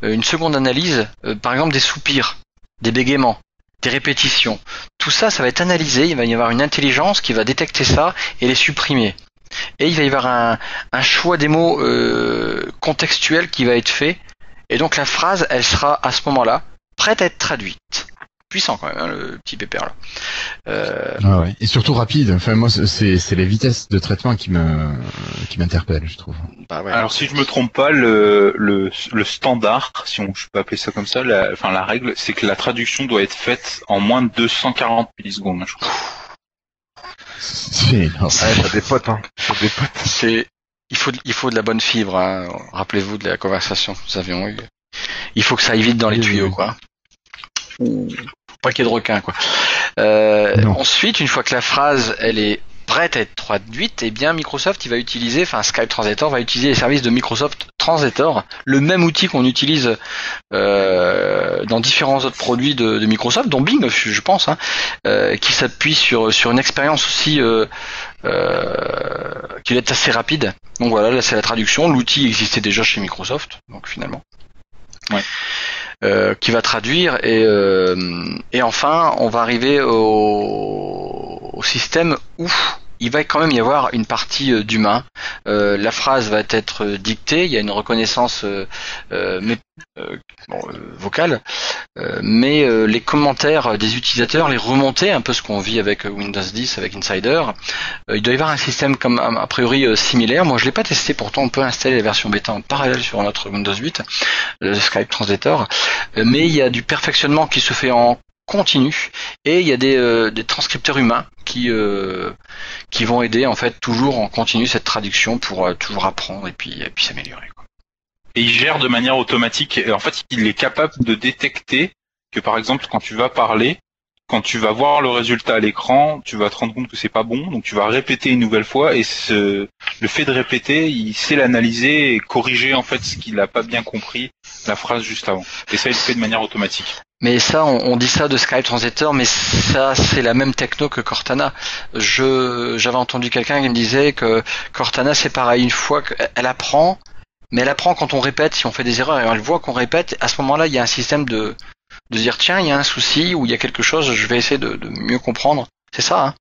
euh, une seconde analyse, euh, par exemple des soupirs, des bégaiements, des répétitions, tout ça, ça va être analysé. Il va y avoir une intelligence qui va détecter ça et les supprimer. Et il va y avoir un, choix des mots contextuels qui va être fait. Et donc la phrase, elle sera à ce moment-là prête à être traduite. Puissant quand même, hein, le petit pépère là. Euh, Ah ouais. Et surtout rapide. Enfin moi c'est c'est les vitesses de traitement qui me qui m'interpellent, je trouve. bah ouais. Alors si je me trompe pas, le, le, le standard, si on, je peux appeler ça comme ça, la, enfin la règle, c'est que la traduction doit être faite en moins de 240 millisecondes. Je crois. C'est énorme. Ouais, ça dépote, hein. Ça dépote. C'est il faut il faut de la bonne fibre. Hein. Rappelez-vous de la conversation que nous avions eue. Il faut que ça aille vite dans les tuyaux, quoi. Ou ait de requins, quoi. Euh, ensuite, une fois que la phrase elle est prête à être traduite, eh bien Microsoft il va utiliser, enfin Skype Translator va utiliser les services de Microsoft Translator, le même outil qu'on utilise euh, dans différents autres produits de, de Microsoft, dont Bing, je pense, hein, euh, qui s'appuie sur sur une expérience aussi euh, euh, qui est assez rapide. Donc voilà, là c'est la traduction. L'outil existait déjà chez Microsoft, donc finalement. Ouais. Euh, qui va traduire et, euh, et enfin on va arriver au, au système où il va quand même y avoir une partie euh, d'humain. Euh, la phrase va être dictée, il y a une reconnaissance euh, euh, euh, euh, vocale, euh, mais euh, les commentaires des utilisateurs, les remontées, un peu ce qu'on vit avec euh, Windows 10, avec Insider, euh, il doit y avoir un système comme a priori euh, similaire. Moi, je l'ai pas testé, pourtant on peut installer la version bêta en parallèle sur notre Windows 8, le Skype Translator, Euh, mais il y a du perfectionnement qui se fait en continu et il y a des, euh, des transcripteurs humains qui euh, qui vont aider en fait toujours en continu cette traduction pour euh, toujours apprendre et puis et puis s'améliorer. Et il gère de manière automatique. En fait, il est capable de détecter que par exemple, quand tu vas parler, quand tu vas voir le résultat à l'écran, tu vas te rendre compte que c'est pas bon, donc tu vas répéter une nouvelle fois. Et ce, le fait de répéter, il sait l'analyser et corriger en fait ce qu'il a pas bien compris la phrase juste avant. Et ça, il le fait de manière automatique. Mais ça, on, on dit ça de Skype Translator, mais ça, c'est la même techno que Cortana. Je, j'avais entendu quelqu'un qui me disait que Cortana, c'est pareil. Une fois qu'elle apprend, mais elle apprend quand on répète, si on fait des erreurs, et elle voit qu'on répète, à ce moment-là, il y a un système de, de dire, tiens, il y a un souci, ou il y a quelque chose, je vais essayer de, de mieux comprendre. C'est ça, hein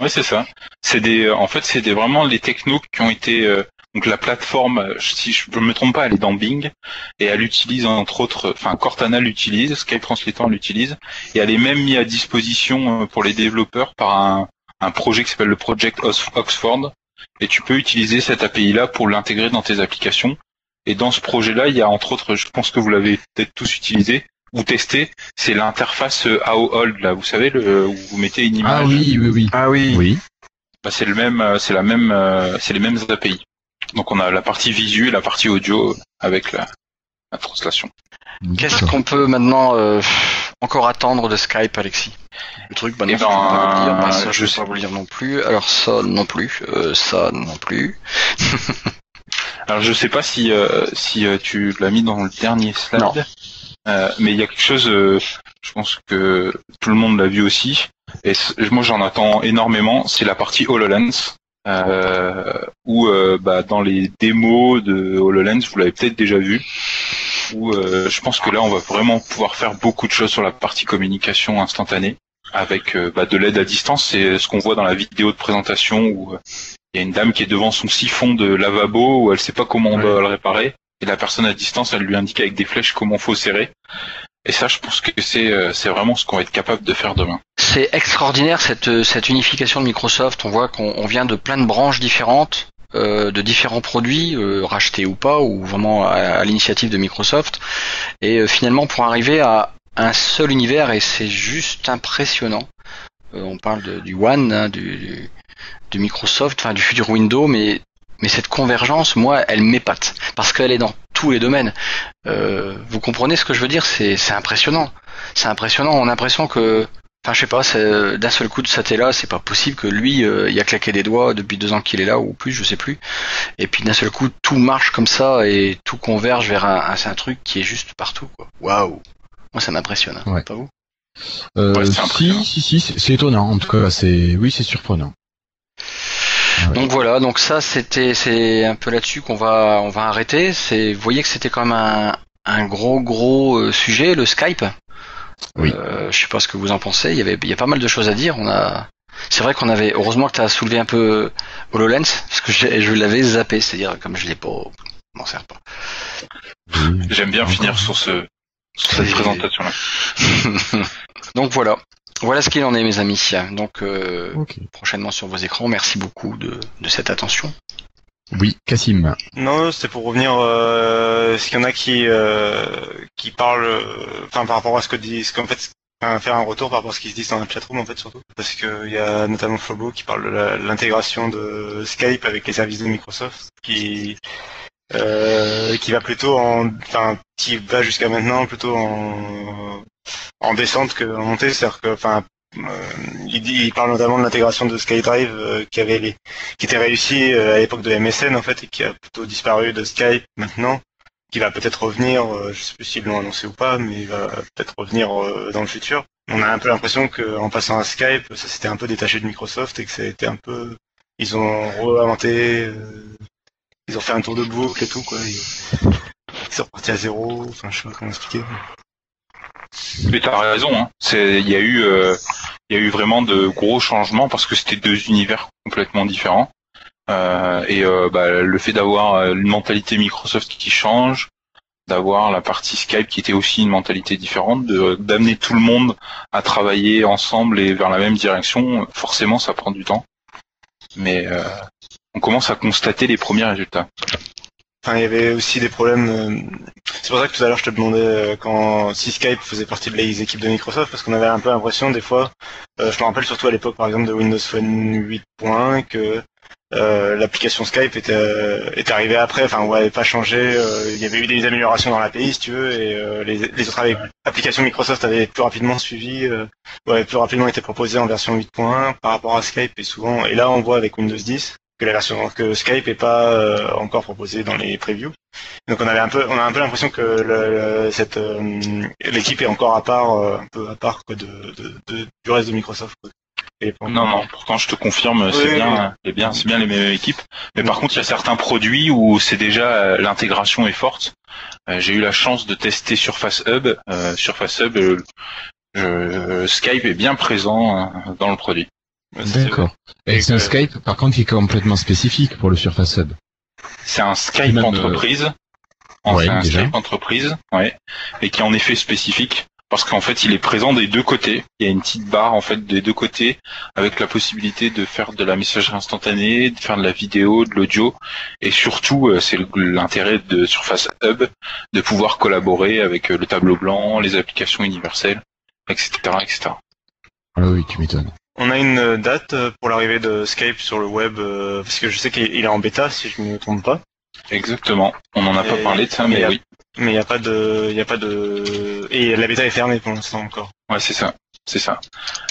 Ouais, c'est ça. C'est des, en fait, c'est des vraiment les technos qui ont été euh, donc la plateforme. euh, Si je ne me trompe pas, elle est dans Bing et elle utilise entre autres, enfin Cortana l'utilise, Skype Translator l'utilise et elle est même mise à disposition euh, pour les développeurs par un, un projet qui s'appelle le Project Oxford et tu peux utiliser cette API là pour l'intégrer dans tes applications. Et dans ce projet-là, il y a entre autres, je pense que vous l'avez peut-être tous utilisé ou testé, c'est l'interface euh, AOHold là, vous savez, le, où vous mettez une image. Ah oui, oui, oui. Ah oui. Oui. Bah, c'est le même, euh, c'est la même, euh, c'est les mêmes API. Donc on a la partie visu et la partie audio avec la, la translation. Qu'est-ce qu'on peut maintenant euh, encore attendre de Skype, Alexis? Le truc, bah non, Eh ça, je peux pas vous le dire. ben, Bah, ça, je je sais. pas vous le dire non plus. Alors ça non plus. Euh, ça non plus. Alors je sais pas si euh, si euh, tu l'as mis dans le dernier slide, Non. Euh, mais il y a quelque chose, euh, je pense que tout le monde l'a vu aussi, et moi j'en attends énormément, c'est la partie HoloLens. Euh, où euh, bah, dans les démos de HoloLens, vous l'avez peut-être déjà vu, où euh, je pense que là on va vraiment pouvoir faire beaucoup de choses sur la partie communication instantanée avec euh, bah, de l'aide à distance. C'est ce qu'on voit dans la vidéo de présentation où euh, il y a une dame qui est devant son siphon de lavabo où elle sait pas comment on Ouais. doit le réparer et la personne à distance elle lui indique avec des flèches comment faut serrer. Et ça, je pense que c'est euh, c'est vraiment ce qu'on va être capable de faire demain. C'est extraordinaire cette, euh, cette unification de Microsoft. On voit qu'on on vient de plein de branches différentes, euh, de différents produits, euh, rachetés ou pas, ou vraiment à, l'initiative de Microsoft. Et euh, finalement, pour arriver à un seul univers, et c'est juste impressionnant. On parle de- du One, hein, du, du Microsoft, enfin du futur Windows, mais cette convergence, moi, elle m'épate parce qu'elle est dans tous les domaines. Vous comprenez ce que je veux dire? C'est impressionnant. C'est impressionnant. On a l'impression que Enfin, je sais pas, c'est- d'un seul coup de ça là, c'est pas possible que lui, euh, il a claqué des doigts depuis deux ans qu'il est là ou plus, je sais plus. Et puis d'un seul coup, tout marche comme ça et tout converge vers un, un, un truc qui est juste partout, quoi. Waouh Moi, ça m'impressionne. hein. Ouais. Pas vous? Euh, Ouais, si, si, si, c'est étonnant. En tout cas, c'est, oui, c'est surprenant. Ouais. Donc voilà, donc ça, c'était, c'est un peu là-dessus qu'on va, on va arrêter. C'est, vous voyez que c'était quand même un, un gros, gros euh, sujet, le Skype. Oui. Euh, je sais pas ce que vous en pensez. Il y avait, il y a pas mal de choses à dire. On a, c'est vrai qu'on avait, heureusement que tu as soulevé un peu HoloLens, parce que je l'avais zappé, c'est-à-dire comme je l'ai pas, je m'en sers pas. Oui. J'aime bien Encore. finir sur ce sur cette présentation-là. Donc voilà. Voilà ce qu'il en est, mes amis. Donc euh, prochainement sur vos écrans. Merci beaucoup de, de cette attention. Oui, Cassim. Non, c'était pour revenir. Euh, Est-ce qu'il y en a qui euh, qui parlent, euh, enfin par rapport à ce que ce qu'en fait, faire un retour par rapport à ce qui se dit dans la chatroom en fait surtout, parce que il y a notamment Flobo qui parle de l'intégration de Skype avec les services de Microsoft, qui euh, qui va plutôt en, enfin qui va jusqu'à maintenant plutôt en en descente que en montée, c'est-à-dire que, enfin il, dit, il parle notamment de l'intégration de SkyDrive euh, qui avait les, qui était réussi euh, à l'époque de MSN en fait et qui a plutôt disparu de Skype maintenant, qui va peut-être revenir, euh, je sais plus s'ils l'ont annoncé ou pas, mais il va peut-être revenir euh, dans le futur. On a un peu l'impression qu'en passant à Skype, ça s'était un peu détaché de Microsoft et que ça a été un peu, ils ont réinventé, euh, ils ont fait un tour de boucle et tout quoi. Ils, ils sont repartis à zéro, enfin je sais pas comment expliquer. Mais t'as raison, hein. C'est, il y a eu, euh, il y a eu vraiment de gros changements parce que c'était deux univers complètement différents. Euh, et euh, bah, le fait d'avoir une mentalité Microsoft qui change, d'avoir la partie Skype qui était aussi une mentalité différente, d'amener tout le monde à travailler ensemble et vers la même direction, forcément ça prend du temps. Mais on commence à constater les premiers résultats. Enfin, il y avait aussi des problèmes. euh, C'est pour ça que tout à l'heure je te demandais euh, quand si Skype faisait partie de les équipes de Microsoft, parce qu'on avait un peu l'impression des fois. euh, je me rappelle surtout à l'époque, par exemple, de Windows Phone 8.1 que euh, l'application Skype était euh, arrivée après. Enfin, ouais, pas changé. euh, il y avait eu des améliorations dans l'API, si tu veux, et les, les autres applications Microsoft avaient plus rapidement suivi. Ouais, plus rapidement été proposées en version 8.1 par rapport à Skype et souvent. Et là, on voit avec Windows 10 que la version que Skype est pas euh, encore proposée dans les previews. Donc on avait un peu, on a un peu l'impression que le, le- cette euh, l'équipe est encore à part, euh, un peu à part quoi, de, de, de- du reste de Microsoft. quoi. Et pour- Non, non, pourtant je te confirme, c'est Oui, bien, bien, c'est bien les mêmes équipes. Mais par contre, il y a certains produits où c'est déjà l'intégration est forte. J'ai eu la chance de tester Surface Hub. Surface Hub, je- Skype est bien présent euh, dans le produit. D'accord. Et c'est un Skype, par contre, qui est complètement spécifique pour le Surface Hub. C'est un Skype Même, euh, entreprise. En ouais, c'est un. Skype entreprise, ouais, et qui est en effet spécifique parce qu'en fait, il est présent des deux côtés. Il y a une petite barre en fait des deux côtés avec la possibilité de faire de la messagerie instantanée, de faire de la vidéo, de l'audio, et surtout, euh, c'est l'intérêt de Surface Hub de pouvoir collaborer avec euh, le tableau blanc, les applications universelles, etc., etc. Ah oui, tu m'étonnes. On a une euh, date euh, pour l'arrivée de Skype sur le web euh, parce que je sais qu'il il est en bêta si je ne me trompe pas. Exactement. On n'en a pas parlé de ça, mais oui. Mais il n'y a pas de, il a pas de, et la bêta est fermée pour l'instant encore. Ouais, c'est ça. C'est ça.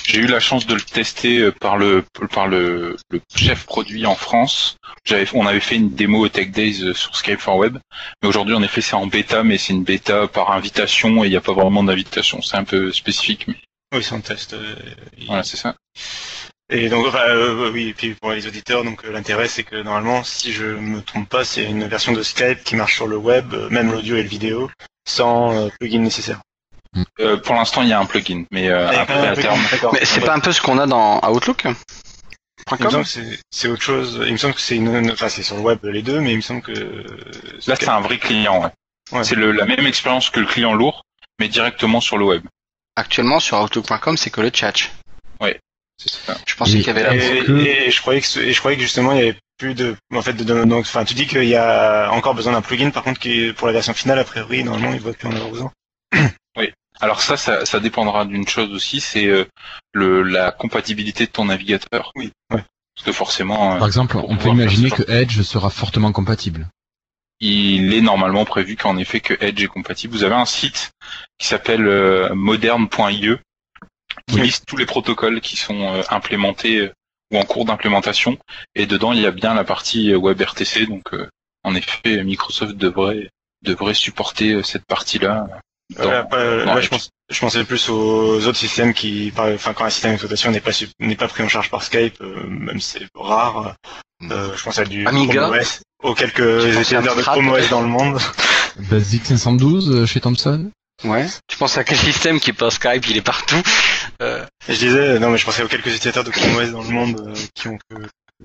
J'ai eu la chance de le tester par le par le, le chef produit en France. J'avais, on avait fait une démo au Tech Days sur Skype for Web, mais aujourd'hui en effet c'est en bêta, mais c'est une bêta par invitation et il n'y a pas vraiment d'invitation. C'est un peu spécifique, mais Oui, c'est un test. euh, il- voilà, c'est ça. Et donc, enfin, euh, oui, et puis pour les auditeurs, donc euh, l'intérêt c'est que normalement, si je me trompe pas, c'est une version de Skype qui marche sur le web, euh, même l'audio et le vidéo, sans euh, plugin nécessaire. Euh, pour l'instant il y a un plugin, mais a quand après à plugin, terme. Mais c'est pas un peu ce qu'on a dans Outlook Il me semble que c'est- autre chose. Il me semble que c'est une, enfin c'est sur le web les deux, mais il me semble que Là c'est un vrai client. Ouais. Ouais. C'est le, la même expérience que le client lourd, mais directement sur le web. Actuellement sur Outlook.com, c'est que le chat. C'est ça. Je pensais qu'il y avait la. Et, que- et je croyais que ce- et je croyais que justement il y avait plus de en fait de, de- donc enfin tu dis qu'il y a encore besoin d'un plugin par contre qui pour la version finale a priori normalement il ne va plus en avoir besoin. Alors ça, ça, ça dépendra d'une chose aussi, c'est euh, le la compatibilité de ton navigateur. Oui, ouais. Parce que forcément, Par exemple, on peut imaginer que Edge sera fortement compatible. Il est normalement prévu qu'en effet que Edge est compatible. Vous avez un site qui s'appelle euh, moderne.ie qui Oui. liste tous les protocoles qui sont euh, implémentés euh, ou en cours d'implémentation. Et dedans, il y a bien la partie euh, WebRTC. Donc, euh, en effet, Microsoft devrait devrait supporter cette partie-là. dans- Ouais, après, dans là, je, Edge. pense, je pensais plus aux autres systèmes qui, enfin, quand un système d'exploitation n'est pas, n'est pas pris en charge par Skype, euh, même si c'est rare, euh, je pense à du Amiga. Chrome OS, aux quelques utilisateurs de OS dans le monde. Basic 512 euh, chez Thomson Ouais. Tu penses à quel système qui est pas Skype Il est partout. Euh, je disais, non, mais je pensais aux quelques utilisateurs de Chrome OS dans le monde euh, qui ont que,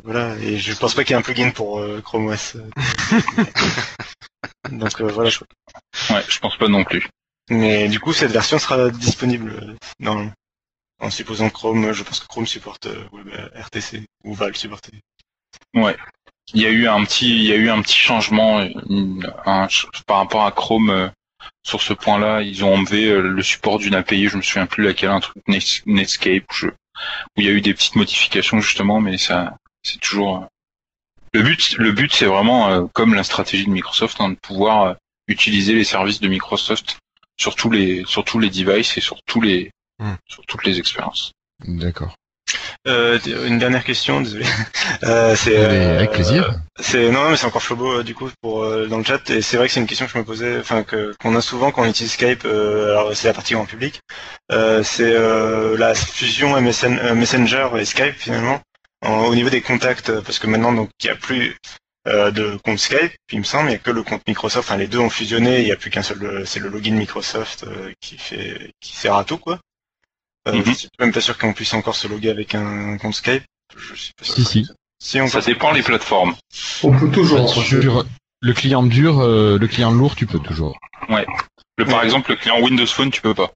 voilà, et je pense pas qu'il y ait un plugin pour euh, Chrome OS. Donc euh, voilà. je- Ouais, je pense pas non plus. Mais du coup, cette version sera disponible dans, en supposant que Chrome, je pense que Chrome supporte euh, Web RTC ou va le supporter. Ouais. Il y a eu un petit, il y a eu un petit changement une- un ch- par rapport à Chrome euh, sur ce point-là. Ils ont enlevé euh, le support d'une API, je me souviens plus laquelle, un truc Net- Netscape, je- où il y a eu des petites modifications justement, mais ça, c'est toujours. euh, Le but, le but, c'est vraiment comme la stratégie de Microsoft, hein, de pouvoir utiliser les services de Microsoft sur tous les, sur tous les devices et sur tous les, Hmm. sur toutes les expériences. D'accord. Euh, une dernière question, désolé. Euh, c'est euh, avec plaisir. C'est non, non, mais c'est encore Flobo du coup pour dans le chat et c'est vrai que c'est une question que je me posais, enfin que qu'on a souvent quand on utilise Skype. alors c'est la partie grand public. C'est la fusion MSN, Messenger et Skype finalement en- au niveau des contacts parce que maintenant donc il y a plus de compte Skype, il me semble, il y a que le compte Microsoft. Enfin les deux ont fusionné, il y a plus qu'un seul, c'est le login Microsoft qui fait qui sert à tout quoi. Euh, Mhm. Je suis même pas sûr qu'on puisse encore se loguer avec un compte Skype. Je suis pas sûr. Si, si. Si on Ça dépend les plateformes. On peut toujours. Sur le client dur, euh, le client lourd, tu peux toujours. Le, par Ouais. exemple, le client Windows Phone, tu peux pas.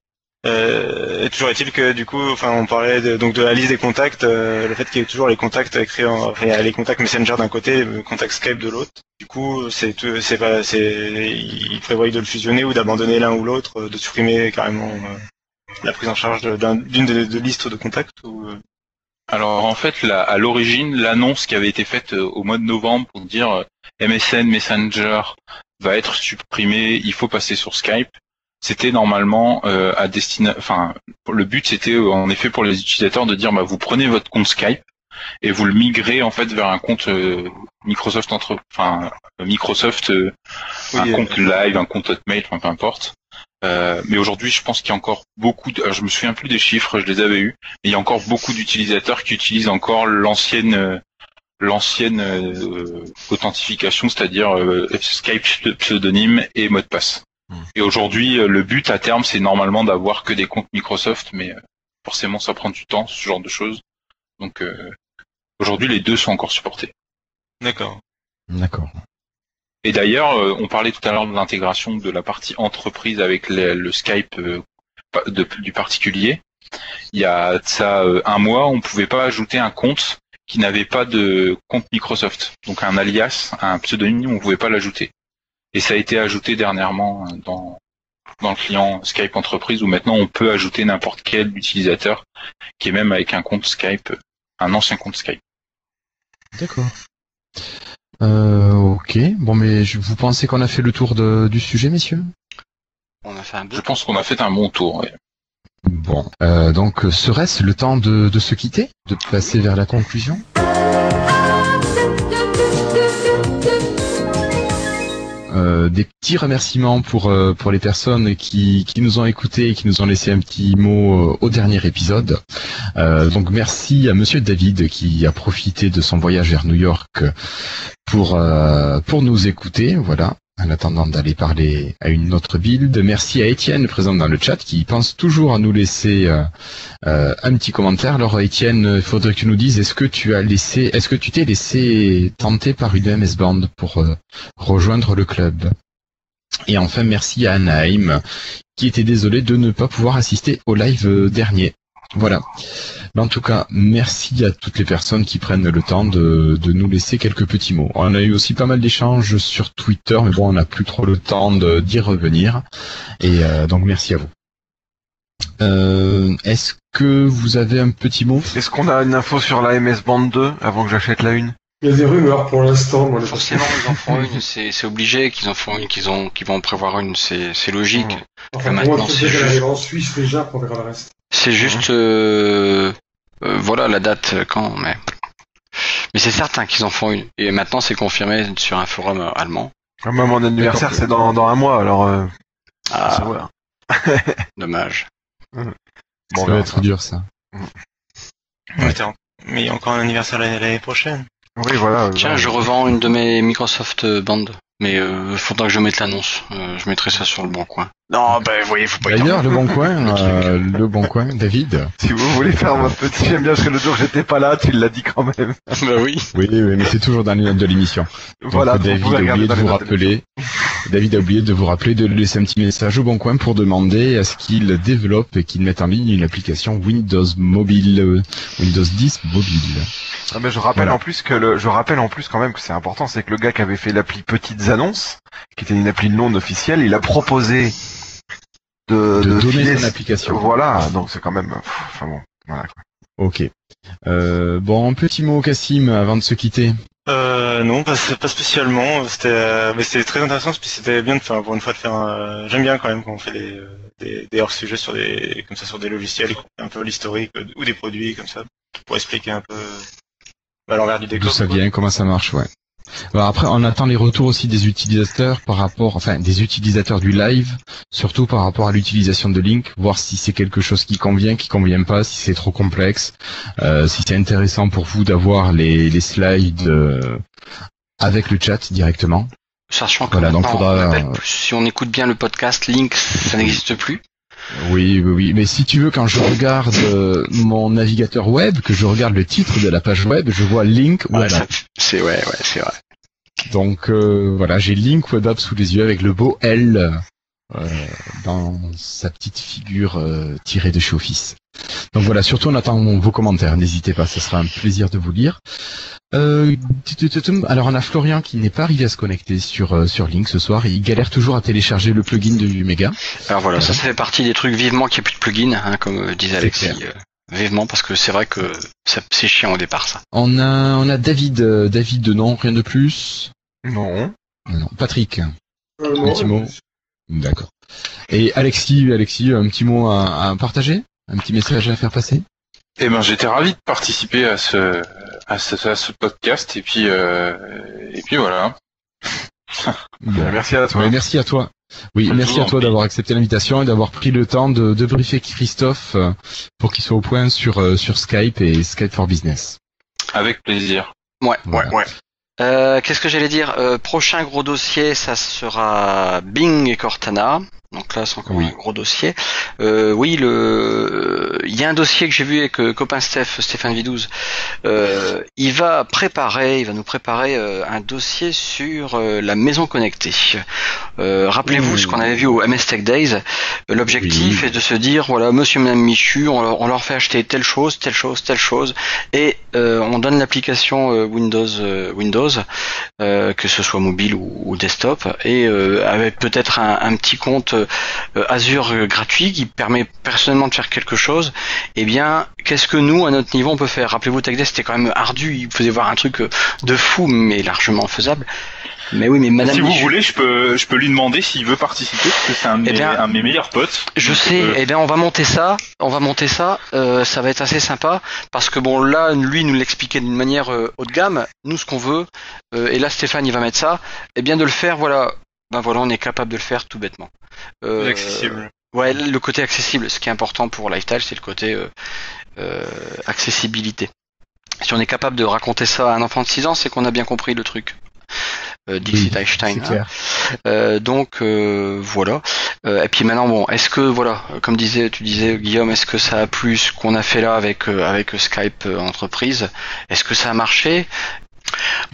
Euh, et toujours est-il que du coup, enfin, on parlait de, donc de la liste des contacts, euh, le fait qu'il y ait toujours les contacts écrits, en, enfin, il y a les contacts Messenger d'un côté, le contact Skype de l'autre. Du coup, c'est tout- c'est pas, c'est, il prévoit de le fusionner ou d'abandonner l'un ou l'autre, de supprimer carrément euh, la prise en charge de- d'un- d'une des deux listes de contacts. Ou, euh, Alors en fait, la- à l'origine, l'annonce qui avait été faite euh, au mois de novembre pour dire euh, MSN Messenger va être supprimé, il faut passer sur Skype. C'était normalement euh, à destination, enfin le but c'était en effet pour les utilisateurs de dire bah vous prenez votre compte Skype et vous le migrez en fait vers un compte euh, Microsoft entre, enfin Microsoft euh, un compte live, un compte Hotmail, enfin peu importe. Euh, mais aujourd'hui, je pense qu'il y a encore beaucoup. De, je me souviens plus des chiffres, je les avais eus, mais il y a encore beaucoup d'utilisateurs qui utilisent encore l'ancienne euh, l'ancienne euh, authentification, c'est-à-dire euh, Skype pseudonyme et mot de passe. Hmm. Et aujourd'hui, euh, le but à terme, c'est normalement d'avoir que des comptes Microsoft, mais euh, forcément, ça prend du temps, ce genre de choses. Donc euh, aujourd'hui, les deux sont encore supportés. D'accord. D'accord. Et d'ailleurs, euh, on parlait tout à l'heure de l'intégration de la partie entreprise avec le, Skype euh, du particulier. Il y a ça euh, un mois, on pouvait pas ajouter un compte qui n'avait pas de compte Microsoft, donc un alias, un pseudonyme, on pouvait pas l'ajouter. Et ça a été ajouté dernièrement dans le client Skype entreprise où maintenant on peut ajouter n'importe quel utilisateur qui est même avec un compte Skype, un ancien compte Skype. D'accord. Euh, ok. Bon, mais je- vous pensez qu'on a fait le tour de- du sujet, messieurs? On a fait un bout. Je pense qu'on a fait un bon tour. ouais. Bon. Euh, donc, serait-ce le temps de, de se quitter? De passer vers la conclusion? Euh, des petits remerciements pour euh, pour les personnes qui, qui nous ont écoutés et qui nous ont laissé un petit mot euh, au dernier épisode. Donc merci à Monsieur David qui a profité de son voyage vers New York pour pour nous écouter. Voilà. En attendant d'aller parler à une autre build, merci à Étienne présent dans le chat qui pense toujours à nous laisser euh, euh, un petit commentaire. Alors Étienne, il faudrait que tu nous dises est-ce que tu as laissé, est-ce que tu t'es laissé tenter par une MS band pour euh, rejoindre le club? Et enfin merci à Anaheim qui était désolé de ne pas pouvoir assister au live dernier. Voilà. Mais en tout cas, merci à toutes les personnes qui prennent le temps de, de nous laisser quelques petits mots. On a eu aussi pas mal d'échanges sur Twitter, mais bon, on n'a plus trop le temps de- d'y revenir. Et euh, donc merci à vous. Euh, Est-ce que vous avez un petit mot? Est-ce qu'on a une info sur la MS Band 2 avant que j'achète la une? Il y a des rumeurs pour l'instant. Forcément, ils en font une, c'est obligé qu'ils en font une, qu'ils ont, qu'ils vont en prévoir une, c'est logique. Enfin, Maintenant, c'est juste- arrive en Suisse déjà, pour verra le reste. C'est juste, euh, euh, voilà la date quand, mais mais c'est certain qu'ils en font une. Et maintenant, c'est confirmé sur un forum euh, allemand. Ah, Moi, mon anniversaire, c'est dans, dans un mois, alors... Euh, Ah, ça va. dommage. Bon, Ça on va être dur ça. En- Mais il y a encore un anniversaire l'année prochaine. Oui, voilà. Tiens, je revends une de mes Microsoft Band, mais euh, faudra que je mette l'annonce. Euh, je mettrai ça sur le bon coin. Non, ben vous voyez, faut pas. y D'ailleurs, le bon coin, euh, le bon coin, David. Si vous voulez faire votre petit... J'aime bien parce que le jour j'étais pas là, tu l'as dit quand même. bah oui. Oui, oui, mais c'est toujours dans les notes de l'émission. Voilà, David a oublié de vous rappeler. David a oublié de vous rappeler de laisser un petit message au Bon Coin pour demander à ce qu'il développe et qu'il mette en ligne une application Windows mobile, euh, Windows 10 mobile. Ah, mais je rappelle Voilà. en plus que le, je rappelle en plus quand même que c'est important, c'est que le gars qui avait fait l'appli Petites Annonces, qui était une appli non officielle, il a proposé de, De donner filer- son application. Voilà, donc c'est quand même, pff, enfin bon, voilà. quoi. Ok. Euh, bon, un petit mot Cassim avant de se quitter. Euh, non, pas, pas spécialement. C'était, euh, mais c'était très intéressant parce que c'était bien de faire, pour une fois de faire. un- J'aime bien quand même quand on fait des, euh, des, des hors sujets sur des, comme ça, sur des logiciels, un peu l'historique euh, ou des produits comme ça, pour expliquer un peu bah, l'envers du D'où décor. ça quoi. vient, comment ça marche, ouais. Alors après, on attend les retours aussi des utilisateurs par rapport, enfin, des utilisateurs du live, surtout par rapport à l'utilisation de Link, voir si c'est quelque chose qui convient, qui convient pas, si c'est trop complexe, euh, si c'est intéressant pour vous d'avoir les, les slides euh, avec le chat directement. Sachant que Voilà, donc faudra- on si on écoute bien le podcast, Link, ça n'existe plus. Oui, oui, oui. Mais si tu veux, quand je regarde euh, mon navigateur web, que je regarde le titre de la page web, je vois Link Web App. c'est ouais, ouais, c'est vrai. Donc euh, voilà, j'ai Link Web App sous les yeux avec le beau L euh, dans sa petite figure euh, tirée de chez Office. Donc voilà, surtout on attend vos commentaires, n'hésitez pas, ce sera un plaisir de vous lire. Euh, alors on a Florian qui n'est pas arrivé à se connecter sur euh, sur Link ce soir, il galère toujours à télécharger le plugin de Umega. Alors voilà, ça, ça fait partie des trucs vivement qu'il n'y ait plus de plugin, hein, comme euh, disait Alexis. euh, vivement, parce que c'est vrai que ça- c'est chiant au départ, ça. On a on a David, euh, David de non, rien de plus? Non. Non, Patrick. Euh, Un petit mot? D'accord. Et Alexis, Alexis, un petit mot à, à partager, un petit message à faire passer. Eh ben, j'étais ravi de participer à ce, à ce, à ce podcast et puis, euh, et puis voilà. Bon. Merci à toi. Ouais, merci à toi. Oui, merci à toi d'avoir accepté l'invitation et d'avoir pris le temps de, de briefer Christophe euh, pour qu'il soit au point sur euh, sur Skype et Skype for Business. Avec plaisir. Ouais, Voilà. ouais, ouais. Euh, Qu'est-ce que j'allais dire? Euh, Prochain gros dossier, ça sera Bing et Cortana. Donc là, c'est encore Oui. un gros dossier. Euh, oui, le, il y a un dossier que j'ai vu avec euh, copain Steph, Stéphane Vidouze. Euh, il va préparer, il va nous préparer euh, un dossier sur euh, la maison connectée. Euh, Rappelez-vous ce qu'on avait vu au MS Tech Days. L'objectif Oui. est de se dire, voilà, Monsieur, Madame Michu, on leur, on leur fait acheter telle chose, telle chose, telle chose, et euh, on donne l'application Windows, Windows, euh, que ce soit mobile ou, ou desktop, et euh, avec peut-être un, un petit compte Azure euh, gratuit qui permet personnellement de faire quelque chose. Eh bien, qu'est-ce que nous, à notre niveau, on peut faire? Rappelez-vous, TechDesk, c'était quand même ardu. Il faisait voir un truc euh, de fou, mais largement faisable. Mais oui, mais Madame si vous voulez, je peux, je peux lui demander s'il veut participer parce que c'est un, de Eh mes- bien, un de mes meilleurs potes. Je sais, euh, eh bien on va monter ça, on va monter ça, euh, ça va être assez sympa, parce que bon là, lui nous l'expliquait d'une manière euh, haut de gamme, nous ce qu'on veut, euh, et là Stéphane il va mettre ça, et bien de le faire, voilà, ben voilà, on est capable de le faire tout bêtement. Euh, accessible. Ouais, le côté accessible, ce qui est important pour Lifestyle, c'est le côté euh, euh, accessibilité. Si on est capable de raconter ça à un enfant de 6 ans, c'est qu'on a bien compris le truc. Euh, Dixit Oui, Einstein. c'est hein. clair. Euh, donc euh, voilà. Euh, et puis maintenant, bon, est-ce que voilà, comme disait, tu disais Guillaume, est-ce que ça a plu ce qu'on a fait là avec euh, avec Skype euh, entreprise? Est-ce que ça a marché?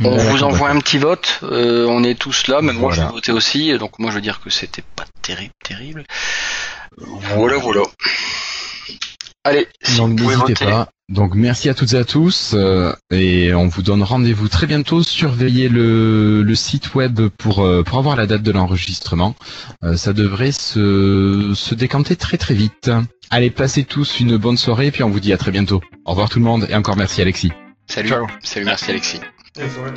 On vous envoie un petit vote. euh, on est tous là, même moi je vais voter aussi. Donc moi je veux dire que c'était pas terrible, terrible. Voilà, voilà. Allez, si Donc n'hésitez voter. pas. Donc merci à toutes et à tous euh, et on vous donne rendez-vous très bientôt. Surveillez le, le site web pour euh, pour avoir la date de l'enregistrement. Euh, ça devrait se se décanter très très vite. Allez, passez tous une bonne soirée et puis on vous dit à très bientôt. Au revoir tout le monde et encore merci Alexis. Salut, Ciao. salut, merci Alexis. Ouais, c'est vrai.